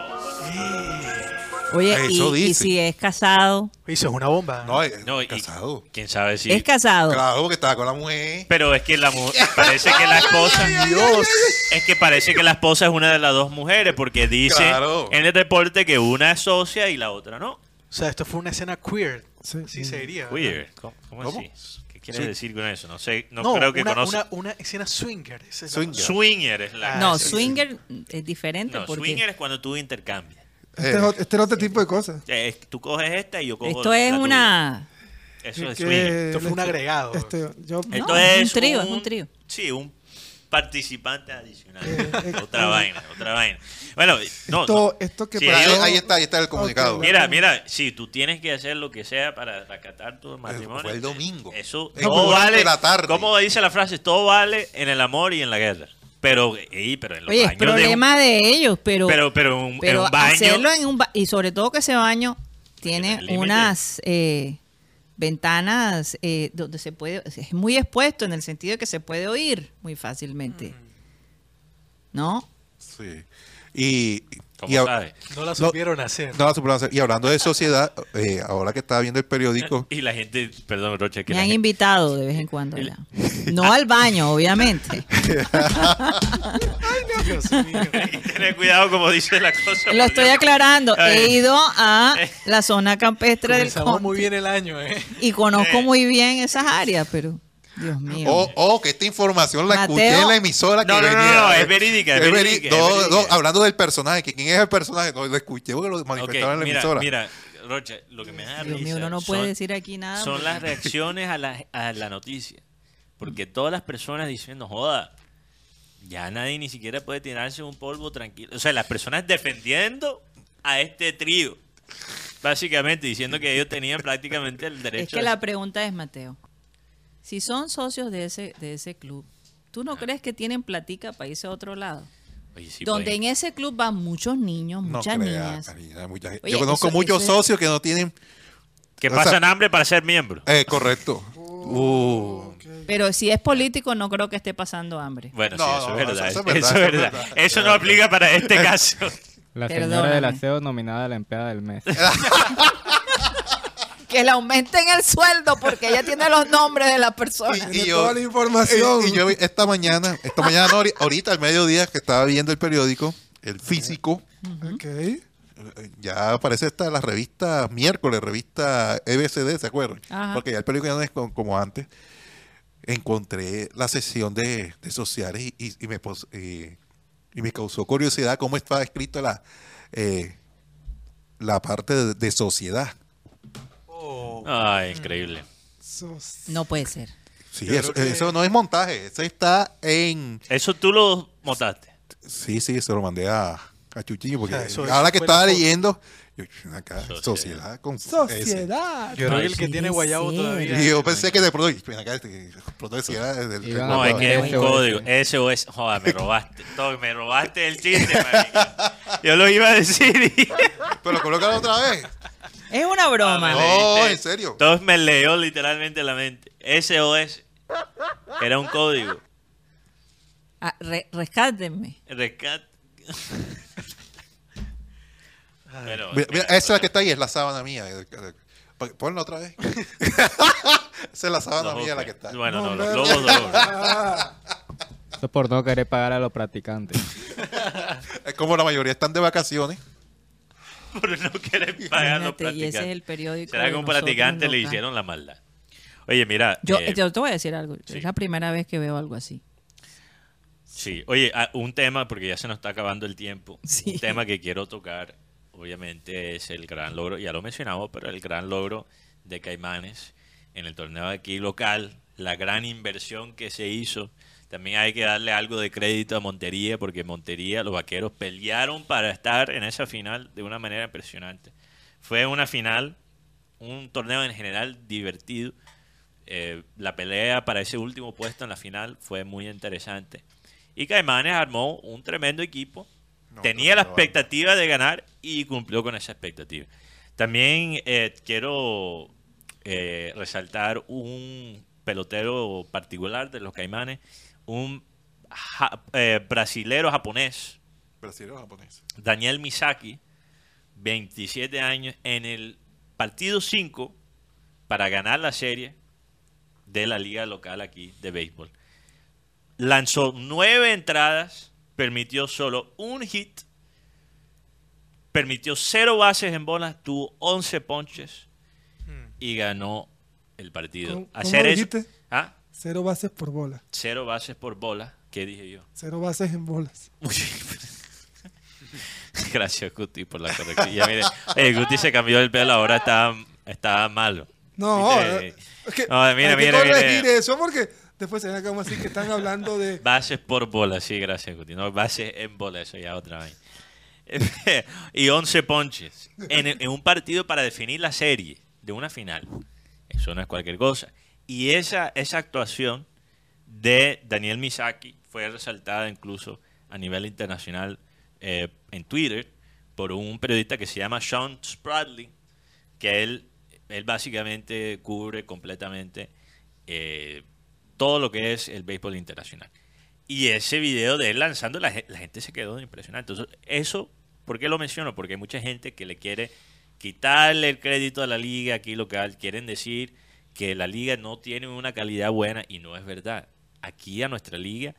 Oye, y, Eso y dice. si es casado, Eso es una bomba. No, es No, y- casado. ¿Quién sabe si... es casado. Claro, porque estaba con la mujer. Pero es que la mu- parece que la esposa Dios. es que parece que la esposa es una de las dos mujeres porque dice Claro. en el reporte que una es socia y la otra no. O sea, esto fue una escena queer. Sí. Sí, se diría. ¿verdad? Weird. ¿Cómo, cómo ¿Cómo? así? ¿Qué quieres Sí. decir con eso? No sé, no, No, creo que una, conoce. una, una escena swinger. es Swinger. Swinger es la. Ah, No, swinger es diferente No, porque swinger es cuando tú intercambias. Este, es, ot- este es otro tipo de cosas. Eh, Tú coges esta y yo cojo esto es la tuya. una... Eso es Que- swinger. Esto fue un este- agregado. este, yo, No, Esto es un trío, es un trío. Sí, un participante adicional. Eh, eh, otra eh. vaina, otra vaina. Bueno, no, esto, no. esto que Sí, Pero ahí, ellos- ahí está, ahí está el comunicado. Mira, mira, si tú tienes que hacer lo que sea para acatar tu matrimonio. fue el domingo. Eso No, todo pero vale. la tarde. ¿Cómo dice la frase? Todo vale en el amor y en la guerra. Pero, ey, pero en los Oye, es baños de un- problema de, ellos, pero, pero, pero un- en pero un baño. hacerlo en un ba- y sobre todo que ese baño tiene el unas eh, ventanas eh, donde se puede, es muy expuesto en el sentido de que se puede oír muy fácilmente. ¿No? Sí. Y ¿Cómo Y sabes? No la supieron hacer. No la supieron hacer. Y hablando de sociedad, eh, ahora que estaba viendo el periódico, Y la gente, perdón, Rocha, que Me han gente- invitado de vez en cuando allá. No al baño, obviamente. Dios mío. tener cuidado como dice la cosa. Lo estoy aclarando. Ay. He ido a la zona campestre del Comenzamos muy Conte bien el año, ¿eh? y conozco muy bien esas áreas, pero Dios mío. oh, oh, que esta información la escuché en la emisora No, que no, no, venía. no, es verídica, es verídica, es no, verídica. no, hablando del personaje, que quién es el personaje, no, lo escuché porque lo manifestaron en la mira, emisora. mira, Rocha, lo que me da Dios risa mío, uno no puede son- decir aquí nada. son porque- las reacciones a la, a la noticia. Porque todas las personas dicen, no joda, ya nadie ni siquiera puede tirarse un polvo tranquilo. O sea, las personas defendiendo a este trío. Básicamente diciendo que ellos tenían prácticamente el derecho Es que a- la pregunta es, Mateo, si son socios de ese, de ese club, ¿tú no crees que tienen platica para irse a otro lado? Oye, sí, Donde pues. en ese club van muchos niños, no muchas crea, niñas. Karina, mucha gente. Oye, Yo conozco eso- muchos eso es- socios que no tienen. Que o sea, pasan hambre para ser miembro. Eh, correcto. Uh, Pero si es político, no creo que esté pasando hambre. Bueno, No, sí, eso no, es verdad. eso Eso, es verdad, es eso es verdad. verdad. Eso no aplica para este caso. La Perdóname. señora del aseo nominada a la empleada del mes. Que le aumenten el sueldo porque ella tiene los nombres de las personas. Y- yo- toda la información. y, y yo vi esta mañana, esta mañana, no, ahorita al mediodía que estaba viendo el periódico, el físico, Ok. eh, ya aparece esta la revista miércoles, revista EBCD, ¿se acuerdan? Ajá. Porque ya el periódico ya no es como, como antes. Encontré la sesión de, de sociales y, y- y me pos- eh, y me causó curiosidad cómo estaba escrito la eh, la parte de, de sociedad. Oh, Ay, increíble. Sos- No puede ser. Sí, eso, que- eso no es montaje, eso está en Eso tú lo montaste. Sí, sí, se lo mandé a, a Chuchillo porque O sea, eso- ahora eso que estaba leyendo, yo, ven acá, Sociedad. sociedad con. Sociedad. yo creo que el que tiene guayabo todavía. Y yo pensé que de pronto, ven acá, este, de pronto decía del- del- Iban No, Ah, es no, que es un código. SOS. Joder, me robaste. todo, me robaste el chiste, marica. Yo lo iba a decir y... Pero colócalo otra vez. Es una broma. me No, en serio. Entonces me leyó literalmente la mente. SOS. Era un código. Ah, re- rescátenme. Rescat. Pero, Mira, mira, esa es la que está ahí, es la sábana mía. Ponla otra vez. esa es la sábana los mía la que está. Bueno, no, los No, globos de oro. Eso es por no querer pagar a los practicantes. Es como la mayoría están de vacaciones. Por no querer pagar los y ese es el periódico. ¿Será que un practicante le hicieron la maldad? Oye, mira. Yo, eh, yo te voy a decir algo. sí. Es la primera vez que veo algo así. Sí, oye, ah, un tema, porque ya se nos está acabando el tiempo. Sí. Un tema que quiero tocar, obviamente, es el gran logro, ya lo mencionamos, pero el gran logro de Caimanes en el torneo aquí local, la gran inversión que se hizo. También hay que darle algo de crédito a Montería, porque Montería, los vaqueros, pelearon para estar en esa final de una manera impresionante. Fue una final, un torneo en general divertido. Eh, la pelea para ese último puesto en la final fue muy interesante. Y Caimanes armó un tremendo equipo. No, Tenía la expectativa de ganar y cumplió con esa expectativa. También eh, quiero eh, resaltar un pelotero particular de los Caimanes, un ja- eh, brasilero japonés, Brasileño o japonés. Daniel Misaki, 27 años, en el partido 5 para ganar la serie de la liga local aquí de béisbol. Lanzó nueve entradas, permitió solo un hit, permitió cero bases en bolas, tuvo 11 ponches Hmm. y ganó el partido. ¿Cómo- Hacer cómo eso, dijiste? ¿Ah? Cero bases por bola. cero bases por bola, ¿qué dije yo? Cero bases en bolas. Uy. Gracias, Guti, por la corrección. Mire, eh, Guti se cambió el pelo, ahora está, está malo. No, es que No, mira, que mira, mira. corregir eso porque después se ven como así que están hablando de Bases por bola, sí, gracias, Guti. No, bases en bola, eso ya otra vez. y 11 ponches en, en un partido para definir la serie de una final. Eso no es cualquier cosa. Y esa, esa actuación de Daniel Misaki fue resaltada incluso a nivel internacional eh, en Twitter por un periodista que se llama Sean Spradley, que él, él básicamente cubre completamente eh, todo lo que es el béisbol internacional. Y ese video de él lanzando, la, la gente se quedó impresionada. Entonces, eso ¿Por qué lo menciono? Porque hay mucha gente que le quiere quitarle el crédito a la liga. Aquí lo que quieren decir que la liga no tiene una calidad buena y no es verdad. Aquí a nuestra liga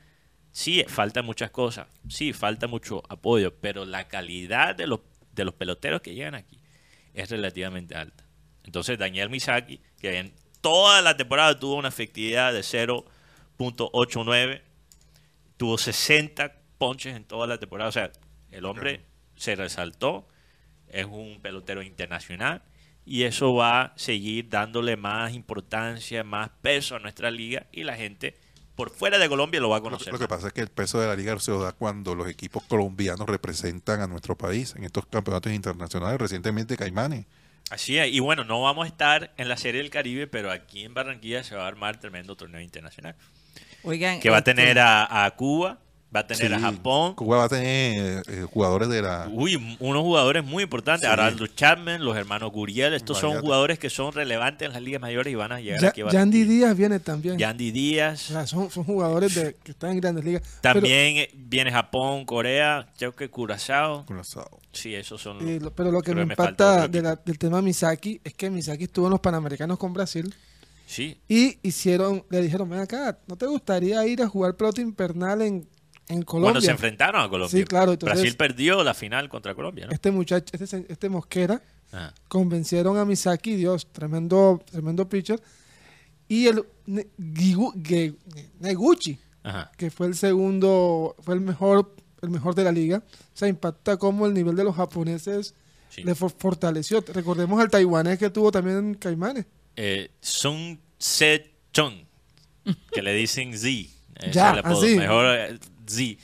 sí faltan muchas cosas, sí falta mucho apoyo, pero la calidad de los, de los peloteros que llegan aquí es relativamente alta. Entonces Daniel Misaki, que en toda la temporada tuvo una efectividad de 0.89, tuvo 60 ponches en toda la temporada, o sea, el hombre se resaltó, es un pelotero internacional y eso va a seguir dándole más importancia, más peso a nuestra liga y la gente por fuera de Colombia lo va a Lo, conocer. lo que pasa es que el peso de la liga se lo da cuando los equipos colombianos representan a nuestro país en estos campeonatos internacionales, recientemente Caimanes. Así es, y bueno, no vamos a estar en la Serie del Caribe, pero aquí en Barranquilla se va a armar tremendo torneo internacional. Oigan, Que va a este, tener a, a Cuba, va a tener a Japón. Cuba va a tener eh, jugadores de la... Uy, unos jugadores muy importantes. Sí. Araldo Chapman, los hermanos Guriel. Estos son jugadores que son relevantes en las ligas mayores y van a llegar Ya- aquí a Yandy. Díaz viene también. Yandy O Díaz. sea, son, son jugadores de, que están en grandes ligas. También eh, viene Japón, Corea, creo que Curazao. Curazao. Sí, esos son eh, los... lo- pero lo que me impacta de la- del tema Misaki es que Misaki estuvo en los Panamericanos con Brasil Sí, y hicieron, le dijeron, ven acá, ¿no te gustaría ir a jugar pelota invernal en, en Colombia? cuando se enfrentaron a Colombia. Sí, claro, entonces- Brasil perdió la final contra Colombia, ¿no? Este muchacho, este, este Mosquera, Ajá. convencieron a Misaki, Dios, tremendo, tremendo pitcher. Y el Ne- Gigu- Ge- Neguchi, Ajá. que fue el segundo, fue el mejor, el mejor de la liga. O sea, impacta cómo el nivel de los japoneses Sí. le for- fortaleció. Recordemos al taiwanés que tuvo también en Caimanes. eh, Sun Se Chong, que le dicen Z. Ya, así. Mejor eh, Z.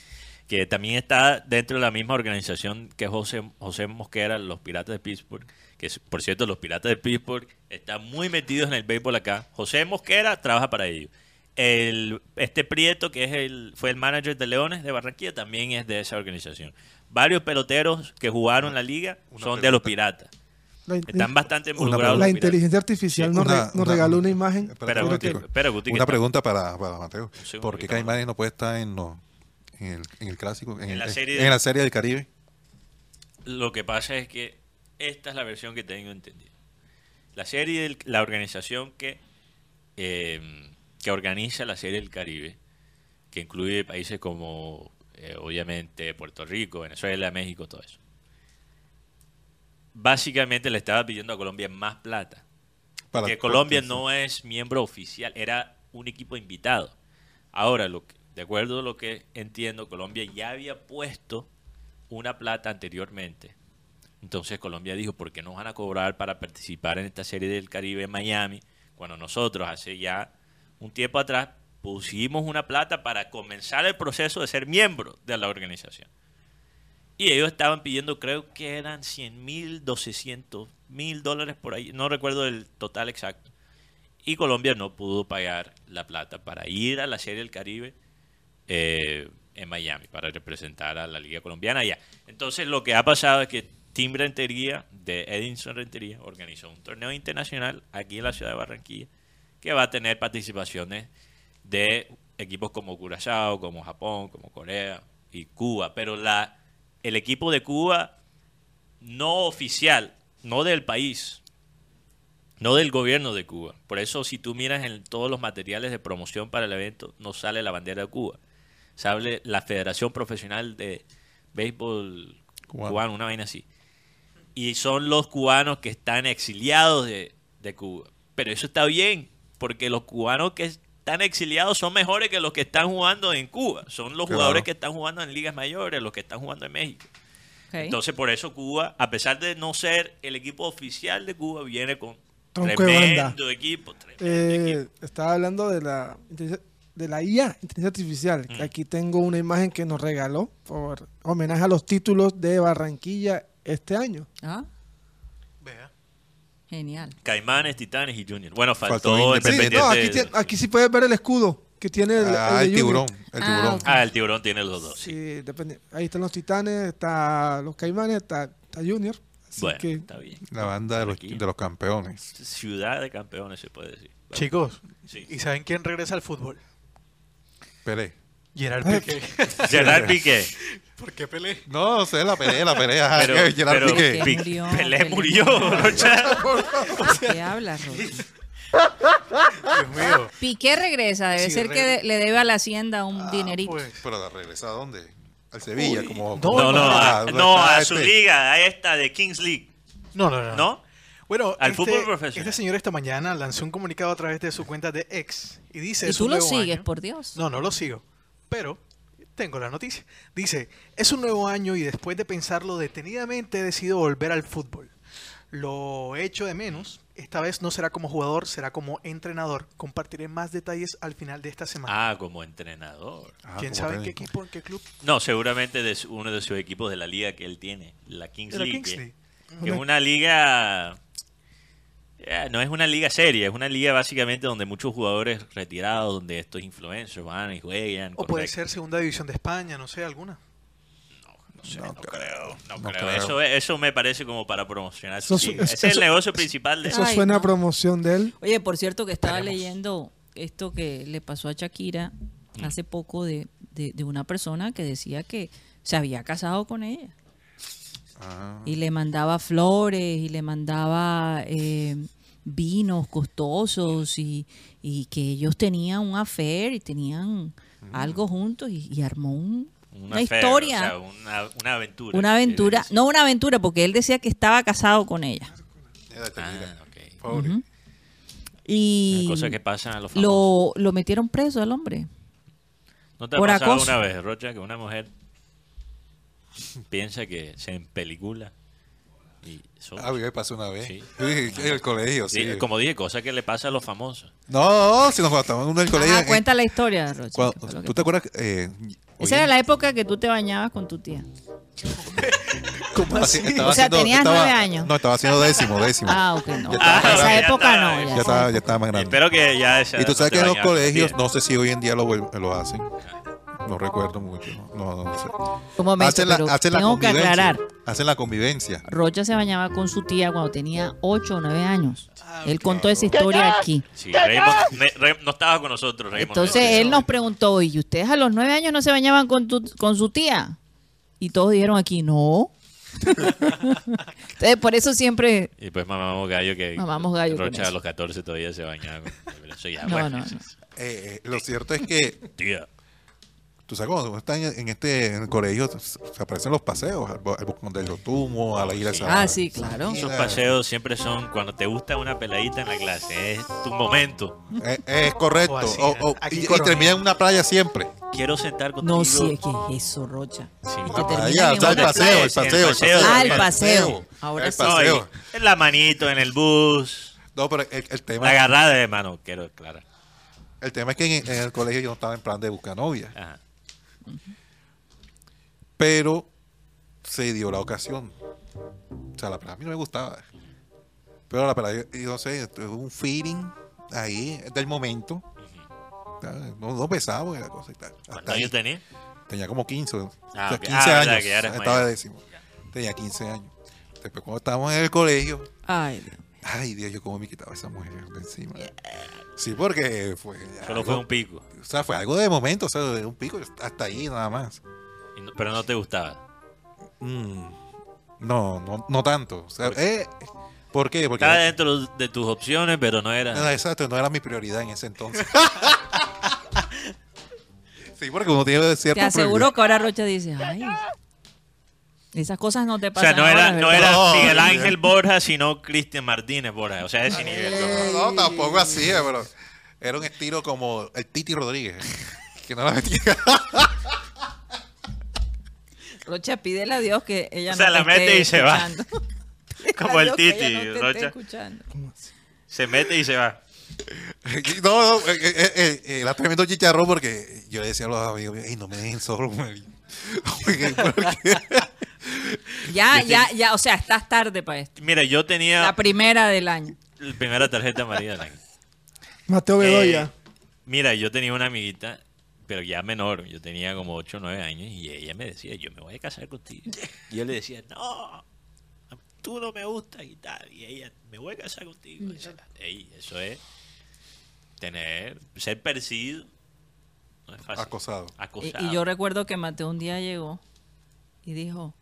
Que también está dentro de la misma organización que José, José Mosquera, los Piratas de Pittsburgh. Que es- por cierto, los Piratas de Pittsburgh están muy metidos en el béisbol acá. José Mosquera trabaja para ellos. El, este Prieto, que es el, fue el manager de Leones de Barranquilla, también es de esa organización. Varios peloteros que jugaron en la liga son de los Piratas. La, Están bastante involucrados. la inteligencia artificial Sí, nos, re- una- nos una- regaló una- imagen. Espera, Espera, Una pregunta para, para Mateo. Segundo, ¿Por qué Caimanes no puede estar en, los- en, el, en el clásico? En, la serie en de- la serie del Caribe. Lo que pasa es que esta es la versión que tengo entendida. La serie, del- la organización que, eh, que organiza la serie del Caribe, que incluye países como, eh, obviamente, Puerto Rico, Venezuela, México, todo eso. Básicamente le estaba pidiendo a Colombia más plata. Para- que Colombia no es miembro oficial, era un equipo invitado. Ahora, lo que- de acuerdo a lo que entiendo, Colombia ya había puesto una plata anteriormente. Entonces Colombia dijo, ¿por qué nos van a cobrar para participar en esta serie del Caribe en Miami? Cuando nosotros hace ya un tiempo atrás pusimos una plata para comenzar el proceso de ser miembro de la organización. Y ellos estaban pidiendo, creo que eran 100 mil, 200 mil dólares por ahí, no recuerdo el total exacto. Y Colombia no pudo pagar la plata para ir a la Serie del Caribe eh, en Miami, para representar a la Liga Colombiana allá. Entonces lo que ha pasado es que Team Rentería, de Edinson Rentería, organizó un torneo internacional aquí en la ciudad de Barranquilla, que va a tener participaciones de equipos como Curazao, como Japón, como Corea y Cuba. Pero la, el equipo de Cuba no oficial, no del país, no del gobierno de Cuba. Por eso si tú miras en todos los materiales de promoción para el evento, no sale la bandera de Cuba. Sale la Federación Profesional de Béisbol Cubano. Cubano, una vaina así. Y son los cubanos que están exiliados de, de Cuba. Pero eso está bien, porque los cubanos que están exiliados son mejores que los que están jugando en Cuba. Son los Claro. jugadores que están jugando en ligas mayores, los que están jugando en México. Entonces, por eso Cuba, a pesar de no ser el equipo oficial de Cuba, viene con Tronco de banda. tremendo equipo. tremendo Eh, equipo. estaba hablando de la de la IA, inteligencia artificial. Mm. Aquí tengo una imagen que nos regaló por homenaje a los títulos de Barranquilla este año. Ah, Vea. genial. Caimanes, Titanes y Junior. Bueno, Faltó faltó Sí, Independiente. no, aquí, Independiente. tiene- aquí sí puedes ver el escudo que tiene el, Ah, el tiburón. Ah. Ah, el tiburón tiene los dos. sí. Sí, depende. Ahí están los titanes, está los caimanes, está, está Junior. Así Bueno, que está bien. La banda de los, de los campeones. Ciudad de campeones, se puede decir. Chicos, sí. ¿y saben quién regresa al fútbol? Pelé. Gerard Piqué. Gerard Piqué. ¿Por qué Pelé? No, no sé, la pelea, la pelea. Pero, Gerard pero Piqué. Piqué Pi- murió, Pelé Pelé murió. ¿Qué hablas, Rocha? Dios mío. Piqué regresa, debe Sí, ser re- que le debe a la hacienda un Ah, dinerito. pues. Pero regresa a dónde? Al Sevilla, como. no, como- No, no, Ah, a, ¿dónde no, a su este? liga, a esta de Kings League. No, no, no. ¿No? Bueno, Al este, fútbol profesional. Este señor esta mañana lanzó un comunicado a través de su cuenta de X y dice... Y "Es tú lo sigues, año". por Dios. No, no lo sigo. Pero tengo la noticia. Dice, es un nuevo año y después de pensarlo detenidamente he decidido volver al fútbol. Lo he hecho de menos. Esta vez no será como jugador, será como entrenador. Compartiré más detalles al final de esta semana. Ah, como entrenador. Ah, ¿Quién como sabe en qué equipo, en qué club? No, seguramente de su- uno de sus equipos de la liga que él tiene, la Kings De la League. Kings que- League. que es una liga no es una liga seria, es una liga básicamente donde muchos jugadores retirados, donde estos influencers van y juegan. O puede ser segunda división de España, no sé, alguna. No sé, no, creo. No, No creo. creo. Eso, eso me parece como para promocionar Eso su su- liga. eso- Ese es el eso- negocio principal de Eso Ay, suena a no. promoción de él. Oye, por cierto que estaba Esperemos. leyendo esto que le pasó a Shakira Mm. hace poco de, de- de una persona que decía que se había casado con ella. Ah. Y le mandaba flores y le mandaba eh, vinos costosos y, y que ellos tenían un affair y tenían algo juntos y, y armó un- una, affair, historia. o sea, una, una aventura. una aventura, no una aventura, porque él decía que estaba casado con ella. Ah, ok. Pobre. Y Cosas que pasan a los famosos. lo, lo metieron preso al hombre. ¿No te ha por pasado acoso. una vez, Rocha, que una mujer piensa que se empelicula? Y eso- A mí me pasó una vez. Sí. En el colegio, sí. Sí, como dije, cosas que le pasa a los famosos. No, si nos en uno del colegio. Ajá, eh, cuenta la historia, Rocha. cuando- ¿qué fue lo que ¿Tú te acuerdas? Eh, Esa era la época que tú te bañabas con tu tía. ¿Cómo así- estaba O sea, haciendo- tenías estaba- nueve años. No, estaba haciendo décimo, décimo. Ah, ok, no. Ah, esa época está, no. ya ya estaba, ya estaba más grande. Espero que ya esa Y tú edad sabes no que en los colegios, no sé si hoy en día lo, lo hacen. No recuerdo mucho. No, no sé. Un momento, hacen la, pero hacen la tengo que convivencia. aclarar. Hacen la convivencia. Rocha se bañaba con su tía cuando tenía 8 o 9 años. Ah, Él contó esa historia aquí. Sí, Raymond, no estaba con nosotros, Raymond. Entonces él nos preguntó, ¿y ustedes a los 9 años no se bañaban con, tu- con su tía? Y todos dijeron aquí, no. Entonces por eso siempre... Y pues mamamos gallo que Mamamos gallo Rocha a los 14 todavía se bañaba. con- eso ya, No, bueno, no, no. Eh, eh, lo cierto es que, Tía. Tú sabes, cuando uno está en, en este en el colegio, se se aparecen los paseos, al, al Boscón del Tumo, a la isla de Sí. Santa Ah, sí, claro. Esos paseos siempre son cuando te gusta una peladita en la clase. Es tu momento. Eh, es correcto. O así, O- o- aquí y, y termina en una playa siempre. Quiero sentar contigo. No, sí, ¿qué es eso, Rocha? Sí. Y La que termina playa, en o sea, el paseo, el el paseo, el paseo. Ah, el paseo. Ahora El. No, paseo. en la manito, en el bus. No, pero el, el tema, La agarrada de mano, quiero aclarar. el tema es que en, en el colegio yo no estaba en plan de buscar novia. Ajá. Pero se dio la ocasión. O sea, la pelada a mí no me gustaba. Pero la pelada, yo, yo no sé, tuve un feeling ahí del momento. ¿sabes? No, no besamos y la cosa y tal. Hasta ¿Cuántos ahí. años tenía? Tenía como 15. o Ah, sea, ok. 15 Ah, años. que ya estaba mayor. décimo. Tenía 15 años. Después cuando estábamos en el colegio, Ay, Dios. ay Dios, yo cómo me quitaba esa mujer de encima. Sí, porque fue... Solo algo- fue un pico. O sea, fue algo de momento, o sea, de un pico hasta ahí nada más. No- pero no te gustaba. Mm, no, no, no tanto. O sea, ¿Por qué? eh, ¿Por qué? Porque Estaba dentro de tus opciones, pero no era. no, exacto, no era mi prioridad en ese entonces. sí, porque uno tiene cierta Te aseguro que ahora Rocha dice, ay, esas cosas no te O pasan sea, no ahora, era, no era No, Miguel no, Ángel Borja, sino Cristian Martínez Borja. O sea, ese nivel. No, no, tampoco así, eh, pero era un estilo como el Titi Rodríguez. Que no la metía. Rocha, pídele a Dios que ella O sea, no la mete y se va. Como el Titi, ella no Rocha. escuchando. Se mete y se va. no, no, eh, eh, eh, eh, era tremendo chicharrón porque yo le decía a los amigos, Ey, no me dejen solo. me- porque- Ya, ya, ya, o sea, estás tarde para esto. Mira, yo tenía La primera del año. la primera tarjeta amarilla del año. Mateo Bedoya. Eh, mira, yo tenía una amiguita, pero ya menor. Yo tenía como 8 o 9 años y ella me decía, yo me voy a casar contigo. Y yo le decía, no, tú no me gustas y tal. Y ella, me voy a casar contigo. Y yo, "Ey, eso es tener, ser percibido No es fácil. Acosado. Y, Acosado. y yo recuerdo que Mateo un día llegó y dijo,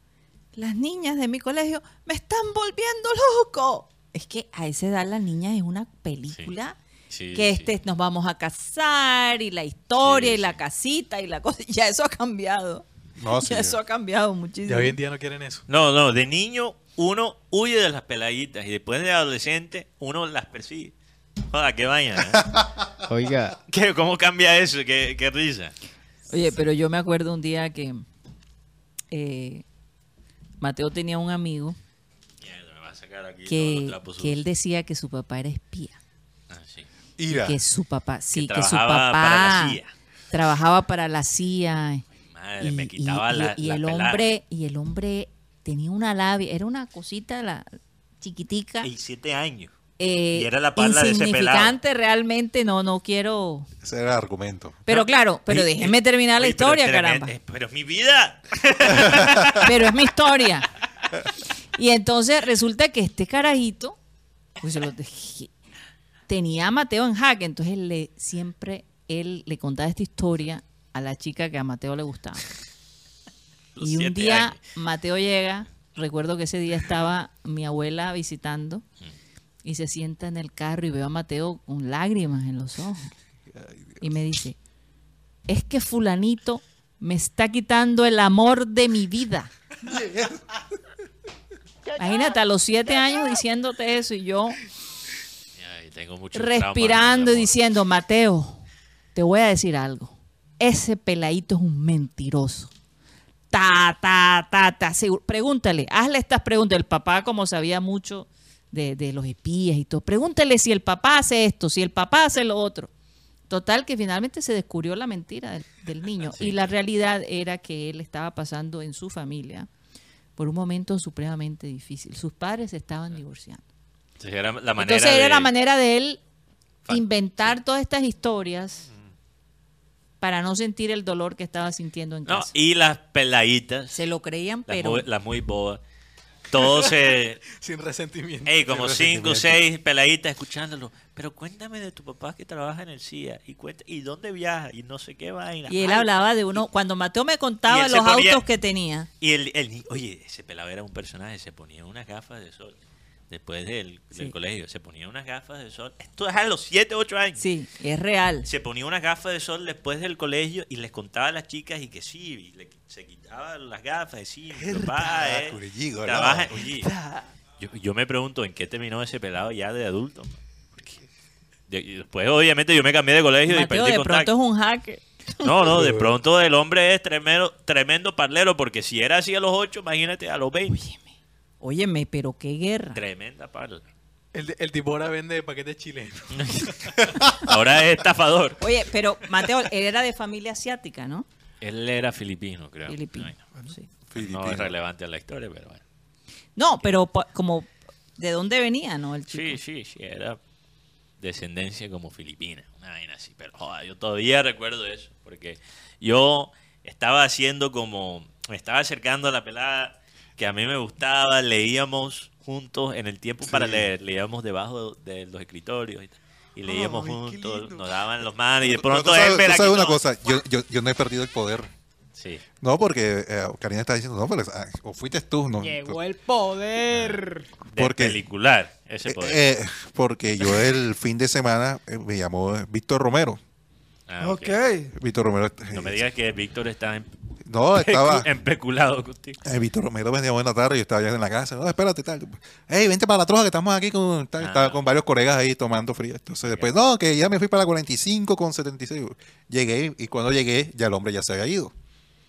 las niñas de mi colegio me están volviendo loco. Es que a esa edad las niñas es una película Sí, que sí. este nos vamos a casar y la historia Sí, y la casita y la cosa. Ya eso ha cambiado. No, ya eso ha cambiado muchísimo. Ya hoy en día no quieren eso. No, no, de niño uno huye de las peladitas y después de adolescente uno las persigue. Joda, qué vaina. ¿eh? Oiga, ¿Qué- ¿Cómo cambia eso? Qué, qué risa. Oye, pero yo me acuerdo un día que eh, Mateo tenía un amigo Mierda, me va a sacar aquí todos que, que él decía que su papá era espía. Ah, sí. Ira. Que su papá, sí, que, su trabajaba papá para la CIA. trabajaba para la CIA. Madre, me quitaba y- la, y la el pelada. hombre y el hombre tenía una labia, era una cosita la chiquitica. Y siete años. Eh, y era la parla de ese pelado. insignificante realmente, no, no quiero. Ese era el argumento. Pero claro, pero déjenme terminar la oye, pero historia, tremendo, caramba. eh, Pero es mi vida. Pero es mi historia. Y entonces resulta que este carajito, pues se lo dejé- tenía a Mateo en jaque, entonces él le siempre él le contaba esta historia a la chica que a Mateo le gustaba. Los Y un día años. Mateo llega, recuerdo que ese día estaba mi abuela visitando y se sienta en el carro y veo a Mateo con lágrimas en los ojos. Y me dice, es que fulanito me está quitando el amor de mi vida. Imagínate, a los siete años diciéndote eso y yo Ay, tengo mucho respirando y diciendo, Mateo, te voy a decir algo. Ese peladito es un mentiroso. Ta, ta, ta, ta. Pregúntale, hazle estas preguntas. El papá, como sabía mucho de, de los espías y todo, pregúntale si el papá hace esto, si el papá hace lo otro. Total, que finalmente se descubrió la mentira del, del niño. Y la realidad era que él estaba pasando en su familia por un momento supremamente difícil. Sus padres se estaban divorciando. Entonces era la manera Entonces era de- la manera de él inventar todas estas historias para no sentir el dolor que estaba sintiendo en No, casa. y las peladitas, Se lo creían, las, pero muy, las muy bobas, todos se... Sin resentimiento. Ey, como Sin cinco o seis peladitas escuchándolo. Pero cuéntame de tu papá que trabaja en el CIA. Y cuenta, ¿y dónde viaja? Y no sé qué vaina. y él Ay, hablaba de uno cuando Mateo me contaba él los ponía- autos que tenía. Y el, el ni- oye, ese pelado era un personaje, se ponía unas gafas de sol. Después del, del Sí. colegio, se ponía unas gafas de sol. Esto es a los 7, 8 años. Sí, es real. Se ponía unas gafas de sol después del colegio y les contaba a las chicas y que sí, y le- se quitaba las gafas, y sí, mi papá, eh, Curelligo, trabaja- ¿no? oye, yo, yo me pregunto en qué terminó ese pelado ya de adulto. Porque de- y después, obviamente, yo me cambié de colegio y Mateo perdí de pronto contacto. es un hacker. No, no, de pronto el hombre es tremendo, tremendo parlero, porque si era así a los 8, imagínate a los 20. Óyeme, pero qué guerra. Tremenda parla. El, el tipo ahora vende paquetes chilenos. Ahora es estafador. Oye, pero Mateo, él era de familia asiática, ¿no? Él era filipino, creo. Filipino. Bueno, sí. no es relevante a la historia, pero bueno. No, pero como de dónde venía, ¿no? El chico. Sí, sí, sí, era descendencia como filipina, una vaina así, pero joder, yo todavía recuerdo eso, porque yo estaba haciendo como, me estaba acercando a la pelada que a mí me gustaba, leíamos juntos en el tiempo para leer, leíamos debajo de los escritorios y, tal, y leíamos juntos, nos daban los manos y de Pero pronto tú sabes, él tú sabes una cosa, yo, yo, yo no he perdido el poder. Sí. No, porque eh, Karina está diciendo, no, pero, ah, o fuiste tú, no. llegó el poder. De ¿Por qué? pelicular, ese Eh, poder. eh, porque yo el fin de semana eh, me llamó Víctor Romero. Ah, ok. ok. Víctor Romero. No me digas que Víctor está en, No, estaba. empeculado contigo. Eh, Víctor Romero en la tarde y yo estaba ya en la casa. No, espérate, tal. Hey, vente para la troja que estamos aquí con, tal, Ah. estaba con varios colegas ahí tomando frío. Entonces después, no, que ya me fui para la 45 con 76. Llegué y cuando llegué ya el hombre ya se había ido.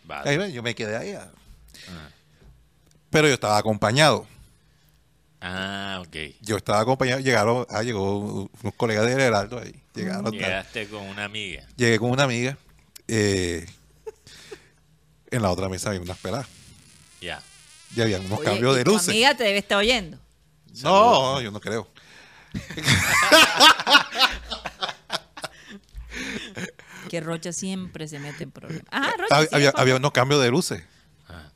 Vale. Ahí yo me quedé ahí. ah. Pero yo estaba acompañado. Ah, ok. Yo estaba acompañado. Llegaron, ah, llegó unos colegas de Heraldo ahí. Llegaron. tal. Llegaste con una amiga. Llegué con una amiga. eh, en la otra mesa había unas peladas. Ya. Ya habían unos Oye, cambios y de tu luces. amiga te debe estar oyendo. No, yo no creo. Que Rocha siempre se mete en problemas. Ah, Rocha. Había, había unos cambios de luces. Ah.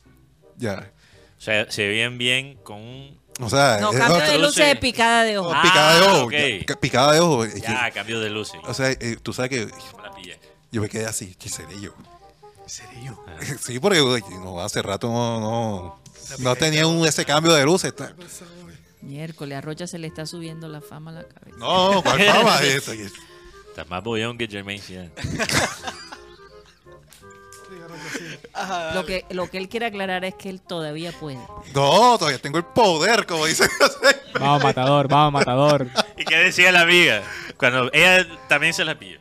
Ya. O sea, se ven bien con un... O sea, No, cambio de luces. de picada de ojo. Ah, picada de ojo. ok. ya, ca- Picada de ojo. Ya, cambio de luces. O sea, eh, tú sabes que. Yo me quedé así, ¿qué seré yo? ¿Seré yo? Sí, porque no, hace rato no, no, no tenía un, ese cambio de luces. Está- Miércoles, a Rocha se le está subiendo la fama a la cabeza. No, ¿cuál fama es eso? Está más bollón que Jermaine Cian. Lo que, lo que él quiere aclarar es que él todavía puede. No, todavía tengo el poder, como dice. Vamos, matador, vamos, matador. ¿Y qué decía la amiga? Cuando ella también se la pilló.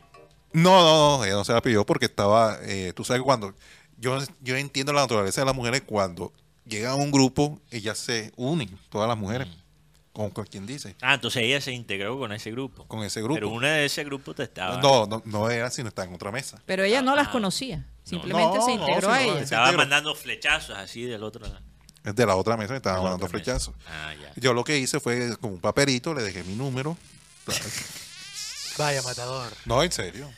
No, no, no, ella no se la pidió porque estaba, eh, tú sabes cuando, yo, yo entiendo la naturaleza de las mujeres cuando llegan a un grupo, ellas se unen, todas las mujeres, con, con quien dice, Ah, entonces ella se integró con ese grupo. con ese grupo. Pero una de ese grupo te estaba. No, no, no era, sino está en otra mesa. Pero ella no Ah. las conocía. Simplemente No, se no, integró sí, a no, ella. Estaba integró. mandando flechazos así del otro lado. Es de la otra mesa, me estaba mandando flechazos. Ah, ya. Yo lo que hice fue con un papelito, le dejé mi número. Vaya matador. No, en serio.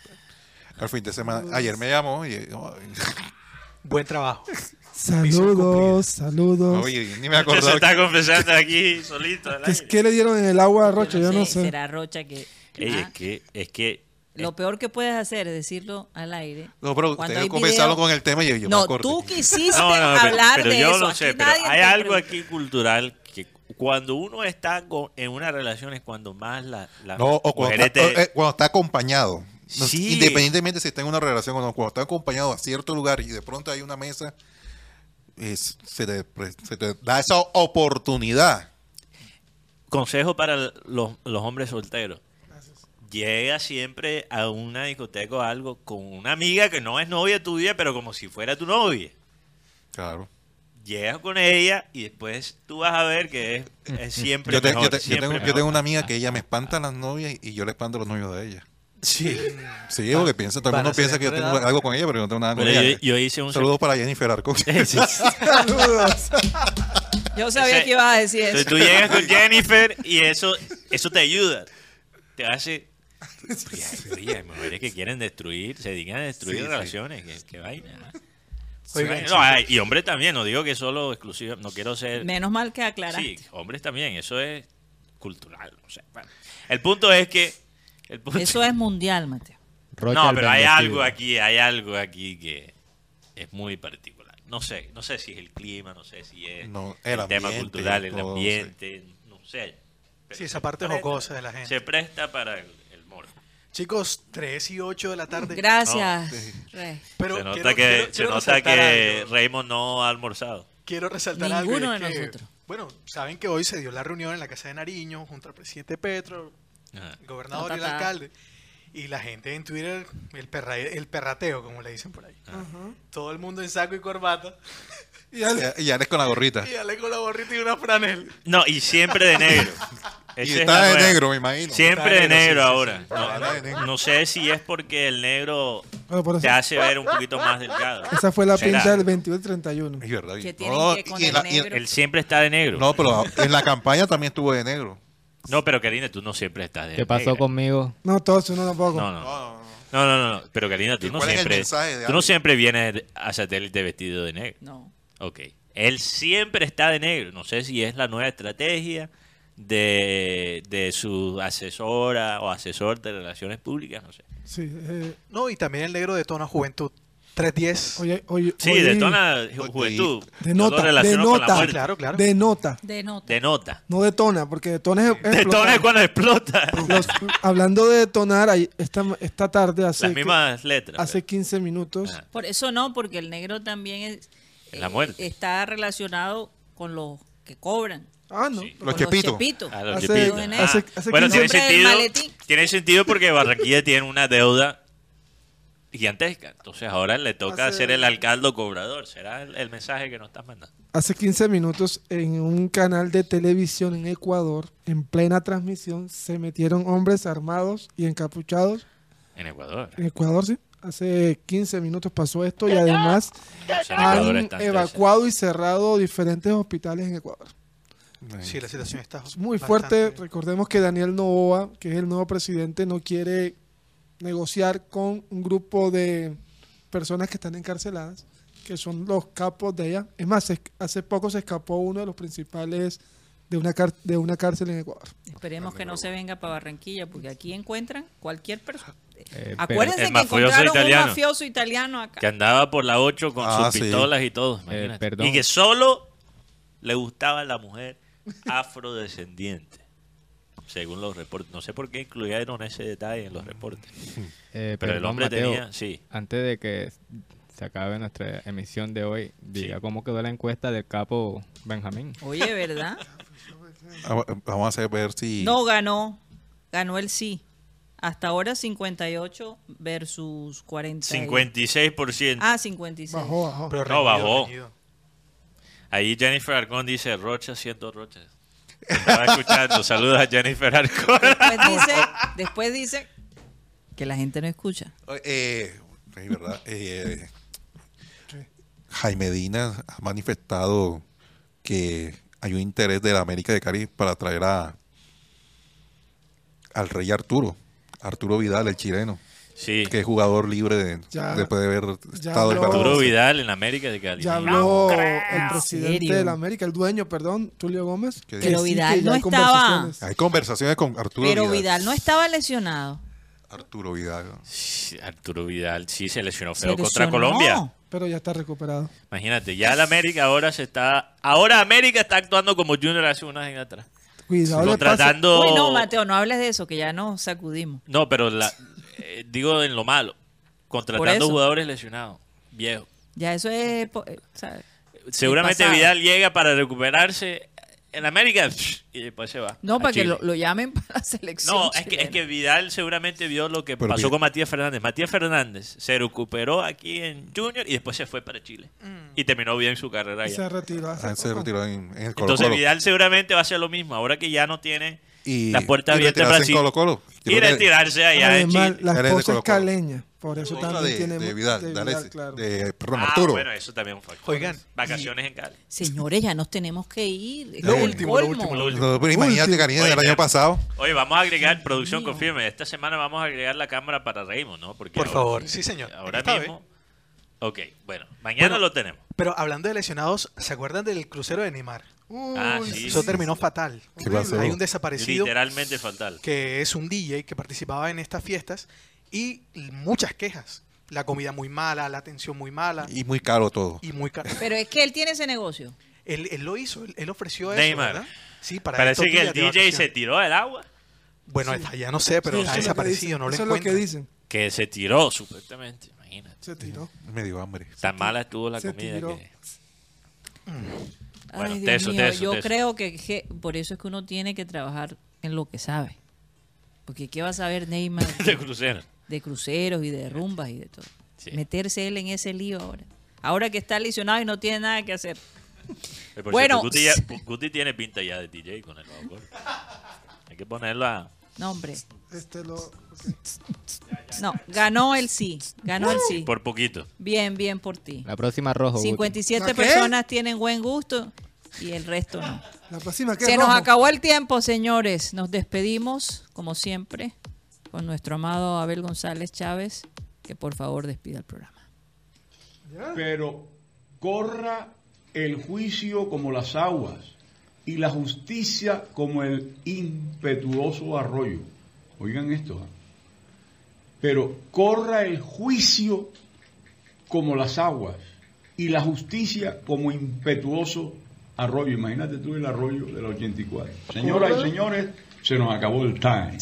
Al fin de semana, ayer me llamó y ay, Buen trabajo. Saludos, saludos. oye, ni me Rocha se acordaba. está confesando aquí solito. ¿Qué, es- qué le dieron en el agua a Rocha? Yo no sé. Será Rocha que... Ey, Ah, es que, es que Lo peor que puedes hacer es decirlo al aire. No, pero hay comenzaron video- con el tema y yo, yo me No, acordé. tú quisiste No, no, pero- hablar pero de yo eso. no Aquí sé, pero hay algo aquí cultural que cuando uno está con- en una relación es cuando más la, la No, o cuando está, te- eh, cuando está acompañado. Sí. Independientemente si está en una relación o no, cuando está acompañado a cierto lugar y de pronto hay una mesa, es- se, te, pre- se te da esa oportunidad. Consejo para los, los hombres solteros. Llega siempre a una discoteca o algo con una amiga que no es novia tuya, pero como si fuera tu novia. Claro. Llegas con ella y después tú vas a ver que es, es siempre Yo, te- mejor, yo te- yo siempre tengo, yo tengo una amiga que ella me espanta a las novias y yo le espanto a los novios de ella. Sí. Sí, porque piensa, todo el mundo piensa que yo tengo algo con ella, pero yo no tengo nada con Pero ella. yo, yo hice un Saludos para Jennifer Arco. Saludos. Yo sabía que ibas a decir eso. Entonces tú llegas con Jennifer y eso, eso te ayuda. Te hace. Oye, mujeres que quieren destruir, se dedican a destruir Sí, sí. relaciones. Qué, qué vaina. Oigan, No, hay- y hombres también, no digo que solo exclusivo, no quiero ser. Menos mal que aclaraste. Sí, hombres también, eso es cultural. Bueno, el punto es que. El punto- Eso es mundial, Mateo. Rocha no, pero hay algo aquí, hay algo aquí que es muy particular. No sé, no sé si es el clima, no sé si es No, el, el tema ambiente, cultural, el todo, ambiente, no sé. Sí, esa parte jocosa de la gente. Se presta para el, el moro. Chicos, 3 y 8 de la tarde. Gracias, Rey. Pero se nota quiero- que, quiero- se quiero nota que algo. Raymond no ha almorzado. Quiero resaltar algo. y Ninguno de que, nosotros. Bueno, saben que hoy se dio la reunión en la Casa de Nariño junto al presidente Petro, Ajá. gobernador y el alcalde. Y la gente en Twitter, el, perra- el perrateo, como le dicen por ahí. Todo el mundo en saco y corbata. Y Ale- Ya- ya eres con la gorrita. Y dale con la gorrita y una franel. No, y siempre de negro. Y es está de nueva. negro, me imagino. Siempre de Está de negro, negro sí, sí, ahora. sí. No, sé si es porque el negro Bueno, por te hace ver un poquito más delgado. esa fue la ¿Será? pinta del 22 y 31. Es verdad. Que y- tienen no, que con y el la- y-. Él siempre está de negro. no, pero en la campaña también estuvo de negro. No, pero Karina, tú no siempre estás de ¿Qué pasó negra. conmigo? No, todos uno tampoco. No, no, no. No, no, no. No, Pero Karina, tú ¿Y no cuál es el siempre. mensaje de Tú no alguien? siempre vienes a satélite vestido de negro. No. Ok. Él siempre está de negro. No sé si es la nueva estrategia de, de su asesora o asesor de relaciones públicas, no sé. Sí, eh, No, y también el negro detona juventud. 310. oye, oye, Sí, oye, detona ju- juventud. Denota, la denota. Claro, claro. denota. De nota. Denota. No detona, porque detona es, es Detona es cuando explota. Los- hablando de detonar, ahí- esta, esta tarde, hace, Las mismas letras. hace 15 minutos, Ajá. Por eso no, porque el negro también es, la eh, muerte. está relacionado con los que cobran. ah, no, Sí. Los chepitos. chepitos. A los Hace- chepitos. hace- Ah, hace bueno, 15 tiene sentido, tiene sentido porque Barranquilla tiene una deuda gigantesca. Entonces ahora le toca Hace- ser el alcalde cobrador. ¿Será el, el mensaje que nos estás mandando? hace 15 minutos en un canal de televisión en Ecuador, en plena transmisión, se metieron hombres armados y encapuchados. En Ecuador. En Ecuador, sí. Hace 15 minutos pasó esto y además O sea, han evacuado y cerrado diferentes hospitales en Ecuador. Sí, la situación está Es muy bastante- fuerte. Recordemos que Daniel Novoa, que es el nuevo presidente, no quiere negociar con un grupo de personas que están encarceladas, que son los capos de ella. Es más, hace poco se escapó uno de los principales de una, car- de una cárcel en Ecuador. Esperemos que no se venga para Barranquilla, porque aquí encuentran cualquier persona. Eh, Acuérdense El que encontraron italiano. un mafioso italiano acá. Que andaba por la 8 con Ah, sus sí. pistolas y todo. Eh, y que solo le gustaba la mujer afrodescendiente. Según los reportes. No sé por qué incluyeron ese detalle en los reportes. Eh, Pero el hombre Mateo, tenía, sí. Antes de que se acabe nuestra emisión de hoy, diga cómo quedó la encuesta del capo Benjamín. Oye, ¿verdad? Ah, Vamos a ver si. No ganó. Ganó el sí. Hasta ahora 58 versus 40. y- 56%. Ah, 56. Bajó, bajó. Pero No, bajó. Ahí Jennifer Arcón dice Rocha siendo Rocha. Estaba escuchando. Saludos a Jennifer Arcón. Después dice, después dice que la gente no escucha. Eh, es verdad. eh, Jaime Dina ha manifestado que hay un interés de la América de Cari para traer a al rey Arturo, Arturo Vidal, el chileno, Sí. que es jugador libre de- Ya- después de haber estado en Arturo. Vidal en América de Cali. Ya habló el ¿En presidente de la América, el dueño, perdón, Tulio Gómez. ¿Qué que Pero sí, Vidal que no hay estaba- conversaciones. Hay conversaciones con Arturo Pero Vidal. Vidal no estaba lesionado. Arturo Vidal. Sí, Arturo Vidal sí se lesionó Se feo contra lesionó. Colombia. Pero ya está recuperado. Imagínate, ya el América ahora se está. Ahora América está actuando como Junior hace unos años atrás. Cuidado, Contratando. Uy, no, Mateo, no hables de eso, que ya nos sacudimos. No, pero la, eh, digo en lo malo. Contratando jugadores lesionados, viejos. Ya eso es... po- eh. Seguramente pasado. Vidal llega para recuperarse en América y después se va. No, a para que Chile. lo, lo llamen para la selección. No, es que, es chilena. que Vidal seguramente vio lo que Pero pasó Vidal- con Matías Fernández. Matías Fernández se recuperó aquí en Junior y después se fue para Chile. Y terminó bien su carrera Y allá. se retiró. hace Ah, se poco. retiró en, en el Colo Entonces Colo. Vidal seguramente va a hacer lo mismo. Ahora que ya no tiene Y, las puertas y abiertas en retirarse Brasil. en Colo Colo. Y retirarse allá en Además, Chile. la esposa es caleña. Por eso Otra también de, tiene. de Vidal, de Vidal, claro. de, perdón, Ah, Arturo. bueno, eso también fue. Oigan, Vacaciones en Cali. Señores, ya nos tenemos que ir. Lo último, lo último, lo No, pero imagínate, Último. Karina, del año pasado. Oye, vamos a agregar, producción mío. confirme, esta semana vamos a agregar la cámara para Raymond, ¿no? Porque Por ahora- favor, sí, señor. Ahora Esta mismo. Ok, bueno, mañana Bueno, lo tenemos. Pero hablando de lesionados, ¿se acuerdan del crucero de Neymar? Ah, sí. Eso terminó fatal. ¿Qué pasó? Hay un desaparecido Literalmente fatal. que es un DJ que participaba en estas fiestas y muchas quejas. La comida muy mala, la atención muy mala Y muy caro todo. y muy cara. Pero es que él tiene ese negocio. Él, él lo hizo, él, él ofreció eso, Neymar. ¿verdad? Sí, para Parece que el DJ se tiró al agua. Bueno, está- ya no sé, pero Sí, está desaparecido, no lo Eso es lo que dicen. Que se tiró, supuestamente. Imagínate. Se tiró. Me dio hambre. Tan mala estuvo la se comida tiró. que. Bueno, Ay, Dios teso, mío, teso, yo teso. creo que, que por eso es que uno tiene que trabajar en lo que sabe. Porque ¿qué va a saber Neymar De de, crucero. de cruceros y de rumbas y de todo? Sí. Meterse él en ese lío ahora. Ahora que está lesionado y no tiene nada que hacer. Por Bueno. cierto, Guti, ya- Guti tiene pinta ya de DJ con el bajo. Hay que ponerlo a. No, hombre. Este lo. No, ganó el sí. Ganó el sí. Por poquito. Bien, bien por ti. La próxima rojo. Guti. 57 ¿La qué? personas tienen buen gusto y el resto no. La próxima que Se nos acabó el tiempo, señores. Nos despedimos, como siempre, con nuestro amado Abel González Chávez, que por favor despida el programa. pero corra el juicio como las aguas y la justicia como el impetuoso arroyo. Oigan esto. ¿ah? Pero corra el juicio como las aguas y la justicia como impetuoso arroyo. Imagínate tú el arroyo de la 84. Señoras y señores, se nos acabó el time.